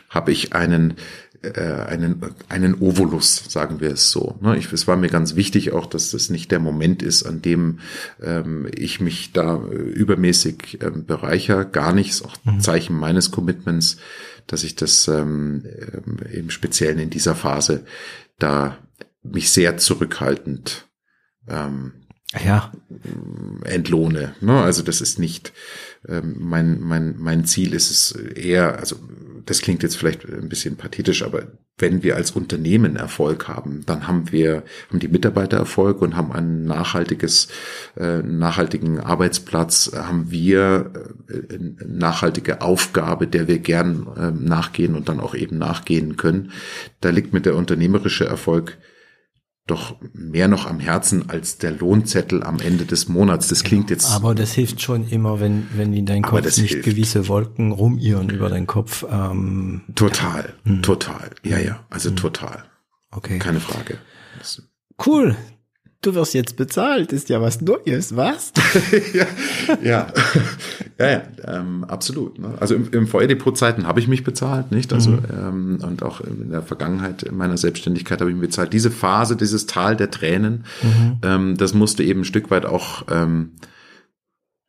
habe ich einen äh, einen einen Ovolus, sagen wir es so. Ne? Ich, es war mir ganz wichtig auch, dass das nicht der Moment ist, an dem ähm, ich mich da übermäßig ähm, bereicher. Gar nicht, ist auch ein Zeichen meines Commitments, dass ich das ähm, ähm, im Speziellen in dieser Phase da mich sehr zurückhaltend ähm,
Ja,
entlohne. Ne? Also das ist nicht ähm, mein, mein, mein Ziel ist es eher, also das klingt jetzt vielleicht ein bisschen pathetisch, aber wenn wir als Unternehmen Erfolg haben, dann haben wir, haben die Mitarbeiter Erfolg und haben ein nachhaltiges, äh, nachhaltigen Arbeitsplatz, haben wir äh, eine nachhaltige Aufgabe, der wir gern äh, nachgehen und dann auch eben nachgehen können. Da liegt mit der unternehmerische Erfolg doch mehr noch am Herzen als der Lohnzettel am Ende des Monats. Das klingt jetzt
aber das hilft schon immer, wenn, wenn in deinem Kopf nicht
hilft.
gewisse Wolken rumirren über deinen Kopf. Ähm,
total, total. Ja, ja, also total.
okay.
Keine Frage.
Cool. Du wirst jetzt bezahlt, ist ja was Neues, was? [laughs]
ja, ja, ja, ja ähm, absolut. Ne? Also im, im VR-Depot-Zeiten habe ich mich bezahlt, nicht? Also ähm, und auch in der Vergangenheit in meiner Selbstständigkeit habe ich mich bezahlt. Diese Phase, dieses Tal der Tränen, ähm, das musste eben ein Stück weit auch ähm,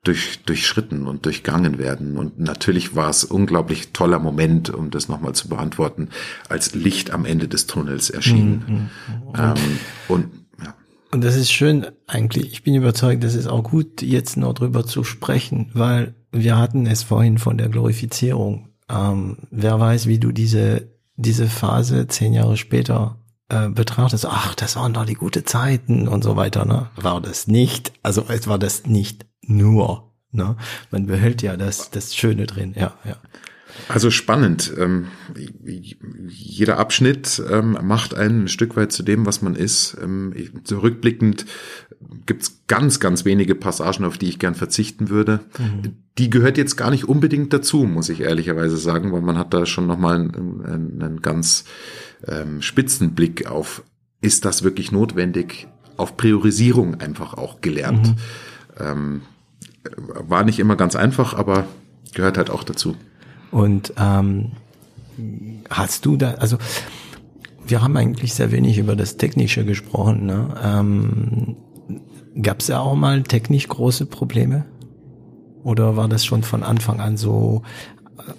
durch, durchschritten und durchgangen werden. Und natürlich war es unglaublich toller Moment, um das nochmal zu beantworten, als Licht am Ende des Tunnels erschien. Ähm, und.
Und das ist schön eigentlich. Ich bin überzeugt, das ist auch gut, jetzt noch drüber zu sprechen, weil wir hatten es vorhin von der Glorifizierung. Ähm, wer weiß, wie du diese, diese Phase zehn Jahre später äh, betrachtest. Ach, das waren doch die gute Zeiten und so weiter. Ne? War das nicht. Also es war das nicht nur. Ne? Man behält ja das, das Schöne drin. Ja, ja.
Also spannend. Ähm, jeder Abschnitt ähm, macht einen ein Stück weit zu dem, was man ist. Ähm, zurückblickend gibt's ganz, ganz wenige Passagen, auf die ich gern verzichten würde. Die gehört jetzt gar nicht unbedingt dazu, muss ich ehrlicherweise sagen, weil man hat da schon nochmal einen, einen, ganz ähm, spitzen Blick auf, ist das wirklich notwendig, auf Priorisierung einfach auch gelernt. Ähm, war nicht immer ganz einfach, aber gehört halt auch dazu.
Und ähm, hast du da, also wir haben eigentlich sehr wenig über das Technische gesprochen. Ne? Ähm, Gab es ja auch mal technisch große Probleme? Oder war das schon von Anfang an so?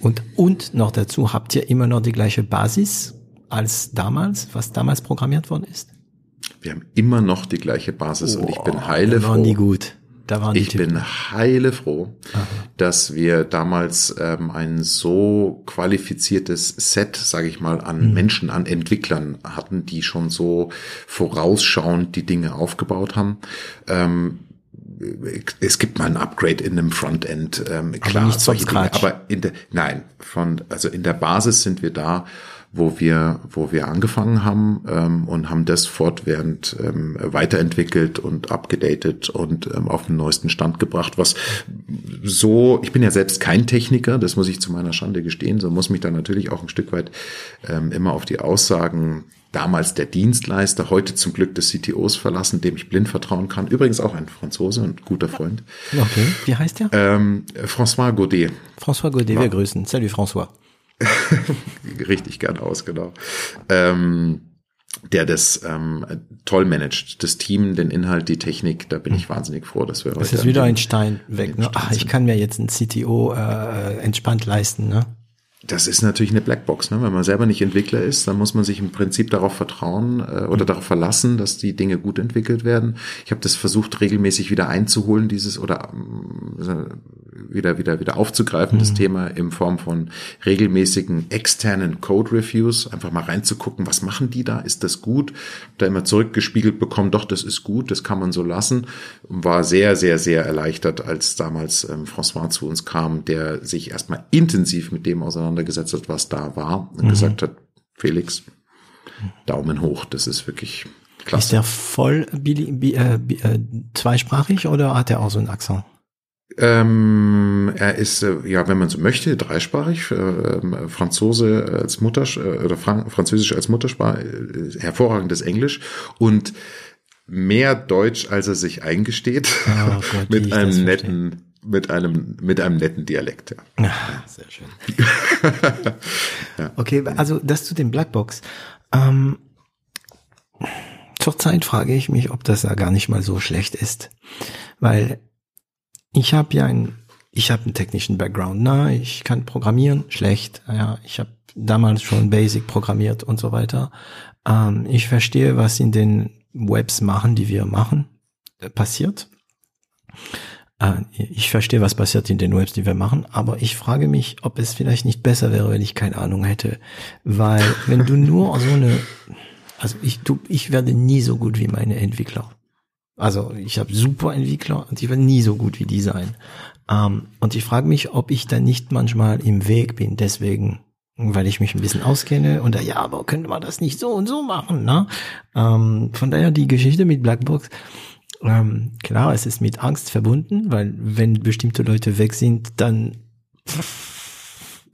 Und, und noch dazu, habt ihr immer noch die gleiche Basis als damals, was damals programmiert worden ist?
Wir haben immer noch die gleiche Basis und ich bin heile froh.
gut. Da waren
Ich bin heile froh, dass wir damals ähm, ein so qualifiziertes Set, sage ich mal, an Menschen, an Entwicklern hatten, die schon so vorausschauend die Dinge aufgebaut haben. Ähm, es gibt mal ein Upgrade in einem Frontend, ähm, klar,
Scratch.
aber in der, nein, von, also in der Basis sind wir da, wo wir, wo wir angefangen haben ähm, und haben das fortwährend ähm, weiterentwickelt und abgedatet und ähm, auf den neuesten Stand gebracht, was so, ich bin ja selbst kein Techniker, das muss ich zu meiner Schande gestehen, so muss mich da natürlich auch ein Stück weit ähm, immer auf die Aussagen damals der Dienstleister, heute zum Glück des CTOs verlassen, dem ich blind vertrauen kann. Übrigens auch ein Franzose und guter Freund.
Okay, wie heißt der?
Ähm, François Godet.
François Godet, wir grüßen. Salut François. [laughs]
Richtig gern aus, genau. Ähm, der das ähm, toll managt, das Team, den Inhalt, die Technik, da bin ich wahnsinnig froh, dass wir
heute. Es ist wieder ein Stein weg. Ne? Ach, ich kann mir jetzt ein CTO äh, entspannt leisten, ne?
Das ist natürlich eine Blackbox. Ne? Wenn man selber nicht Entwickler ist, dann muss man sich im Prinzip darauf vertrauen äh, oder mhm. darauf verlassen, dass die Dinge gut entwickelt werden. Ich habe das versucht regelmäßig wieder einzuholen, dieses oder äh, wieder wieder wieder aufzugreifen, mhm. das Thema in Form von regelmäßigen externen Code Reviews, einfach mal reinzugucken, was machen die da? Ist das gut? Da immer zurückgespiegelt bekommen, doch, das ist gut, das kann man so lassen. War sehr sehr sehr erleichtert, als damals ähm, François zu uns kam, der sich erstmal intensiv mit dem auseinander auseinandergesetzt hat, was da war und mhm. gesagt hat, Felix, Daumen hoch, das ist wirklich klasse.
Ist der voll bi, äh, äh, zweisprachig oder hat er auch so einen Akzent?
Ähm, er ist, äh, ja, wenn man so möchte, dreisprachig, äh, ähm, Franzose als Muttersprache oder Fran Französisch als Muttersprache, äh, hervorragendes Englisch und mehr Deutsch, als er sich eingesteht, oh Gott, [laughs] mit einem netten mit einem, mit einem netten Dialekt, ja.
Ach, sehr schön. [laughs] ja. Okay, also das zu den Blackbox. Ähm, zurzeit frage ich mich, ob das ja gar nicht mal so schlecht ist. Weil ich habe ja ein, ich habe einen technischen Background, na, ich kann programmieren, schlecht, ja, ich habe damals schon Basic programmiert und so weiter. Ähm, ich verstehe, was in den Webs machen, die wir machen, äh, passiert. Ah, ich verstehe, was passiert in den Webs, die wir machen, aber ich frage mich, ob es vielleicht nicht besser wäre, wenn ich keine Ahnung hätte. Weil wenn du nur [laughs] so eine, also ich, du, ich werde nie so gut wie meine Entwickler. Also ich habe super Entwickler und ich werde nie so gut wie die sein. Ähm, und ich frage mich, ob ich da nicht manchmal im Weg bin, deswegen, weil ich mich ein bisschen auskenne und da, ja, aber könnte man das nicht so und so machen, ne? Ähm, von daher die Geschichte mit Blackbox ähm, klar, es ist mit Angst verbunden, weil wenn bestimmte Leute weg sind, dann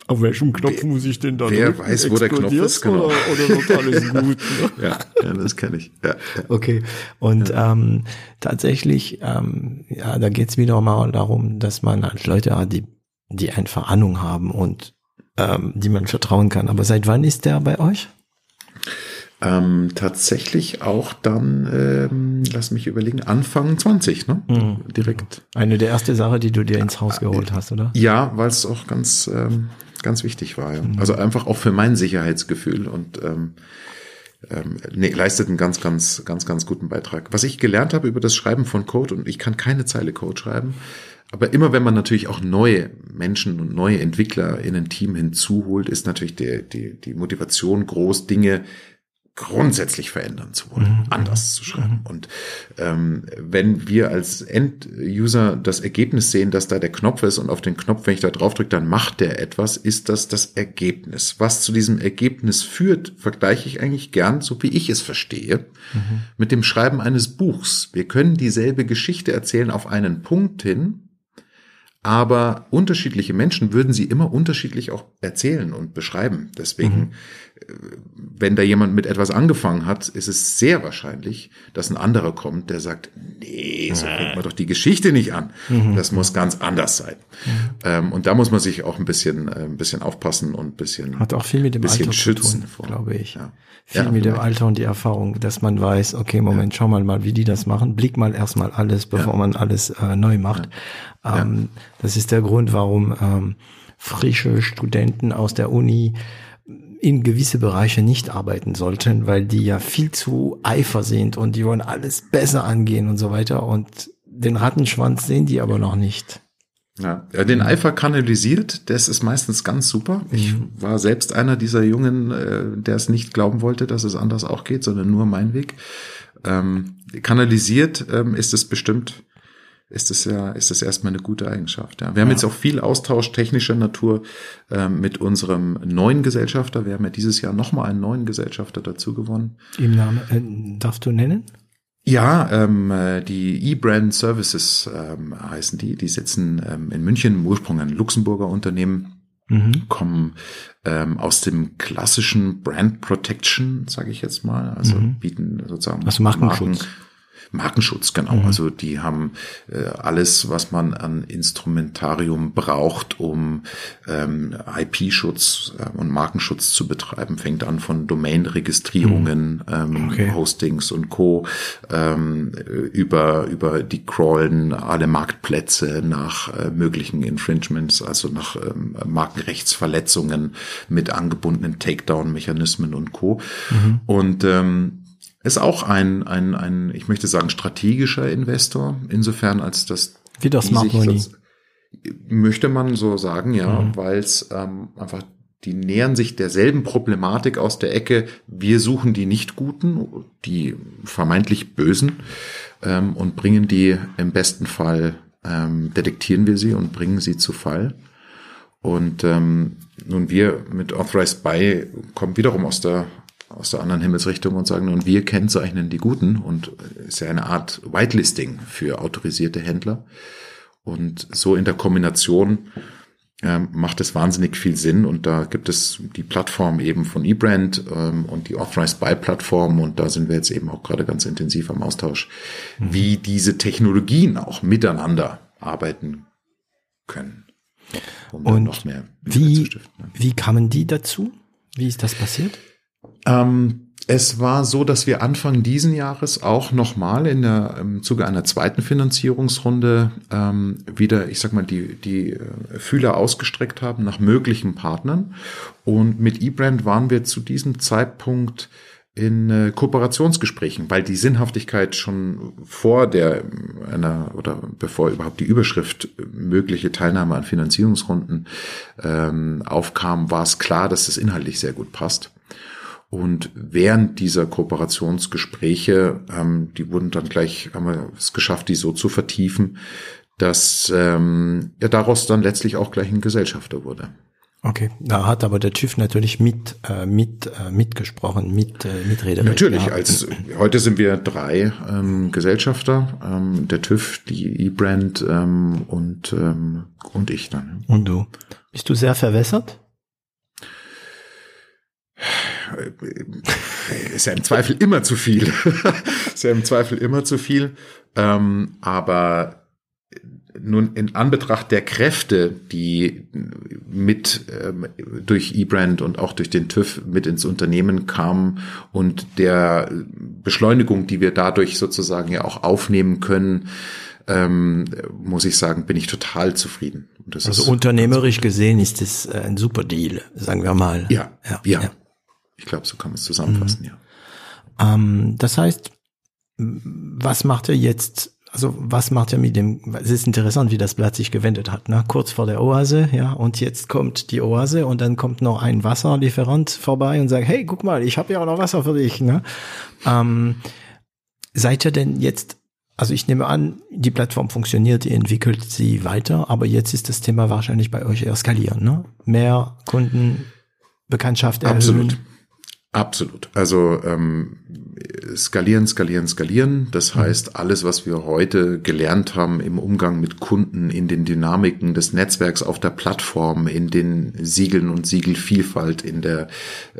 auf welchem Knopf muss ich denn da
Wer weiß, wo der Knopf ist,
genau. Oder, oder wird alles [laughs] gut? Ne?
ja, ja, das kenne ich. Ja, ja.
Okay. Und ja. ähm, tatsächlich, ähm, ja, da geht's wieder mal darum, dass man halt Leute hat, die, die einfach Ahnung haben und ähm, die man vertrauen kann. Aber seit wann ist der bei euch?
Ähm, tatsächlich auch dann, ähm, lass mich überlegen, Anfang 20, ne? Mhm. Direkt.
Eine der erste Sache, die du dir ins Haus geholt hast, oder?
Ja, weil es auch ganz, ähm, ganz wichtig war. Ja. Mhm. Also einfach auch für mein Sicherheitsgefühl und ähm, ähm, nee, leistet einen ganz, ganz, ganz, ganz guten Beitrag. Was ich gelernt habe über das Schreiben von Code, und ich kann keine Zeile Code schreiben, aber immer wenn man natürlich auch neue Menschen und neue Entwickler in ein Team hinzuholt, ist natürlich die, die, die Motivation groß, Dinge grundsätzlich verändern zu wollen, mhm. anders zu schreiben. Mhm. Und ähm, wenn wir als End-User das Ergebnis sehen, dass da der Knopf ist und auf den Knopf, wenn ich da drauf drücke, dann macht der etwas, ist das das Ergebnis. Was zu diesem Ergebnis führt, vergleiche ich eigentlich gern, so wie ich es verstehe, mhm. mit dem Schreiben eines Buchs. Wir können dieselbe Geschichte erzählen auf einen Punkt hin, aber unterschiedliche Menschen würden sie immer unterschiedlich auch erzählen und beschreiben. Deswegen mhm wenn da jemand mit etwas angefangen hat, ist es sehr wahrscheinlich, dass ein anderer kommt, der sagt, nee, so fängt man doch die Geschichte nicht an. Mhm. Das muss ganz anders sein. Mhm. Ähm, und da muss man sich auch ein bisschen, äh, ein bisschen aufpassen und ein bisschen,
hat auch viel mit dem Alter
schützen,
zu tun, glaube ich. Ja. Viel ja, mit dem Alter und die Erfahrung, dass man weiß, okay, Moment, ja. schau mal mal, wie die das machen. Blick mal erstmal alles, bevor man alles äh, neu macht. Ähm, das ist der Grund, warum ähm, frische Studenten aus der Uni in gewisse Bereiche nicht arbeiten sollten, weil die ja viel zu eifer sind und die wollen alles besser angehen und so weiter. Und den Rattenschwanz sehen die aber noch nicht.
Ja, den Eifer kanalisiert, das ist meistens ganz super. Ich mhm. war selbst einer dieser Jungen, äh, der es nicht glauben wollte, dass es anders auch geht, sondern nur mein Weg. Ähm, kanalisiert ähm, ist es bestimmt ist es ja, ist es erstmal eine gute Eigenschaft. Ja. Wir haben ja. jetzt auch viel Austausch technischer Natur äh, mit unserem neuen Gesellschafter. Wir haben ja dieses Jahr nochmal einen neuen Gesellschafter dazu gewonnen.
Im Namen, äh, darfst du nennen?
Ja, ähm, äh, die E-Brand Services ähm, heißen die. Die sitzen ähm, in München, im Ursprung ein Luxemburger Unternehmen.
Mhm.
kommen ähm, aus dem klassischen Brand Protection, sage ich jetzt mal. Also bieten sozusagen
Also Markenschutz.
Marken, Markenschutz, genau. Also die haben äh, alles, was man an Instrumentarium braucht, um ähm, IP-Schutz äh, und Markenschutz zu betreiben. Fängt an von Domain-Registrierungen, ähm,
Okay.
Hostings und Co. Ähm, über über die crawlen alle Marktplätze nach äh, möglichen Infringements, also nach ähm, Markenrechtsverletzungen mit angebundenen Takedown-Mechanismen und Co. Und ähm, ist auch ein, ein, ein, ich möchte sagen, strategischer Investor, insofern als das
Wie das Smart
sich
Money.
so- möchte man so sagen, ja, weil es ähm, einfach die nähern sich derselben Problematik aus der Ecke. Wir suchen die nicht Guten, die vermeintlich Bösen ähm, und bringen die im besten Fall ähm, detektieren wir sie und bringen sie zu Fall. Und ähm, nun wir mit Authorized By kommen wiederum aus der aus der anderen Himmelsrichtung und sagen, nun wir kennzeichnen die Guten und ist ja eine Art Whitelisting für autorisierte Händler. Und so in der Kombination ähm, macht es wahnsinnig viel Sinn. Und da gibt es die Plattform eben von eBrand ähm, und die Authorized By Plattform. Und da sind wir jetzt eben auch gerade ganz intensiv am Austausch, wie diese Technologien auch miteinander arbeiten können. Um
Und
noch mehr Mehrwert
Wie,
zu stiften, ne?
wie kamen die dazu? Wie ist das passiert?
Ähm, es war so, dass wir Anfang diesen Jahres auch nochmal in der, im Zuge einer zweiten Finanzierungsrunde ähm, wieder, ich sag mal, die, die äh, Fühler ausgestreckt haben nach möglichen Partnern. Und mit eBrand waren wir zu diesem Zeitpunkt in äh, Kooperationsgesprächen, weil die Sinnhaftigkeit schon vor der einer oder bevor überhaupt die Überschrift äh, mögliche Teilnahme an Finanzierungsrunden ähm, aufkam, war es klar, dass es inhaltlich sehr gut passt. Und während dieser Kooperationsgespräche, ähm, die wurden dann gleich, haben wir es geschafft, die so zu vertiefen, dass ähm, ja daraus dann letztlich auch gleich ein Gesellschafter wurde.
Okay, da hat aber der TÜV natürlich mit, äh, mit, äh, mitgesprochen, mit, äh, Mitrederecht
Natürlich,
gehabt.
als heute sind wir drei ähm, Gesellschafter, ähm, der TÜV, die eBrand ähm, und ähm, und ich dann.
Und du? Bist du sehr verwässert?
Ist ja im Zweifel immer zu viel. [laughs] ist ja im Zweifel immer zu viel. Ähm, aber nun in Anbetracht der Kräfte, die mit ähm, durch eBrand und auch durch den TÜV mit ins Unternehmen kamen und der Beschleunigung, die wir dadurch sozusagen ja auch aufnehmen können, ähm, muss ich sagen, bin ich total zufrieden.
Also unternehmerisch gesehen ist es äh, ein super Deal, sagen wir mal.
ja,
ja,
ja,
ja.
Ich glaube, so kann man es zusammenfassen, ja.
Ähm, das heißt, was macht er jetzt? Also was macht er mit dem? Es ist interessant, wie das Blatt sich gewendet hat. Ne? Kurz vor der Oase, ja, und jetzt kommt die Oase und dann kommt noch ein Wasserlieferant vorbei und sagt, hey, guck mal, ich habe ja auch noch Wasser für dich. Ne? Ähm, seid ihr denn jetzt? Also ich nehme an, die Plattform funktioniert, ihr entwickelt sie weiter, aber jetzt ist das Thema wahrscheinlich bei euch eher skalieren, ne? Mehr Kunden, Bekanntschaft erhöhen.
Absolut. Absolut. Also ähm, skalieren, skalieren, skalieren. Das heißt, alles, was wir heute gelernt haben im Umgang mit Kunden, in den Dynamiken des Netzwerks auf der Plattform, in den Siegeln und Siegelvielfalt, in der,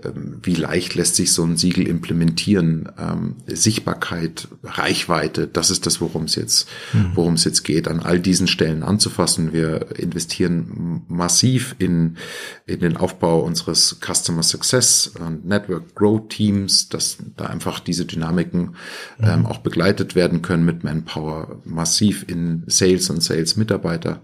ähm, wie leicht lässt sich so ein Siegel implementieren, ähm, Sichtbarkeit, Reichweite, das ist das, worum es jetzt, worum es jetzt geht, an all diesen Stellen anzufassen. Wir investieren massiv in, in den Aufbau unseres Customer Success und Network Grow Teams, dass da einfach diese Dynamiken ähm, auch begleitet werden können mit Manpower, massiv in Sales und Sales Mitarbeiter,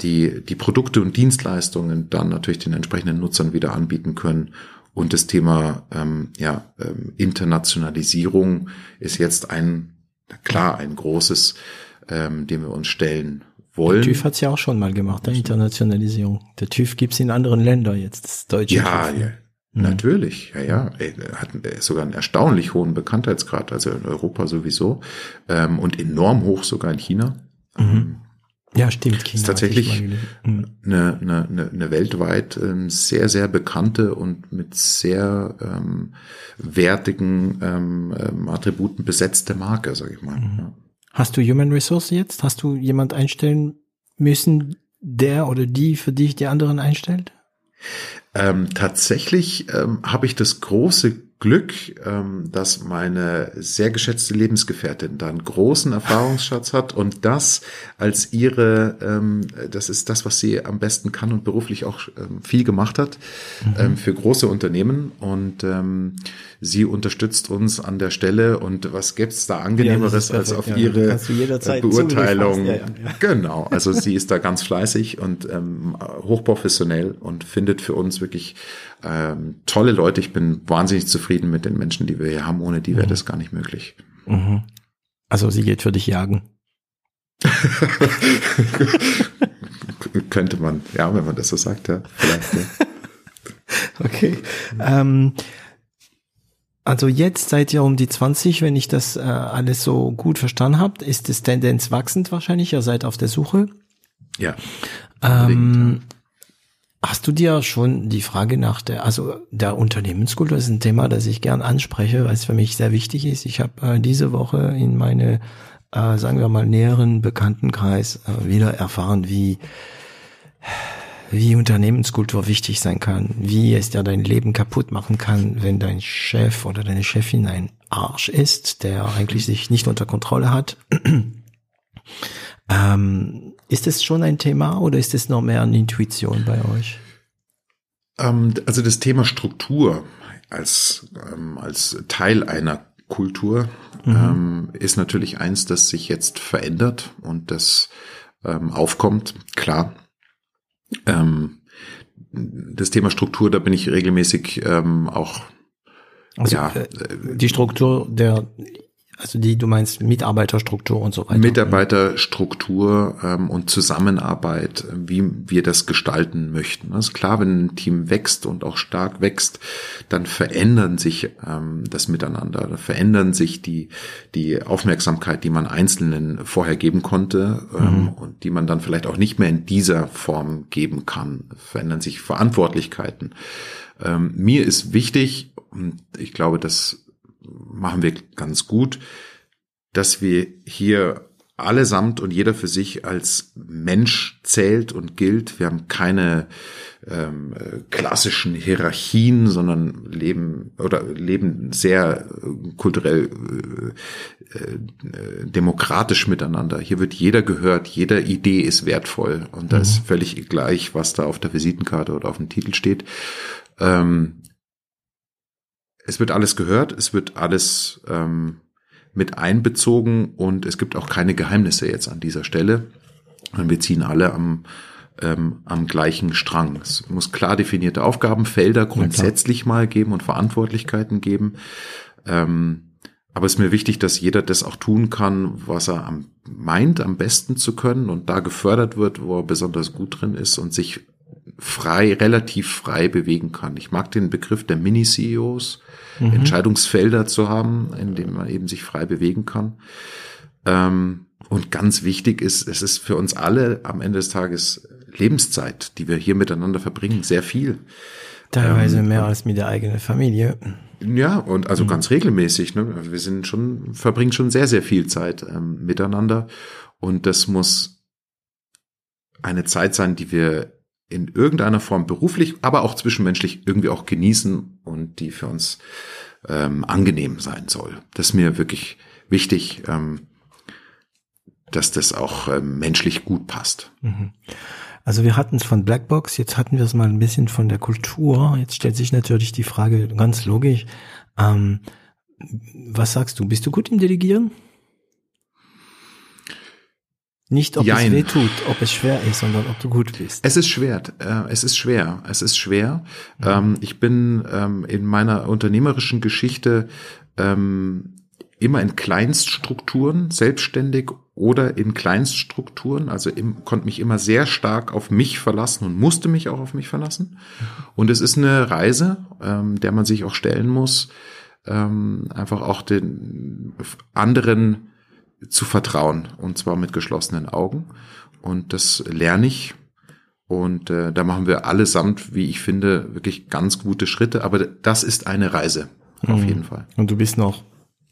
die die Produkte und Dienstleistungen dann natürlich den entsprechenden Nutzern wieder anbieten können. Und das Thema ähm, ja, ähm, Internationalisierung ist jetzt ein, klar, ein großes, ähm, dem wir uns stellen wollen.
Der TÜV hat's ja auch schon mal gemacht, der Internationalisierung. Der TÜV gibt's in anderen Ländern jetzt, das deutsche
Ja,
TÜV.
ja. Natürlich, ja, ja. Er hat ist sogar einen erstaunlich hohen Bekanntheitsgrad, also in Europa sowieso ähm, und enorm hoch sogar in China. Ähm,
Ja, stimmt. China
ist tatsächlich.
Mhm.
eine, eine, eine, eine weltweit ähm, sehr, sehr bekannte und mit sehr ähm, wertigen ähm, ähm, Attributen besetzte Marke, sag ich mal. Ja.
Hast du Human Resource jetzt? Hast du jemand einstellen müssen, der oder die für dich die anderen einstellt?
Ähm, tatsächlich ähm, habe ich das große Glück, ähm, dass meine sehr geschätzte Lebensgefährtin da einen großen Erfahrungsschatz hat und das als ihre, ähm, das ist das, was sie am besten kann und beruflich auch ähm, viel gemacht hat mhm. ähm, für große Unternehmen und ähm, sie unterstützt uns an der Stelle und was gibt's da angenehmeres ja, als auf ja, ihre Beurteilung? Ja, genau, also sie ist da ganz fleißig und ähm, hochprofessionell und findet für uns wirklich ähm, tolle Leute. Ich bin wahnsinnig zufrieden mit den Menschen, die wir hier haben. Ohne die wäre mhm. das gar nicht möglich.
Mhm. Also sie geht für dich jagen. [laughs]
Könnte man, ja, wenn man das so sagt, ja, vielleicht. Ja. [laughs]
okay. Ähm, also jetzt seid ihr um die 20, wenn ich das äh, alles so gut verstanden habe. Ist es Tendenz wachsend wahrscheinlich? Ihr seid auf der Suche.
Ja.
Ähm, hast du dir schon die Frage nach der, also der Unternehmenskultur ist ein Thema, das ich gern anspreche, weil es für mich sehr wichtig ist. Ich habe äh, diese Woche in meine, äh, sagen wir mal, näheren Bekanntenkreis äh, wieder erfahren, wie wie Unternehmenskultur wichtig sein kann, wie es dir dein Leben kaputt machen kann, wenn dein Chef oder deine Chefin ein Arsch ist, der eigentlich sich nicht unter Kontrolle hat. [clears throat] ähm, ist es schon ein Thema oder ist es noch mehr eine Intuition bei euch?
Ähm, also das Thema Struktur als, ähm, als Teil einer Kultur mhm. ähm, ist natürlich eins, das sich jetzt verändert und das aufkommt. Klar, ähm, das Thema Struktur, da bin ich regelmäßig ähm, auch
also, ja, äh, die Struktur der also die, du meinst Mitarbeiterstruktur und so weiter.
Mitarbeiterstruktur ähm, und Zusammenarbeit, wie wir das gestalten möchten. Das ist klar, wenn ein Team wächst und auch stark wächst, dann verändern sich ähm, das Miteinander, da verändern sich die, die Aufmerksamkeit, die man Einzelnen vorher geben konnte ähm, mhm. und die man dann vielleicht auch nicht mehr in dieser Form geben kann. Verändern sich Verantwortlichkeiten. Ähm, mir ist wichtig, und ich glaube, dass machen wir ganz gut, dass wir hier allesamt und jeder für sich als Mensch zählt und gilt. Wir haben keine ähm, klassischen Hierarchien, sondern leben oder leben sehr äh, kulturell äh, äh, demokratisch miteinander. Hier wird jeder gehört, jeder Idee ist wertvoll und mhm. da ist völlig gleich, was da auf der Visitenkarte oder auf dem Titel steht. Ähm, es wird alles gehört, es wird alles ähm, mit einbezogen und es gibt auch keine Geheimnisse jetzt an dieser Stelle. Und wir ziehen alle am, ähm, am gleichen Strang. Es muss klar definierte Aufgabenfelder grundsätzlich mal geben und Verantwortlichkeiten geben. Ähm, aber es ist mir wichtig, dass jeder das auch tun kann, was er am, meint, am besten zu können und da gefördert wird, wo er besonders gut drin ist und sich frei, relativ frei bewegen kann. Ich mag den Begriff der Mini-CEOs, mhm. Entscheidungsfelder zu haben, in denen man eben sich frei bewegen kann. Ähm, und ganz wichtig ist, es ist für uns alle am Ende des Tages Lebenszeit, die wir hier miteinander verbringen, sehr viel.
Teilweise ähm, mehr als mit der eigenen Familie.
Ja, und also mhm. ganz regelmäßig. Ne? Wir sind schon, verbringen schon sehr, sehr viel Zeit ähm, miteinander. Und das muss eine Zeit sein, die wir in irgendeiner Form beruflich, aber auch zwischenmenschlich irgendwie auch genießen und die für uns ähm, angenehm sein soll. Das ist mir wirklich wichtig, ähm, dass das auch ähm, menschlich gut passt. Mhm.
Also wir hatten es von Blackbox, jetzt hatten wir es mal ein bisschen von der Kultur. Jetzt stellt sich natürlich die Frage ganz logisch, ähm, was sagst du, bist du gut im Delegieren? Nicht, ob Jein. es weh tut, ob es schwer ist, sondern ob du gut bist.
Es ist schwer. Äh, es ist schwer. Es ist schwer. Mhm. Ähm, ich bin ähm, in meiner unternehmerischen Geschichte ähm, immer in Kleinststrukturen selbstständig oder in Kleinststrukturen. Also im, konnte mich immer sehr stark auf mich verlassen und musste mich auch auf mich verlassen. Und es ist eine Reise, ähm, der man sich auch stellen muss, ähm, einfach auch den anderen zu vertrauen und zwar mit geschlossenen Augen. Und das lerne ich. Und äh, da machen wir allesamt, wie ich finde, wirklich ganz gute Schritte. Aber das ist eine Reise, auf mhm. jeden Fall.
Und du bist noch,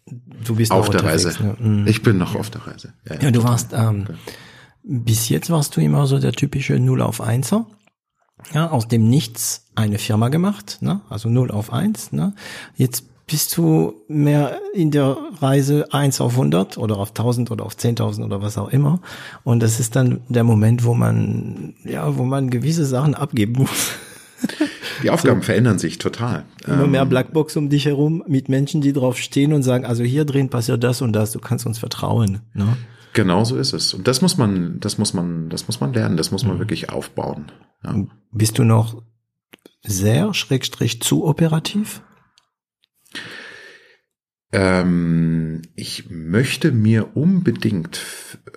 du bist
auf der Reise. Ne? Mhm. Ich bin noch auf der Reise.
Ja, ja, ja du warst, ähm, okay. bis jetzt warst du immer so der typische Null auf Einser. ja, aus dem Nichts eine Firma gemacht, ne? also 0 auf 1. Ne? Jetzt bist du mehr in der Reise 1 auf 100 oder auf 1000 oder auf 10.000 oder was auch immer. Und das ist dann der Moment, wo man, ja, wo man gewisse Sachen abgeben muss.
Die Aufgaben so, verändern sich total.
Immer mehr ähm, Blackbox um dich herum mit Menschen, die drauf stehen und sagen, also hier drin passiert das und das, du kannst uns vertrauen. Ne?
Genau so ist es. Und das muss man, das muss man, das muss man lernen, das muss man mhm. wirklich aufbauen.
Ja. Bist du noch sehr schrägstrich zu operativ?
Ähm, ich möchte mir unbedingt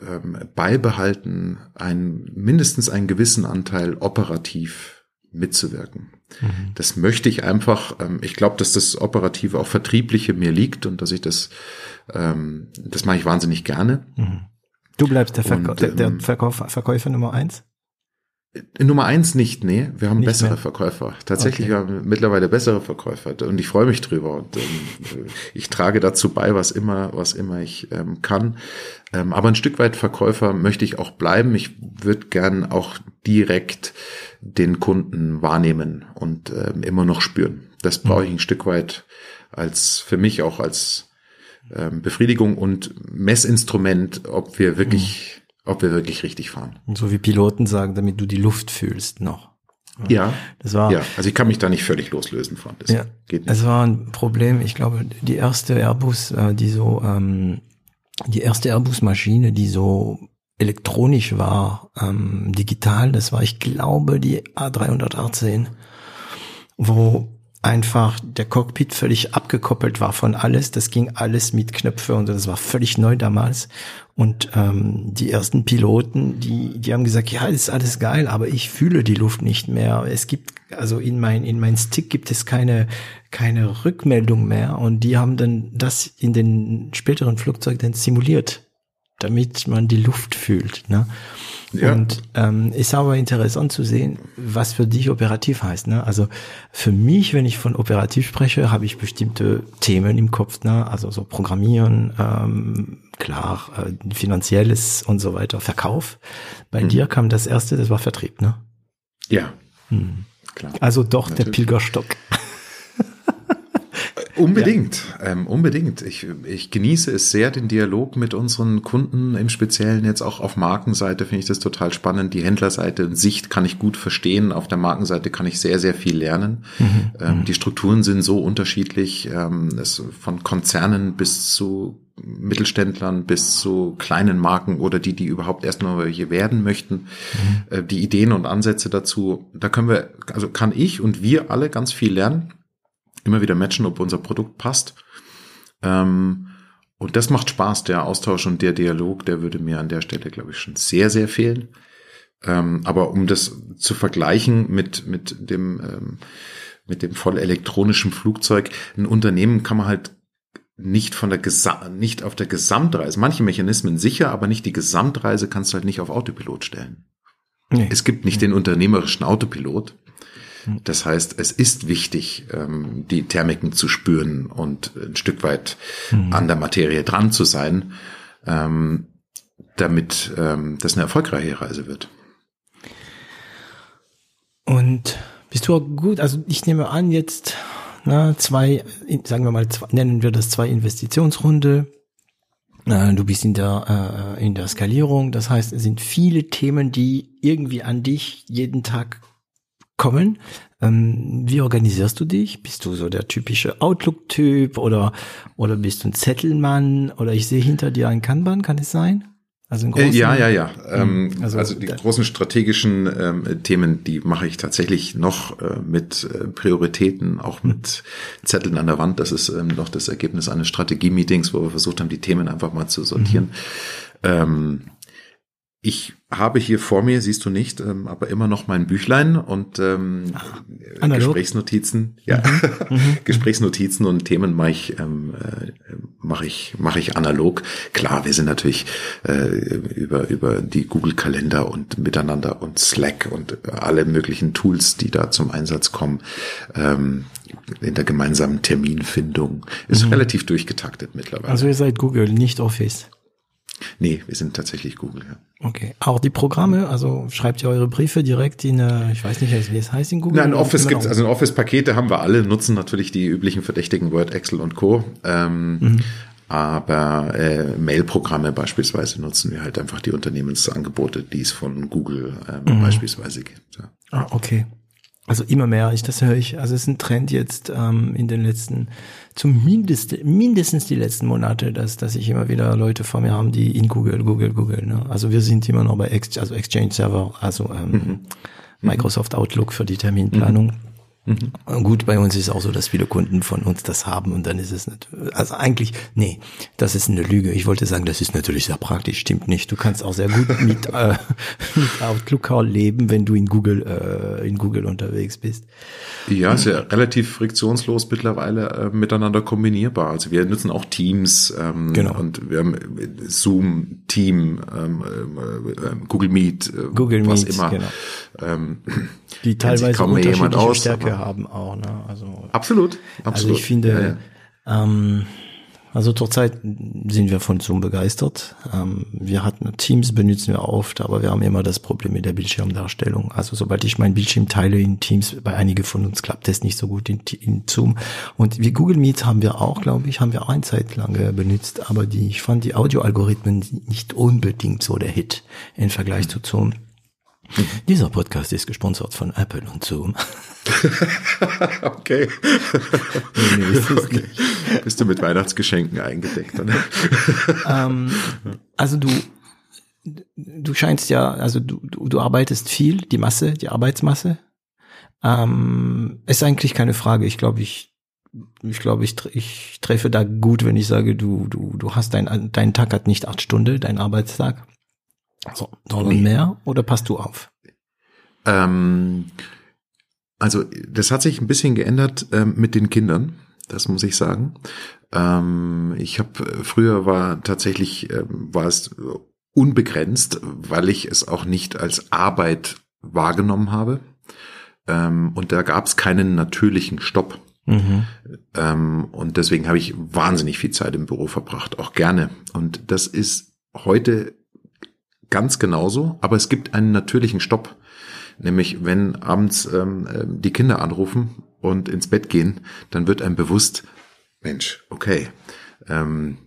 ähm, beibehalten, ein, mindestens einen gewissen Anteil operativ mitzuwirken. Mhm. Das möchte ich einfach, ähm, ich glaube, dass das Operative auch Vertriebliche mir liegt und dass ich das, ähm, das mache ich wahnsinnig gerne. Mhm.
Du bleibst der, Verkäu und, der, der ähm, Verkäufer, Verkäufer Nummer eins?
Nummer eins nicht, nee. Wir haben nicht bessere mehr. Verkäufer. Tatsächlich okay. haben wir mittlerweile bessere Verkäufer und ich freue mich drüber. Und ähm, ich trage dazu bei, was immer, was immer ich ähm, kann. Ähm, aber ein Stück weit Verkäufer möchte ich auch bleiben. Ich würde gern auch direkt den Kunden wahrnehmen und ähm, immer noch spüren. Das brauche mhm. ich ein Stück weit als für mich auch als ähm, Befriedigung und Messinstrument, ob wir wirklich mhm ob wir wirklich richtig fahren.
Und so wie Piloten sagen, damit du die Luft fühlst noch.
Ja, das war. Ja, also ich kann mich da nicht völlig loslösen von.
Das ja, geht nicht. Es war ein Problem. Ich glaube, die erste Airbus, äh, die so, ähm, die erste Airbus-Maschine, die so elektronisch war, ähm, digital, das war, ich glaube, die A318, wo einfach der Cockpit völlig abgekoppelt war von alles. Das ging alles mit Knöpfe und das war völlig neu damals. Und ähm, die ersten Piloten, die, die haben gesagt, ja, ist alles geil, aber ich fühle die Luft nicht mehr. Es gibt, also in mein, in mein Stick gibt es keine, keine Rückmeldung mehr. Und die haben dann das in den späteren Flugzeugen dann simuliert, damit man die Luft fühlt. Ne? Ja. Und ähm, ist aber interessant zu sehen, was für dich operativ heißt. Ne? Also für mich, wenn ich von operativ spreche, habe ich bestimmte Themen im Kopf, ne? also so Programmieren, ähm, klar, äh, finanzielles und so weiter, Verkauf. Bei mhm. dir kam das erste, das war Vertrieb, ne?
Ja. Hm. Klar.
Also doch Natürlich. der Pilgerstock.
Unbedingt, ja. ähm, unbedingt. Ich, ich genieße es sehr, den Dialog mit unseren Kunden, im Speziellen jetzt auch auf Markenseite finde ich das total spannend. Die Händlerseite und Sicht kann ich gut verstehen. Auf der Markenseite kann ich sehr, sehr viel lernen. Mhm. Ähm, mhm. die Strukturen sind so unterschiedlich, ähm, es, von Konzernen bis zu Mittelständlern bis zu kleinen Marken oder die, die überhaupt erst mal welche werden möchten, mhm. äh, die Ideen und Ansätze dazu, da können wir, also kann ich und wir alle ganz viel lernen immer wieder matchen, ob unser Produkt passt. Ähm, und das macht Spaß, der Austausch und der Dialog, der würde mir an der Stelle, glaube ich, schon sehr, sehr fehlen. Ähm, aber um das zu vergleichen mit, mit dem, ähm, mit dem voll elektronischen Flugzeug, ein Unternehmen kann man halt nicht von der Gesa nicht auf der Gesamtreise, manche Mechanismen sicher, aber nicht die Gesamtreise kannst du halt nicht auf Autopilot stellen. Nee. Es gibt nicht den unternehmerischen Autopilot. Das heißt, es ist wichtig, ähm, die Thermiken zu spüren und ein Stück weit mhm. an der Materie dran zu sein, ähm, damit ähm, das eine erfolgreiche Reise wird.
Und bist du auch gut, also ich nehme an, jetzt na, zwei, sagen wir mal, zwei, nennen wir das zwei Investitionsrunde. Du bist in der, äh, in der Skalierung. Das heißt, es sind viele Themen, die irgendwie an dich jeden Tag kommen. Ähm, wie organisierst du dich? Bist du so der typische Outlook-Typ oder, oder bist du ein Zettelmann oder ich sehe hinter dir ein Kanban, kann es sein?
Also äh, ja, ja, ja. Ähm, also, also, die großen strategischen ähm, Themen, die mache ich tatsächlich noch äh, mit äh, Prioritäten, auch mit Zetteln an der Wand. Das ist ähm, noch das Ergebnis eines Strategie-Meetings, wo wir versucht haben, die Themen einfach mal zu sortieren. Mhm. Ich habe hier vor mir, siehst du nicht, ähm, aber immer noch mein Büchlein und ähm, Ach, Gesprächsnotizen, ja, mhm. [laughs] mhm. Gesprächsnotizen und Themen mache ich, ähm, äh, mache ich, mache ich analog. Klar, wir sind natürlich äh, über über die Google Kalender und Miteinander und Slack und alle möglichen Tools, die da zum Einsatz kommen, ähm, in der gemeinsamen Terminfindung ist mhm. relativ durchgetaktet mittlerweile.
Also ihr seid Google, nicht Office.
Nee, wir sind tatsächlich Google, ja.
Okay. Auch die Programme, also schreibt ihr eure Briefe direkt in, äh, ich weiß nicht, wie es heißt in Google?
Nein, Office gibt's, also Office-Pakete haben wir alle, nutzen natürlich die üblichen verdächtigen Word, Excel und Co. Ähm, Aber äh, Mail-Programme beispielsweise nutzen wir halt einfach die Unternehmensangebote, die es von Google ähm, beispielsweise gibt. Ja.
Ah, okay. Also immer mehr, ich das höre ich. Also es ist ein Trend jetzt ähm, in den letzten, zumindest mindestens die letzten Monate, dass dass ich immer wieder Leute vor mir haben, die in Google, Google, Google. Ne? Also wir sind immer noch bei Ex also Exchange Server, also ähm, Microsoft Outlook für die Terminplanung. Und Gut, bei uns ist auch so, dass viele Kunden von uns das haben und dann ist es natürlich, also eigentlich, nee, das ist eine Lüge. Ich wollte sagen, das ist natürlich sehr praktisch, stimmt nicht. Du kannst auch sehr gut [laughs] mit, äh, mit Outlook leben, wenn du in Google, äh, in Google unterwegs bist.
Ja, ist ja relativ friktionslos mittlerweile äh, miteinander kombinierbar. Also wir nutzen auch Teams ähm,
Genau.
und wir haben Zoom, Team, ähm, äh, äh, Google Meet, äh,
Google
was
Meet,
immer.
genau.
Ähm,
Die teilweise
kaum mehr jemand
unterschiedliche
aus,
Stärke
aber-
haben auch, ne? Also,
absolut, absolut.
also ich finde,
Ja, ja.
Ähm, also zurzeit sind wir von Zoom begeistert. Ähm, wir hatten Teams benutzen wir oft, aber wir haben immer das Problem mit der Bildschirmdarstellung. Also sobald ich meinen Bildschirm teile in Teams, bei einigen von uns klappt das nicht so gut in, in Zoom. Und wie Google Meet haben wir auch, glaube ich, haben wir auch eine Zeit lang äh, benutzt, aber die, ich fand die Audioalgorithmen nicht unbedingt so der Hit im Vergleich zu Zoom. Dieser Podcast ist gesponsert von Apple und Zoom. [laughs]
Okay.
Nee, es
okay. Bist du mit Weihnachtsgeschenken eingedeckt? Oder?
ähm, also du, du scheinst ja, also du, du, du arbeitest viel, die Masse, die Arbeitsmasse. Ähm, ist eigentlich keine Frage. Ich glaube, ich, ich glaube, ich, ich treffe da gut, wenn ich sage, du, du, du hast dein, dein Tag hat nicht acht Stunden, dein Arbeitstag. So, sondern
Nee.
mehr oder passt du auf?
Ähm, also das hat sich ein bisschen geändert ähm, mit den Kindern, das muss ich sagen. Ähm, ich habe früher war tatsächlich ähm, war es unbegrenzt, weil ich es auch nicht als Arbeit wahrgenommen habe. Ähm, und da gab es keinen natürlichen Stopp.
Mhm.
Ähm, und deswegen habe ich wahnsinnig viel Zeit im Büro verbracht, auch gerne. Und das ist heute ganz genauso, aber es gibt einen natürlichen Stopp. Nämlich, wenn abends ähm, ähm, die Kinder anrufen und ins Bett gehen, dann wird einem bewusst, Mensch, okay, ähm,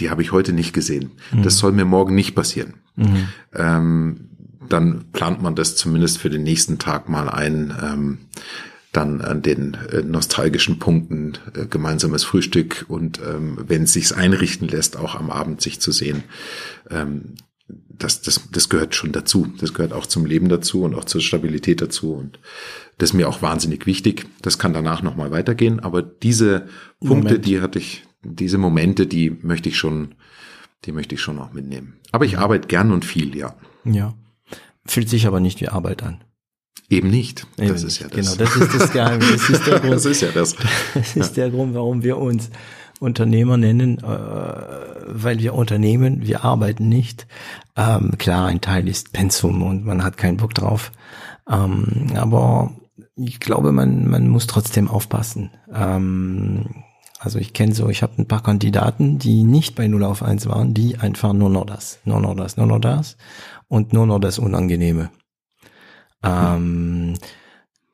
die habe ich heute nicht gesehen. Das soll mir morgen nicht passieren.
Mhm.
Ähm, dann plant man das zumindest für den nächsten Tag mal ein. Ähm, dann an den äh, nostalgischen Punkten äh, gemeinsames Frühstück und ähm, wenn es sich einrichten lässt, auch am Abend sich zu sehen. Ähm, das, das, das gehört schon dazu. Das gehört auch zum Leben dazu und auch zur Stabilität dazu. Und das ist mir auch wahnsinnig wichtig. Das kann danach nochmal weitergehen. Aber diese Punkte,
Moment.
die hatte ich, diese Momente, die möchte ich schon, die möchte ich schon auch mitnehmen. Aber ich arbeite gern und viel, ja.
Ja. Fühlt sich aber nicht wie Arbeit an.
Eben nicht. Das
Eben
ist
nicht.
ja das.
Genau, das ist das Geheimnis. Das ist der [laughs] Grund.
das ist ja das.
Das ist der Grund, warum wir uns Unternehmer nennen, äh, weil wir Unternehmen, wir arbeiten nicht. Ähm, klar, ein Teil ist Pensum und man hat keinen Bock drauf. Ähm, aber ich glaube, man, man muss trotzdem aufpassen. Ähm, also ich kenne so, ich habe ein paar Kandidaten, die nicht bei 0 auf 1 waren, die einfach nur noch das, nur noch das, nur noch das und nur noch das Unangenehme. Ähm,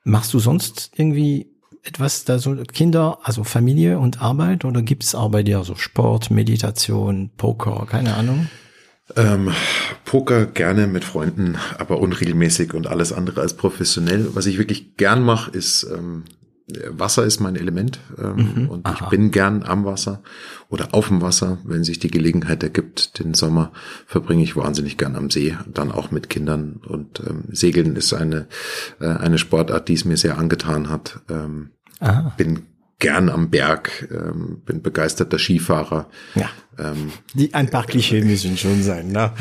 machst du sonst irgendwie etwas da so Kinder, also Familie und Arbeit oder gibt's auch bei dir so Sport, Meditation, Poker, keine Ahnung?
Ähm, Poker gerne mit Freunden, aber unregelmäßig und alles andere als professionell. Was ich wirklich gern mache, ist ähm, Wasser ist mein Element ähm, und ich
aha.
bin gern am Wasser oder auf dem Wasser, wenn sich die Gelegenheit ergibt. Den Sommer verbringe ich wahnsinnig gern am See, dann auch mit Kindern und ähm, Segeln ist eine äh, eine Sportart, die es mir sehr angetan hat. Ähm,
Aha.
bin gern am Berg, ähm, bin begeisterter Skifahrer.
Ja.
Ähm,
Die ein paar Klischee müssen schon sein, ne?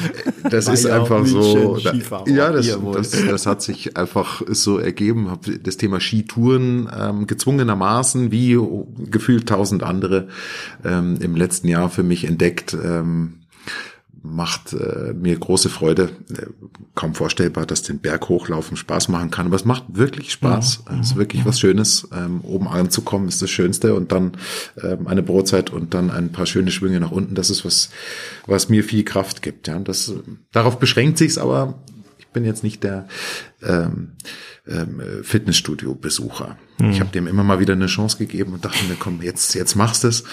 das ist einfach so.
Skifahrer,
ja, das, das, das hat sich einfach so ergeben. Hab das Thema Skitouren ähm, gezwungenermaßen, wie gefühlt tausend andere, ähm, im letzten Jahr für mich entdeckt. Ähm, macht äh, mir große Freude. Äh, kaum vorstellbar, dass den Berg hochlaufen Spaß machen kann, aber es macht wirklich Spaß. Ja. Es ist wirklich was Schönes. Ähm, oben anzukommen ist das Schönste und dann ähm, eine Brotzeit und dann ein paar schöne Schwünge nach unten. Das ist was, was mir viel Kraft gibt. Ja, das darauf beschränkt sich's, aber ich bin jetzt nicht der ähm, ähm, Fitnessstudio-Besucher. Mhm. Ich habe dem immer mal wieder eine Chance gegeben und dachte mir, komm, jetzt, jetzt machst es.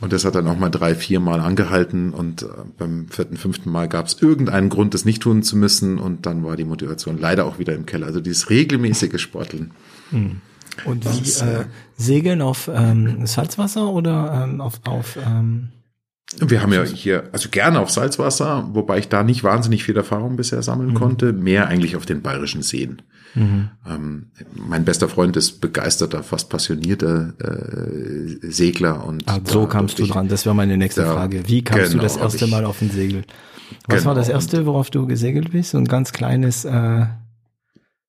Und das hat dann auch mal drei, vier Mal angehalten und äh, beim vierten, fünften Mal gab es irgendeinen Grund, das nicht tun zu müssen und dann war die Motivation leider auch wieder im Keller. Also dieses regelmäßige Sporteln.
Mhm. Und wie ist, äh, Segeln auf ähm, Salzwasser oder ähm, auf, auf ähm
wir haben ja hier, also gerne auf Salzwasser, wobei ich da nicht wahnsinnig viel Erfahrung bisher sammeln mhm. konnte, mehr eigentlich auf den bayerischen Seen. Mhm. Ähm, mein bester Freund ist begeisterter, fast passionierter äh, Segler und
ah, so kamst du dran. Das wäre meine nächste da, Frage. Wie kamst genau, du das erste Mal auf den Segel? Was genau, war das erste, worauf du gesegelt bist? So ein ganz kleines. Äh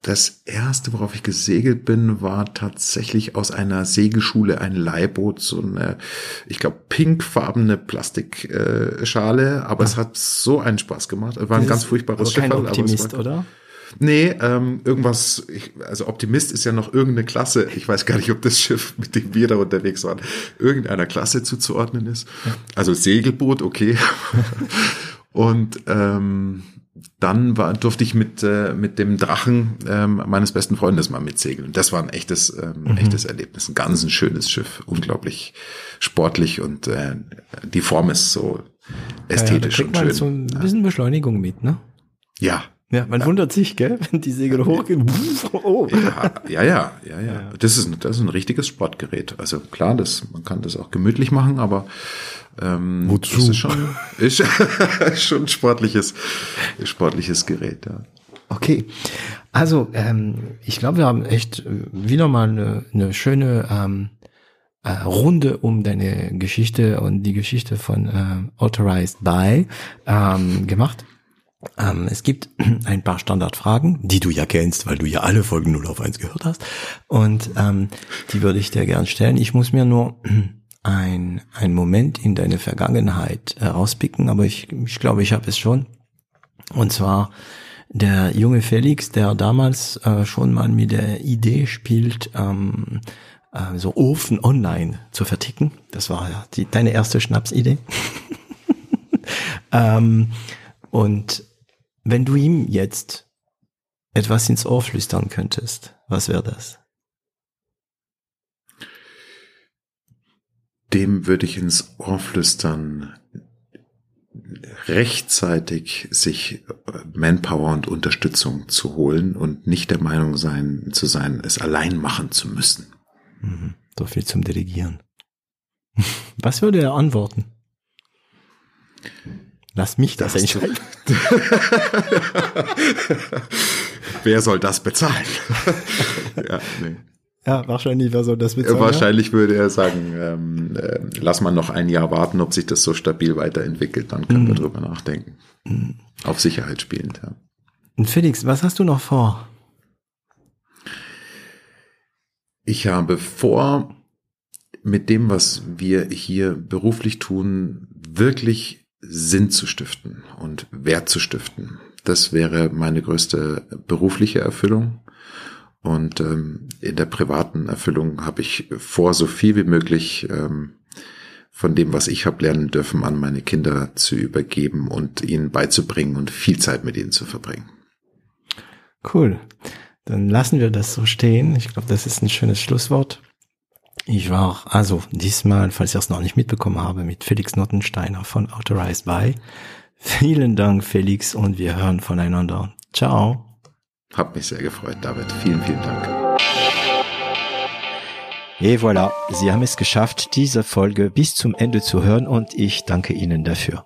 das erste, worauf ich gesegelt bin, war tatsächlich aus einer Segelschule ein Leihboot, so eine, ich glaube, pinkfarbene Plastikschale, äh, aber ja. es hat so einen Spaß gemacht. Es war ein ganz furchtbares
Schiff. Kein Optimist, oder?
Nee, ähm, irgendwas, ich, also Optimist ist ja noch irgendeine Klasse. Ich weiß gar nicht, ob das Schiff, mit dem wir da unterwegs waren, irgendeiner Klasse zuzuordnen ist. Also Segelboot, okay. [laughs] Und ähm, dann war, durfte ich mit, äh, mit dem Drachen ähm, meines besten Freundes mal mitsegeln. Das war ein echtes, ähm, mhm. echtes Erlebnis. Ein ganz ein schönes Schiff, unglaublich sportlich und äh, die Form ist so ästhetisch ja, ja, da und schön.
so ein bisschen Beschleunigung mit, ne?
Ja,
ja, man ja. wundert sich, gell, wenn die Segel hochgehen. [laughs]
Oh. Ja, ja, ja, ja, ja. Das ist, das ist ein richtiges Sportgerät. Also klar, das, man kann das auch gemütlich machen, aber ähm,
Wozu?
das ist schon, [laughs] ist schon ein sportliches, sportliches Gerät, ja.
Okay. Also, ähm, ich glaube, wir haben echt wieder mal eine, eine schöne ähm, äh, Runde um deine Geschichte und die Geschichte von äh, Authorized By ähm, gemacht. Ähm, es gibt [clears throat] ein paar Standardfragen, die du ja kennst, weil du ja alle Folgen 0 auf 1 gehört hast. Und ähm, die würde ich dir gern stellen. Ich muss mir nur [clears throat] ein, ein Moment in deine Vergangenheit herauspicken, aber ich, ich glaube, ich habe es schon. Und zwar der junge Felix, der damals äh, schon mal mit der Idee spielt, ähm, äh, so Ofen online zu verticken. Das war ja die, deine erste Schnapsidee. [laughs] ähm, und wenn du ihm jetzt etwas ins Ohr flüstern könntest, was wäre das?
Dem würde ich ins Ohr flüstern, rechtzeitig sich Manpower und Unterstützung zu holen und nicht der Meinung sein, zu sein, es allein machen zu müssen.
Mhm. So viel zum Delegieren. [laughs] Was würde er antworten? Lass mich das, das entscheiden. [laughs]
Wer soll das bezahlen? [laughs]
ja, nee. ja, wahrscheinlich, wer soll das bezahlen?
Wahrscheinlich ja? würde er sagen, ähm, äh, lass mal noch ein Jahr warten, ob sich das so stabil weiterentwickelt, dann können mhm. wir drüber nachdenken. Mhm. Auf Sicherheit spielend, ja.
Und Felix, was hast du noch vor?
Ich habe vor, mit dem, was wir hier beruflich tun, wirklich Sinn zu stiften und Wert zu stiften. Das wäre meine größte berufliche Erfüllung. Und ähm, in der privaten Erfüllung habe ich vor, so viel wie möglich ähm, von dem, was ich habe lernen dürfen, an meine Kinder zu übergeben und ihnen beizubringen und viel Zeit mit ihnen zu verbringen.
Cool. Dann lassen wir das so stehen. Ich glaube, das ist ein schönes Schlusswort. Ich war also diesmal, falls ihr es noch nicht mitbekommen habe, mit Felix Nottensteiner von Authorized By. Vielen Dank, Felix, und wir hören voneinander. Ciao.
Hab mich sehr gefreut, David. Vielen, vielen Dank.
Et voilà, Sie haben es geschafft, diese Folge bis zum Ende zu hören und ich danke Ihnen dafür.